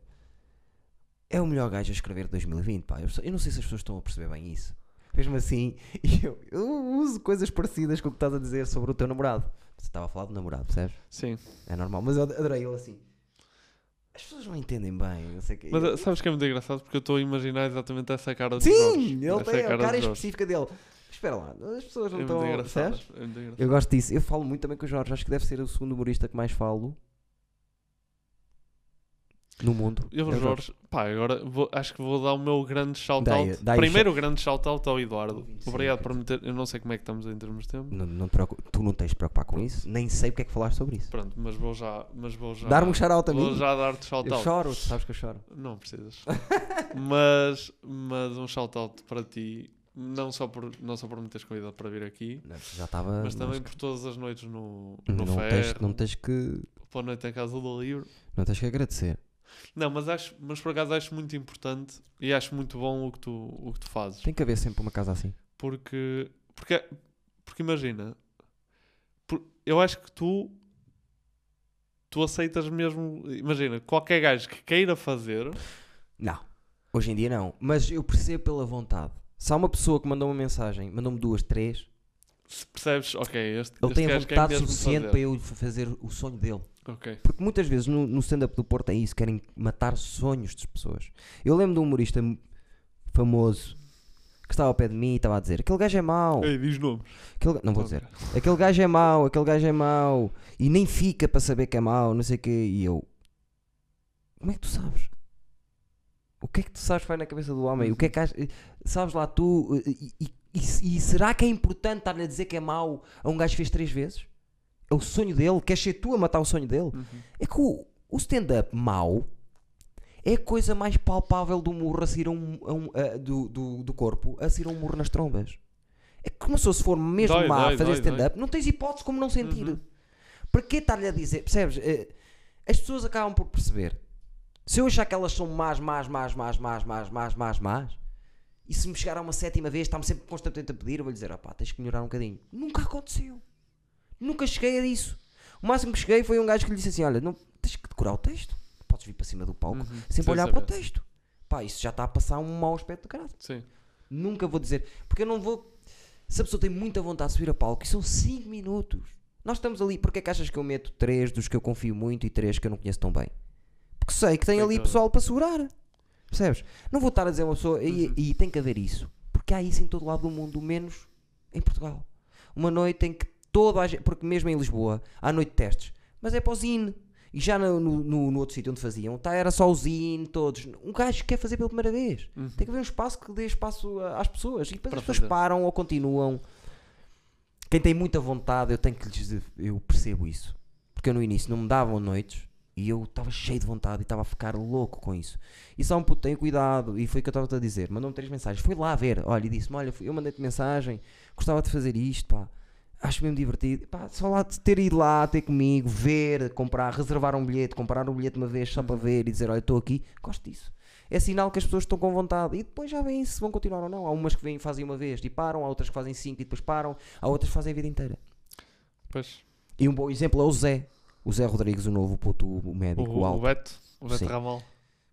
é o melhor gajo a escrever de 2020, pá. Eu, eu não sei se as pessoas estão a perceber bem isso. Fez-me assim, eu, eu uso coisas parecidas com o que estás a dizer sobre o teu namorado. Você estava a falar do namorado, percebes? Sim. É normal, mas eu adorei ele assim. As pessoas não entendem bem, não sei o quê. Mas Eu- eh, sabes que é muito engraçado porque eu estou a imaginar exatamente essa cara de Jorge. Sim, ele Essa tem a cara Jorge. específica dele. Espera lá, as pessoas não É muito estão. engraçado. percebes? É muito engraçado. Eu gosto disso. Eu falo muito também com o Jorge. Acho que deve ser o segundo humorista que mais falo no mundo. Eu, É Jorge, pá, agora vou- acho que vou dar o meu grande shout-out. Primeiro, o grande shout-out ao Eduardo. 25, Obrigado por me ter. Eu não sei como é que estamos em termos de tempo. Não, não te preocu- tu não tens de preocupar com isso. Nem sei porque é que falaste sobre isso. Pronto, mas vou já. Mas vou já Dar-me um shout-out a Vou já dar-te Eu shout-out. choro, tu sabes que eu choro. Não precisas. mas, mas um shout-out para ti. Não só, por, não só por me teres convidado para vir aqui, Não, Já estava. mas também por todas as noites no, no não, ferro, tens, não, tens que, pela noite em casa do livro. não tens que agradecer. Não, mas, acho, mas por acaso acho muito importante e acho muito bom o que tu, o que tu fazes. Tem que haver sempre uma casa assim. Porque, porque, porque imagina, por- eu acho que tu, tu aceitas mesmo, imagina, qualquer gajo que queira fazer, Não. Hoje em dia não. Mas eu percebo pela vontade. Se há uma pessoa que mandou uma mensagem, mandou-me duas, três, se percebes, ok, este, ele este tem a vontade mesmo suficiente para eu fa- fazer o sonho dele. Ok, Porque muitas vezes no, no stand-up do Porto é isso, querem matar sonhos das pessoas. Eu lembro de um humorista famoso que estava ao pé de mim e estava a dizer: aquele gajo é mau. Ei, diz nomes. Aquele não vou dizer. Aquele gajo é mau, aquele gajo é mau. E nem fica para saber que é mau, não sei o quê. E eu: Como é que tu sabes? O que é que tu sabes que vai na cabeça do homem? O que é que ach- sabes lá tu? E, e- e- e será que é importante estar-lhe a dizer que é mau a um gajo que fez três vezes? É o sonho dele? Queres ser tu a matar o sonho dele? Uhum. É que o, o stand-up mau é a coisa mais palpável do murro a sair um, a um- a- do, do, do corpo a sair um murro nas trombas. É que como se for mesmo Dói, má a dói, fazer stand-up, não tens hipótese como não sentir. Uhum. Para que estar-lhe a dizer? Percebes? Eh, As pessoas acabam por perceber. Se eu achar que elas são más, más, más, más, más, más, más, más, más, e se me chegar a uma sétima vez, está-me sempre constantemente a pedir, eu vou lhe dizer, opá, tens que melhorar um bocadinho. Nunca aconteceu. Nunca cheguei a isso. O máximo que cheguei foi um gajo que lhe disse assim: Olha, não, tens que decorar o texto. Podes vir para cima do palco, Uhum. sempre Sem olhar para o saber. texto. Pá, isso já está a passar um mau aspecto do caralho. Sim. Nunca vou dizer, porque eu não vou. Se a pessoa tem muita vontade de subir a palco, e são 5 minutos. Nós estamos ali, porque é que achas que eu meto 3 dos que eu confio muito e 3 que eu não conheço tão bem? Porque sei que tem ali pessoal para segurar. Percebes? Não vou estar a dizer a uma pessoa, e, Uhum. e tem que haver isso. Porque há isso em todo lado do mundo, menos em Portugal. Uma noite em que toda a gente, porque mesmo em Lisboa, há noite de testes, mas é para o Zine. E já no, no, no- outro sítio onde faziam, tá, era só o Zine, todos. Um gajo quer fazer pela primeira vez. Uhum. Tem que haver um espaço que dê espaço às pessoas. E depois Para as pessoas fazer. param ou continuam. Quem tem muita vontade, eu tenho que lhes dizer, eu percebo isso. Porque eu no início não me davam noites e eu estava cheio de vontade e estava a ficar louco com isso. E só um puto, tenho cuidado. E foi o que eu estava a dizer. Mandou-me três mensagens. Foi lá ver, olha, e disse-me: Olha, fui- eu mandei-te mensagem, gostava de fazer isto, pá. Acho mesmo divertido. Pá, só lá de ter ido lá, ter comigo, ver, comprar, reservar um bilhete, comprar um bilhete uma vez só para ver e dizer: Olha, estou aqui, gosto disso. É sinal que as pessoas estão com vontade. E depois já veem se vão continuar ou não. Há umas que vêm e fazem uma vez e param, há outras que fazem cinco e depois param, há outras que fazem a vida inteira. Pois. E um bom exemplo é o Zé. O Zé Rodrigues, o novo puto o O, médico, o, o alto. Beto, o Beto Sim. Ramal,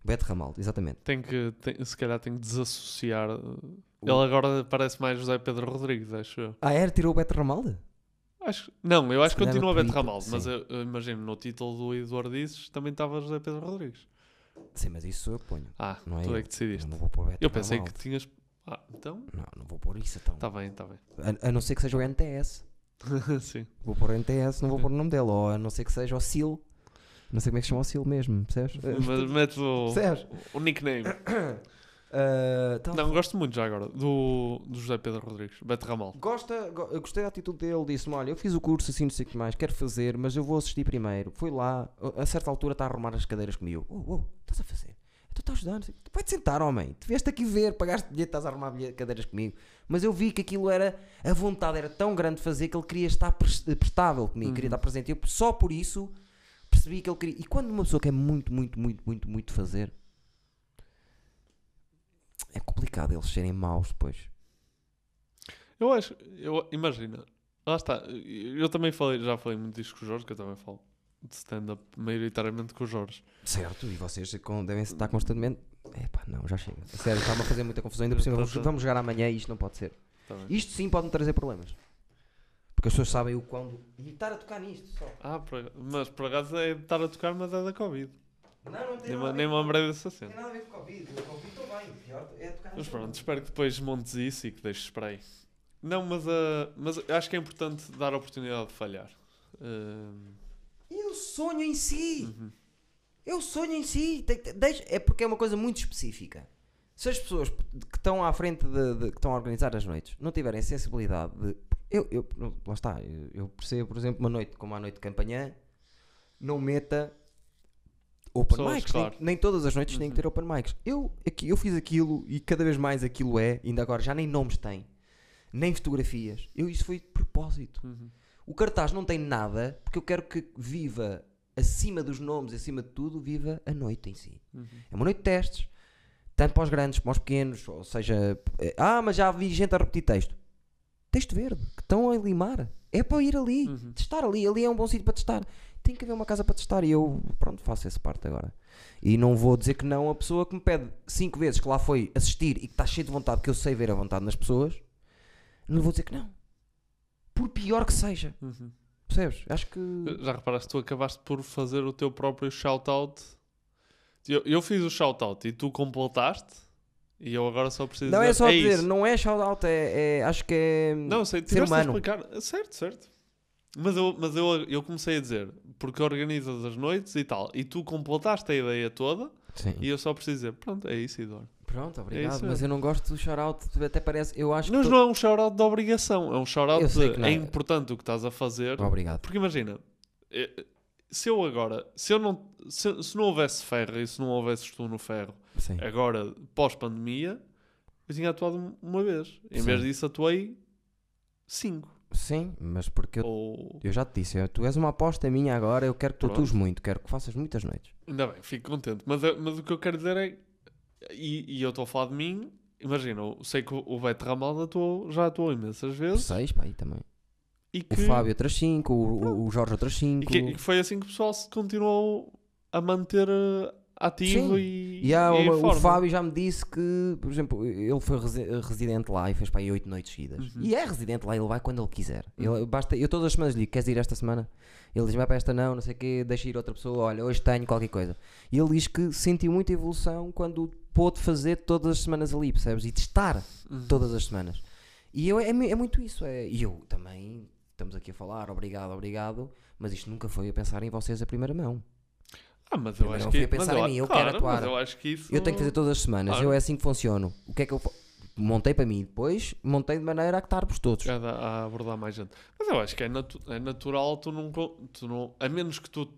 Beto Ramaldo, exatamente. tem que, tem- se calhar tem que desassociar. O- Ele agora parece mais José Pedro Rodrigues, acho eu. Ah, era? Tirou o Beto Ramaldo? Acho, não, eu acho que continua Beto Ramaldo, mas eu, eu imagino no título do Eduardo Dizes também estava José Pedro Rodrigues. Sim, mas isso eu ponho. Ah, Não é tu é eu. que decidiste. Eu não vou pôr Beto Eu pensei que tinhas. Ah, então? Não, não vou pôr isso então. Está bem, está bem. A, a não ser que seja o NTS. Sim. Vou pôr o NTS, não vou pôr o nome dele. Ou a não ser que seja o SIL. Não sei como é que se chama o SIL mesmo, percebes? Mas metes o, Percebes? o nickname. Então, Não, gosto muito já agora do, do José Pedro Rodrigues, Beto Ramal. Gosta, go- eu gostei da atitude dele, disse-me, olha, eu fiz o curso assim, não sei o que mais, quero fazer, mas eu vou assistir primeiro. Foi lá, a- certa altura está a arrumar as cadeiras comigo. Oh, oh, estás a fazer? Então estou a ajudar. não sei. Vai-te sentar, homem. Tu vieste aqui ver, pagaste bilhete, estás a arrumar cadeiras comigo. Mas eu vi que aquilo era, a vontade era tão grande de fazer que ele queria estar pres- prestável comigo, queria Uhum. estar presente. Eu só por isso percebi que ele queria. E quando uma pessoa quer muito, muito, muito, muito, muito fazer, é complicado eles serem maus depois. Eu acho, eu, imagina, lá está, eu também falei, já falei muito disto com o Jorge, que eu também falo de stand-up maioritariamente com o Jorge. Certo, e vocês devem estar constantemente. Epá, não, já chega. Sério, está-me a fazer muita confusão. Ainda por cima, vamos, vamos jogar amanhã e isto não pode ser. Tá. Isto sim pode-me trazer problemas. Porque as pessoas sabem o quando. E estar a tocar nisto só. Ah, por- mas por acaso é estar a tocar, mas é da Covid. Não, não tem Nem, nada nem me com- lembrei dessa Não tem nada a ver com Covid. O Covid estou bem. Pior é tocar Mas pronto, espero que depois montes isso e que deixes para aí. Não, mas, ah, mas acho que é importante dar a oportunidade de falhar. Ah, E o sonho em si. uhum. É o sonho em si. É porque é uma coisa muito específica. Se as pessoas que estão à frente de, de- que estão a organizar as noites não tiverem sensibilidade de. Eu, eu, não, lá está, eu, eu percebo, por exemplo, uma noite como a noite de campanhã, não meta open Pessoas, mics. claro. Nem, nem todas as noites têm que Uhum. ter open mics. Eu, aqui, eu fiz aquilo e cada vez mais aquilo é, ainda agora já nem nomes tem, nem fotografias. Eu, isso foi de propósito. Uhum. O cartaz não tem nada porque eu quero que viva acima dos nomes, acima de tudo, viva a noite em si. Uhum. É uma noite de testes, tanto para os grandes como para os pequenos, ou seja, eh, ah, mas já vi gente a repetir texto. Texto verde, que estão a limar. É para ir ali, Uhum. testar ali, ali é um bom sítio para testar. Tem que haver uma casa para testar e eu, pronto, faço essa parte agora. E não vou dizer que não a pessoa que me pede cinco vezes que lá foi assistir e que está cheio de vontade, que eu sei ver a vontade nas pessoas, não lhe vou dizer que não. Por pior que seja. Uhum. Percebes? Acho que. Já reparaste, tu acabaste por fazer o teu próprio shout-out. Eu, eu fiz o shout-out e tu completaste. E eu agora só preciso Não é dizer, só dizer, isso. não é shout-out, é, é- acho que é. Não, sei, ser humano. explicar. Certo, certo. Mas, eu, mas eu, eu comecei a dizer, porque organizas as noites e tal, e tu completaste a ideia toda, Sim. e eu só preciso dizer, pronto, é isso, Eduardo. Pronto, obrigado. isso mas eu não gosto do shout-out, até parece. Eu acho Mas que. não é um shout-out de obrigação, é um shout-out de é é. importante o que estás a fazer. Obrigado. Porque imagina, eh, se eu agora, se eu não, se, se não houvesse ferro e se não houvesse tu no ferro, Sim. agora, pós-pandemia, eu tinha atuado uma vez. Em Sim. vez disso, atuei cinco. Sim, mas porque eu, Ou... eu já te disse, eu- tu és uma aposta minha agora, eu quero que tu Pronto. atues muito, quero que faças muitas noites. Ainda bem, fico contente. Mas, é- mas o que eu quero dizer é. E, e eu estou a falar de mim. Imagina, eu sei que o- o Beto Ramalda atuou, já atuou imensas vezes. Seis, pá, aí também. E O que, Fábio outras cinco, o, o- o Jorge outras e cinco. que, e que foi assim que o pessoal se continuou a manter eh, ativo Sim. e, E há e o forma. Fábio já me disse que, por exemplo, ele foi resi- residente lá e fez para aí oito noites seguidas. Uhum. E é residente lá, ele vai quando ele quiser. Uhum. Ele, basta, eu todas as semanas lhe digo, queres ir esta semana? Ele diz, vai para esta não, não sei o quê, deixa ir outra pessoa, olha, hoje tenho qualquer coisa. E ele diz que sentiu muita evolução quando pôde fazer todas as semanas ali, percebes? E testar Uhum. todas as semanas. E eu, é, mu- é muito isso. É, e eu também, estamos aqui a falar, obrigado, obrigado, mas isto nunca foi a pensar em vocês a primeira mão. Ah, mas eu Primeiro acho que. fui a mas pensar em eu, mim, eu claro, quero atuar. Mas eu acho que isso. Eu tenho que fazer todas as semanas, Claro. eu é assim que funciono. O que é que eu fa- montei para mim? Depois montei de maneira a que estarmos todos. a, a abordar mais gente. Mas eu acho que é, natu- é natural tu não, co- tu não. A menos que tu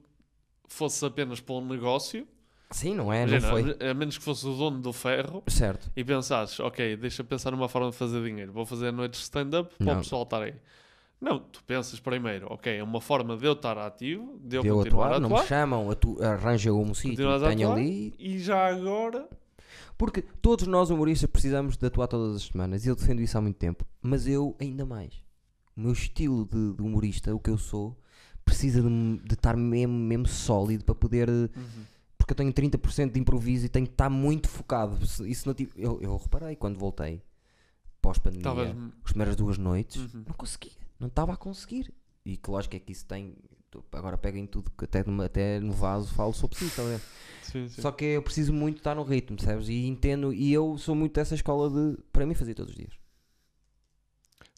fosses apenas para um negócio. Sim, não é? Não imagina, foi. a, a menos que fosses o dono do ferro. Certo. e pensasses, ok, deixa eu pensar numa forma de fazer dinheiro, vou fazer noites de stand-up para Não. o pessoal estar aí. Não, tu pensas primeiro, ok, é uma forma de eu estar ativo, de eu De eu continuar atuar, a não me atuar, chamam, atu arranja um sítio tenho atuar, ali. e já agora, Porque todos nós humoristas precisamos de atuar todas as semanas e eu defendo isso há muito tempo. Mas eu ainda mais. O meu estilo de, de humorista, o que eu sou, precisa de, de estar mesmo, mesmo sólido para poder. eh, Porque eu tenho 30% de improviso e tenho que estar muito focado. Isso não tive- eu, eu reparei quando voltei pós-pandemia. talvez. as primeiras duas noites, Uhum. não conseguia, não estava a conseguir. E que lógico é que isso tem. Agora pega em tudo, que até, numa- até no vaso falo sobre si, a ver? Sim, sim. Só que eu preciso muito estar no ritmo, percebes? E entendo, e eu sou muito dessa escola de, para mim, fazer todos os dias.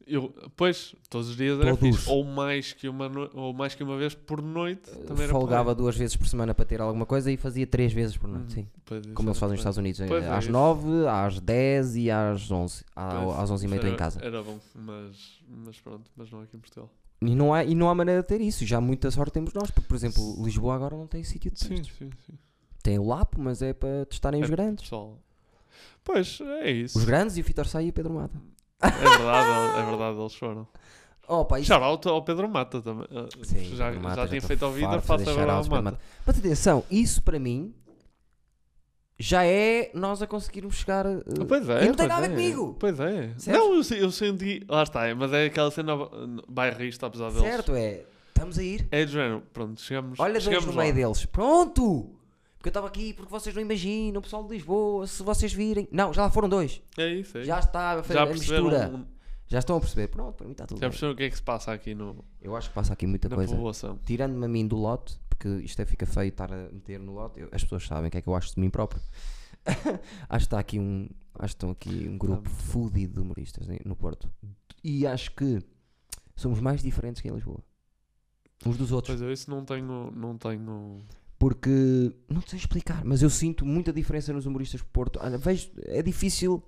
Eu, pois, todos os dias era fixe. Ou mais, que uma no- ou mais que uma vez por noite. Também era Folgava porreiro. duas vezes por semana para ter alguma coisa e fazia três vezes por noite, Uhum. sim. Pois, Como eles fazem nos. Estados Unidos, eh, Pois é às. 9, às 10 e às 11. À- Pois, às 11 e meia estou em casa. Era bom, mas, mas pronto, mas não aqui em Portugal. E não, há, e não há maneira de ter isso. Já muita sorte temos nós, porque, por exemplo, Lisboa agora não tem sítio de Sim, testes. sim, sim. Tem o Lapo, mas é para testarem os É, grandes. Pessoal. Pois, é isso. Os grandes e o Vitor Sá e o Pedro Mata. É verdade, é verdade, eles foram. Oh, pá. Shout out ao Pedro Mata também. Uh, Sim, já Mata, já tinha feito ao vida, faço agora ao para Mata. Mas atenção, isso para mim já é nós a conseguirmos chegar. uh, Pois é. e não tem nada a é. ver comigo. Pois é. Certo? Não, eu, eu senti. Lá está, mas é aquela cena bairrista, apesar deles. Certo, é. Estamos a ir. É de género, pronto, chegamos. Olha chegamos no lá. meio deles. Pronto! Porque eu estava aqui porque vocês não imaginam, o pessoal de Lisboa, se vocês virem. Não, já lá foram dois. É isso, é Já está a fazer Já a perceberam, mistura. um- Já estão a perceber. Pronto, para mim está tudo já perceberam o que é que se passa aqui no, Eu acho que passa aqui muita na coisa. Tirando-me a mim do lote, porque isto é, fica feio estar a meter no lote, eu- as pessoas sabem o que é que eu acho de mim próprio. acho que está aqui um. Acho que estão aqui um grupo Ah. fudido de humoristas em- no Porto. E acho que somos mais diferentes que em Lisboa. Uns dos outros. Pois é, isso não tenho. Não tenho. Porque não sei explicar, mas eu sinto muita diferença nos humoristas Porto. Olha, vejo, é difícil.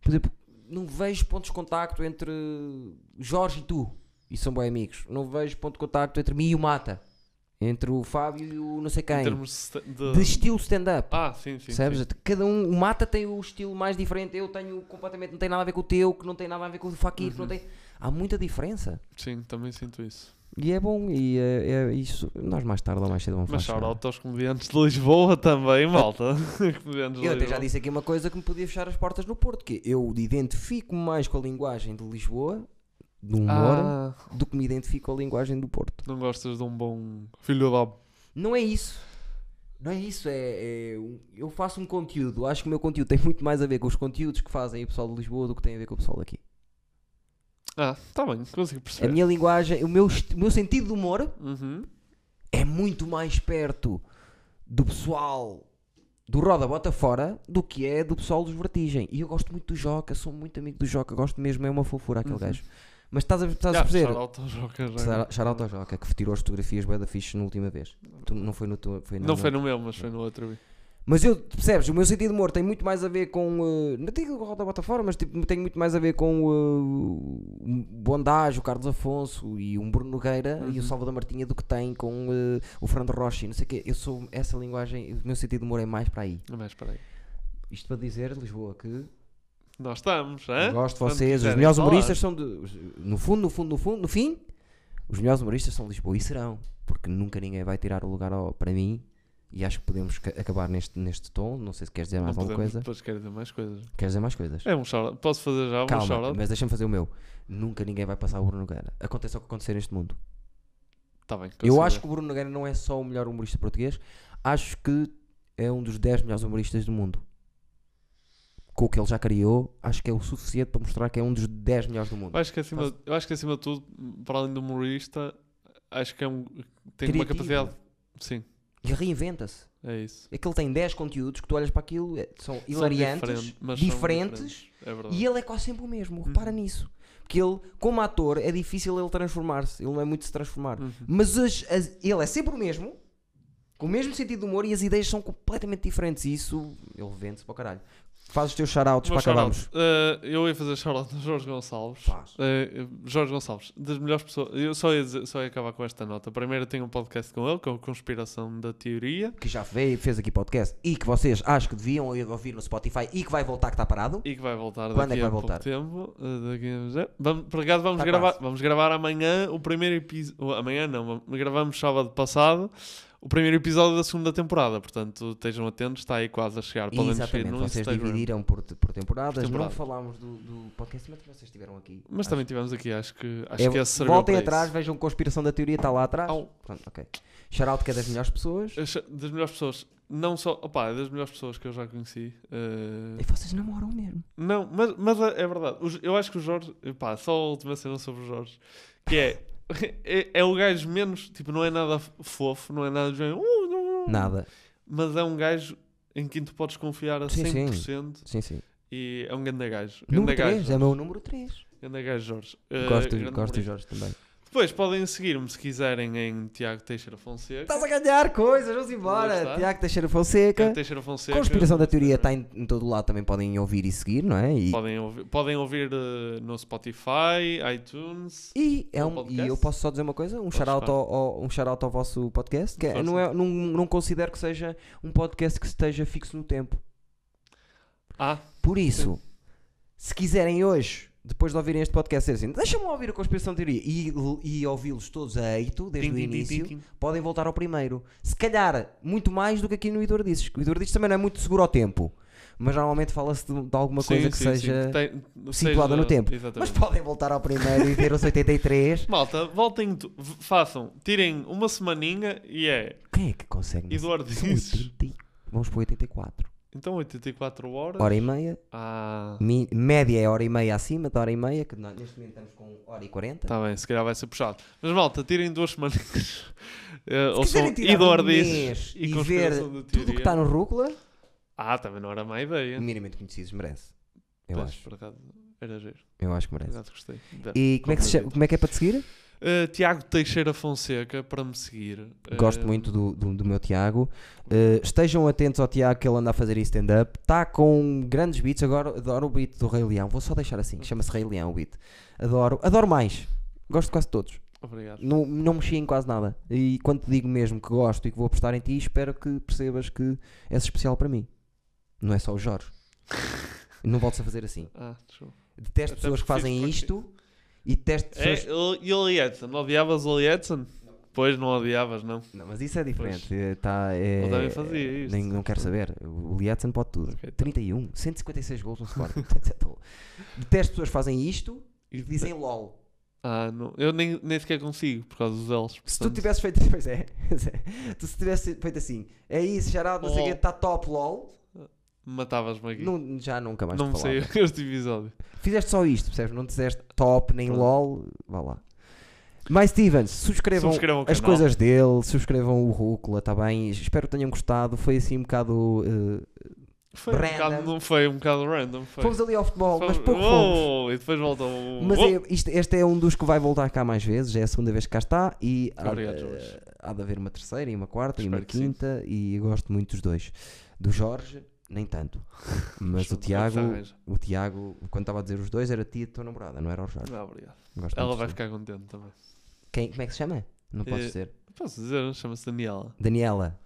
Por exemplo, não vejo pontos de contacto entre Jorge e tu, e são bons amigos. Não vejo ponto de contacto entre mim e o Mata, entre o Fábio e o não sei Em quem. de. de- estilo stand-up. Ah, sim, sim. Percebes? sim. Cada um, o Mata tem o estilo mais diferente, eu tenho completamente, não tem nada a ver com o teu, que não tem nada a ver com o Fakir, que não Uhum. tem. Há muita diferença. Sim, também sinto isso. E é bom, e é, é isso. Nós mais tarde ou mais cedo vamos Mas falar. shout out aos comediantes de Lisboa também, malta. comediantes Eu até já disse aqui uma coisa que me podia fechar as portas no Porto, que eu identifico mais com a linguagem de Lisboa, do humor, Ah, do que me identifico com a linguagem do Porto. não gostas de um bom filho da. Não é isso. Não é isso, é, é eu faço um conteúdo, acho que o meu conteúdo tem muito mais a ver com os conteúdos que fazem o pessoal de Lisboa do que tem a ver com o pessoal daqui. Ah, tá bem, consigo A perceber. minha linguagem, o meu, o meu sentido de humor Uhum. é muito mais perto do pessoal do Roda Bota Fora do que é do pessoal dos Vertigem. E eu gosto muito do Joca, sou muito amigo do Joca, gosto mesmo, é uma fofura aquele Uhum. gajo. Mas estás a, estás a Ah, perceber? shout out ao Joca, já. Ao Joca, que tirou as fotografias bué da fixe na última vez. Tu, não foi no teu, foi na- Não na- foi no meu, mas foi no outro. Mas eu, percebes, o meu sentido de humor tem muito mais a ver com. eh, não digo Roda Bota Fora, mas tipo, tem muito mais a ver com uh, o Bondage, o Carlos Afonso e um Bruno Nogueira e o Uhum. Salvador Martinha do que tem com eh, o Fernando Rocha e não sei o quê. Eu sou essa linguagem, o meu sentido de humor é mais para aí. Mas espera aí. Isto para dizer, Lisboa, que Nós estamos, eu gosto de vocês, os melhores falar. humoristas são de. No fundo, no fundo, no fundo, no fim, os melhores humoristas são de Lisboa e serão, porque nunca ninguém vai tirar o lugar ao- para mim. E acho que podemos ca- acabar neste, neste tom. Não sei se queres dizer mais Não alguma podemos, coisa. Depois quero dizer mais coisas. Queres dizer mais coisas? É um shout Posso fazer já um Calma, shout mas deixa-me fazer o meu. Nunca ninguém vai passar o Bruno Nogueira. Aconteça o que acontecer neste mundo. Tá bem. Eu consigo acho ver. que o Bruno Nogueira não é só o melhor humorista português, acho que é um dos 10 melhores humoristas do mundo. Com o que ele já criou, acho que é o suficiente para mostrar que é um dos 10 melhores do mundo. Eu acho que acima, eu acho que acima de tudo, para além do humorista, acho que é um, tem uma Criativo. capacidade. Sim, E reinventa-se. é isso. É que ele tem 10 conteúdos que tu olhas para aquilo, é- são hilariantes, são diferentes, diferentes. É e ele é quase sempre o mesmo. Repara Uhum. nisso. Porque ele, como ator, é difícil ele transformar-se. Ele não é muito de se transformar. Uhum. Mas as- as- ele é sempre o mesmo, com o mesmo sentido de humor e as ideias são completamente diferentes. E isso ele vende-se para o caralho. Faz os teus shoutouts para acabarmos. Eh, eu ia fazer shout-out a Jorge Gonçalves. Eh, Jorge Gonçalves, das melhores pessoas. Eu só ia, dizer- só ia acabar com esta nota. Primeiro, eu tenho um podcast com ele, com a Conspiração da Teoria. Que já veio, fez aqui podcast e que vocês acho que deviam ouvir no Spotify e que vai voltar que está parado. E que vai voltar Quando daqui é que vai a pouco voltar? tempo. eh, daqui a... Vamos, por acaso vamos Tá gravar, quase. vamos gravar amanhã o primeiro episódio. Amanhã não, vamos- gravamos sábado passado o primeiro episódio da segunda temporada. Portanto, estejam atentos, está aí quase a chegar. Podem Exatamente, no vocês Instagram. dividiram por, por temporadas. Por temporada. Não falámos do, do podcast, mas vocês estiveram aqui. Mas Acho- também tivemos aqui, acho que, acho É, que esse serviu voltem atrás, isso. vejam Conspiração da Teoria, está lá atrás. Au. Pronto, ok. Shoutout que é das melhores pessoas. Acho- Das melhores pessoas, não só, opá, é das melhores pessoas que eu já conheci. eh, E vocês namoram mesmo. Não, mas, mas é é verdade. Eu acho que o Jorge, pá, só a última cena sobre o Jorge, que é, é, é o gajo menos, tipo, não é nada fofo, não é nada de "Uh, não, não", Nada. mas é um gajo em quem tu podes confiar a Sim, sim. 100% Sim, sim. e é um grande gajo. Número Grande gajo, 3, é o meu número 3. Grande gajo Jorge. Eh, gosto grande gosto do. Jorge também. Depois podem seguir-me se quiserem em Tiago Teixeira Fonseca. Estás a ganhar coisas, vamos embora. Tiago Teixeira Fonseca. Tiago Teixeira Fonseca. Conspiração da Teoria está em, em todo lado, também podem ouvir e seguir, não é? E, Podem ouvir, podem ouvir eh, no Spotify, iTunes. e, é um, e eu posso só dizer uma coisa: um shout-out ao, ao- um shout ao vosso podcast. Que é- não, é, não, não considero que seja um podcast que esteja fixo no tempo. Ah, Por isso, se quiserem hoje, depois de ouvirem este podcast, dizer assim, deixa-me ouvir a Conspiração da Teoria e, e ouvi-los todos a eito, desde tim, o início, tim, tim. podem voltar ao primeiro. Se calhar, muito mais do que aqui no Idor Disses. O Idor Disses também não é muito seguro ao tempo, mas normalmente fala-se de, de alguma Sim, coisa que sim, sim, seja que tem- situada seja- no tempo. Mas Exatamente. podem voltar ao primeiro e ver os 83. Malta, voltem, façam, tirem uma semaninha e é Quem é que consegue? Eduardo Disses. 80 Vamos para 84. Então 84 horas. Hora e meia. Ah, Mi- média é hora e meia acima da hora e meia, que nós neste momento estamos com hora e 40. tá bem, se calhar vai ser puxado. Mas malta, tirem duas semaninhas. Uh, Se ouçam quiserem tirar um e e ver tudo o que está no Rúcula, Ah, também não era má ideia. minimamente conhecidos merece. Eu acho. por acaso, era giro. Eu acho que merece. acaso gostei. Da- E como é, que se como é que é para te seguir? Uh, Tiago Teixeira Fonseca para me seguir. Gosto Uh, muito do, do, do meu Tiago. Uh, estejam atentos ao Tiago que ele anda a fazer stand-up. Está com grandes beats. Agora adoro o beat do Rei Leão. Vou só deixar assim. Chama-se Rei Leão o beat. Adoro. Adoro mais. Gosto de quase todos. Obrigado. Não, não mexi em quase nada. E quando te digo mesmo que gosto e que vou apostar em ti, espero que percebas que és especial para mim. Não é só o Jorge. não voltes a fazer assim. Ah. Detesto Até pessoas que porque fazem isto e detesto pessoas. É, o- e o Lee Edson? Odiavas o Lee Edson? Pois não odiavas, não. Não, mas isso é diferente. É, tá, é, Eu também fazia isto. Nem, não quero saber. O Lietzen pode tudo. Ok, tá. 31, 156 gols no Sporting. Detesto pessoas fazem isto e dizem LOL. Ah, não. Eu nem, nem sequer consigo por causa dos L's. Se tu tivesses feito. Pois é. é. Tu se tivesse feito assim, é isso, Geraldo, não sei o que, LOL. está top LOL. Matavas-me aqui. Não, já nunca mais não me saiu este episódio. Fizeste só isto, percebes? Não disseste top nem. LOL. Vá lá. Mais Stevens, subscrevam, Subscrevam as coisas dele, subscrevam o Rúcula, está bem? Espero que tenham gostado. Foi assim um bocado. eh, Foi um, Random. bocado, não foi um bocado random. Foi. Fomos ali ao futebol, mas Fomos- pouco fomos. Oh, e depois voltou. Mas oh. é- isto- este é um dos que vai voltar cá mais vezes, é a segunda vez que cá está e há, Obrigado, Jorge. há de haver uma terceira e uma quarta e Espero uma que sim. quinta e gosto muito dos dois. Do Jorge, nem tanto. Mas o Tiago, o Tiago, quando estava a dizer os dois, era tia da tua namorada, não era o Jorge. Não, obrigado. Gosto Ela muito vai ficar contente também. Quem, como é que se chama? Não podes Eh, dizer. Posso dizer? Chama-se Daniela. Daniela,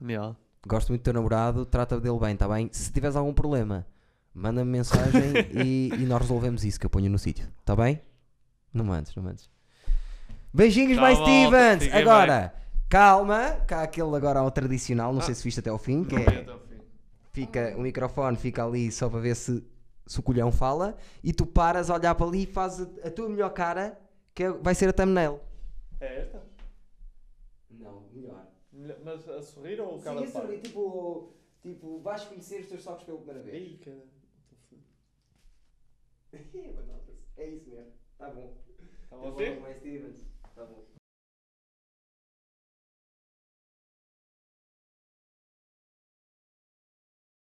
Daniela. gosto muito do teu namorado, trata dele bem, está bem? Se tiveres algum problema, manda-me mensagem e, e nós resolvemos isso que eu ponho no sítio, está bem? Não mandes, não mandes. Beijinhos, Tchau, mais malta. Stevens! Fiquem Agora, calma, cá aquele agora ao tradicional, não sei Ah. se viste até ao fim, que é, até ao fim. Fica, o microfone fica ali só para ver se, se o colhão fala e tu paras a olhar para ali e fazes a, a tua melhor cara, que é- vai ser a thumbnail. É esta? Não, melhor. Mas a sorrir ou o Sim, cara esse ali, tipo, tipo, vais conhecer os teus socos pela primeira vez. Ei, cara. É isso mesmo. Tá bom. Tá bom Stevens. Tá bom.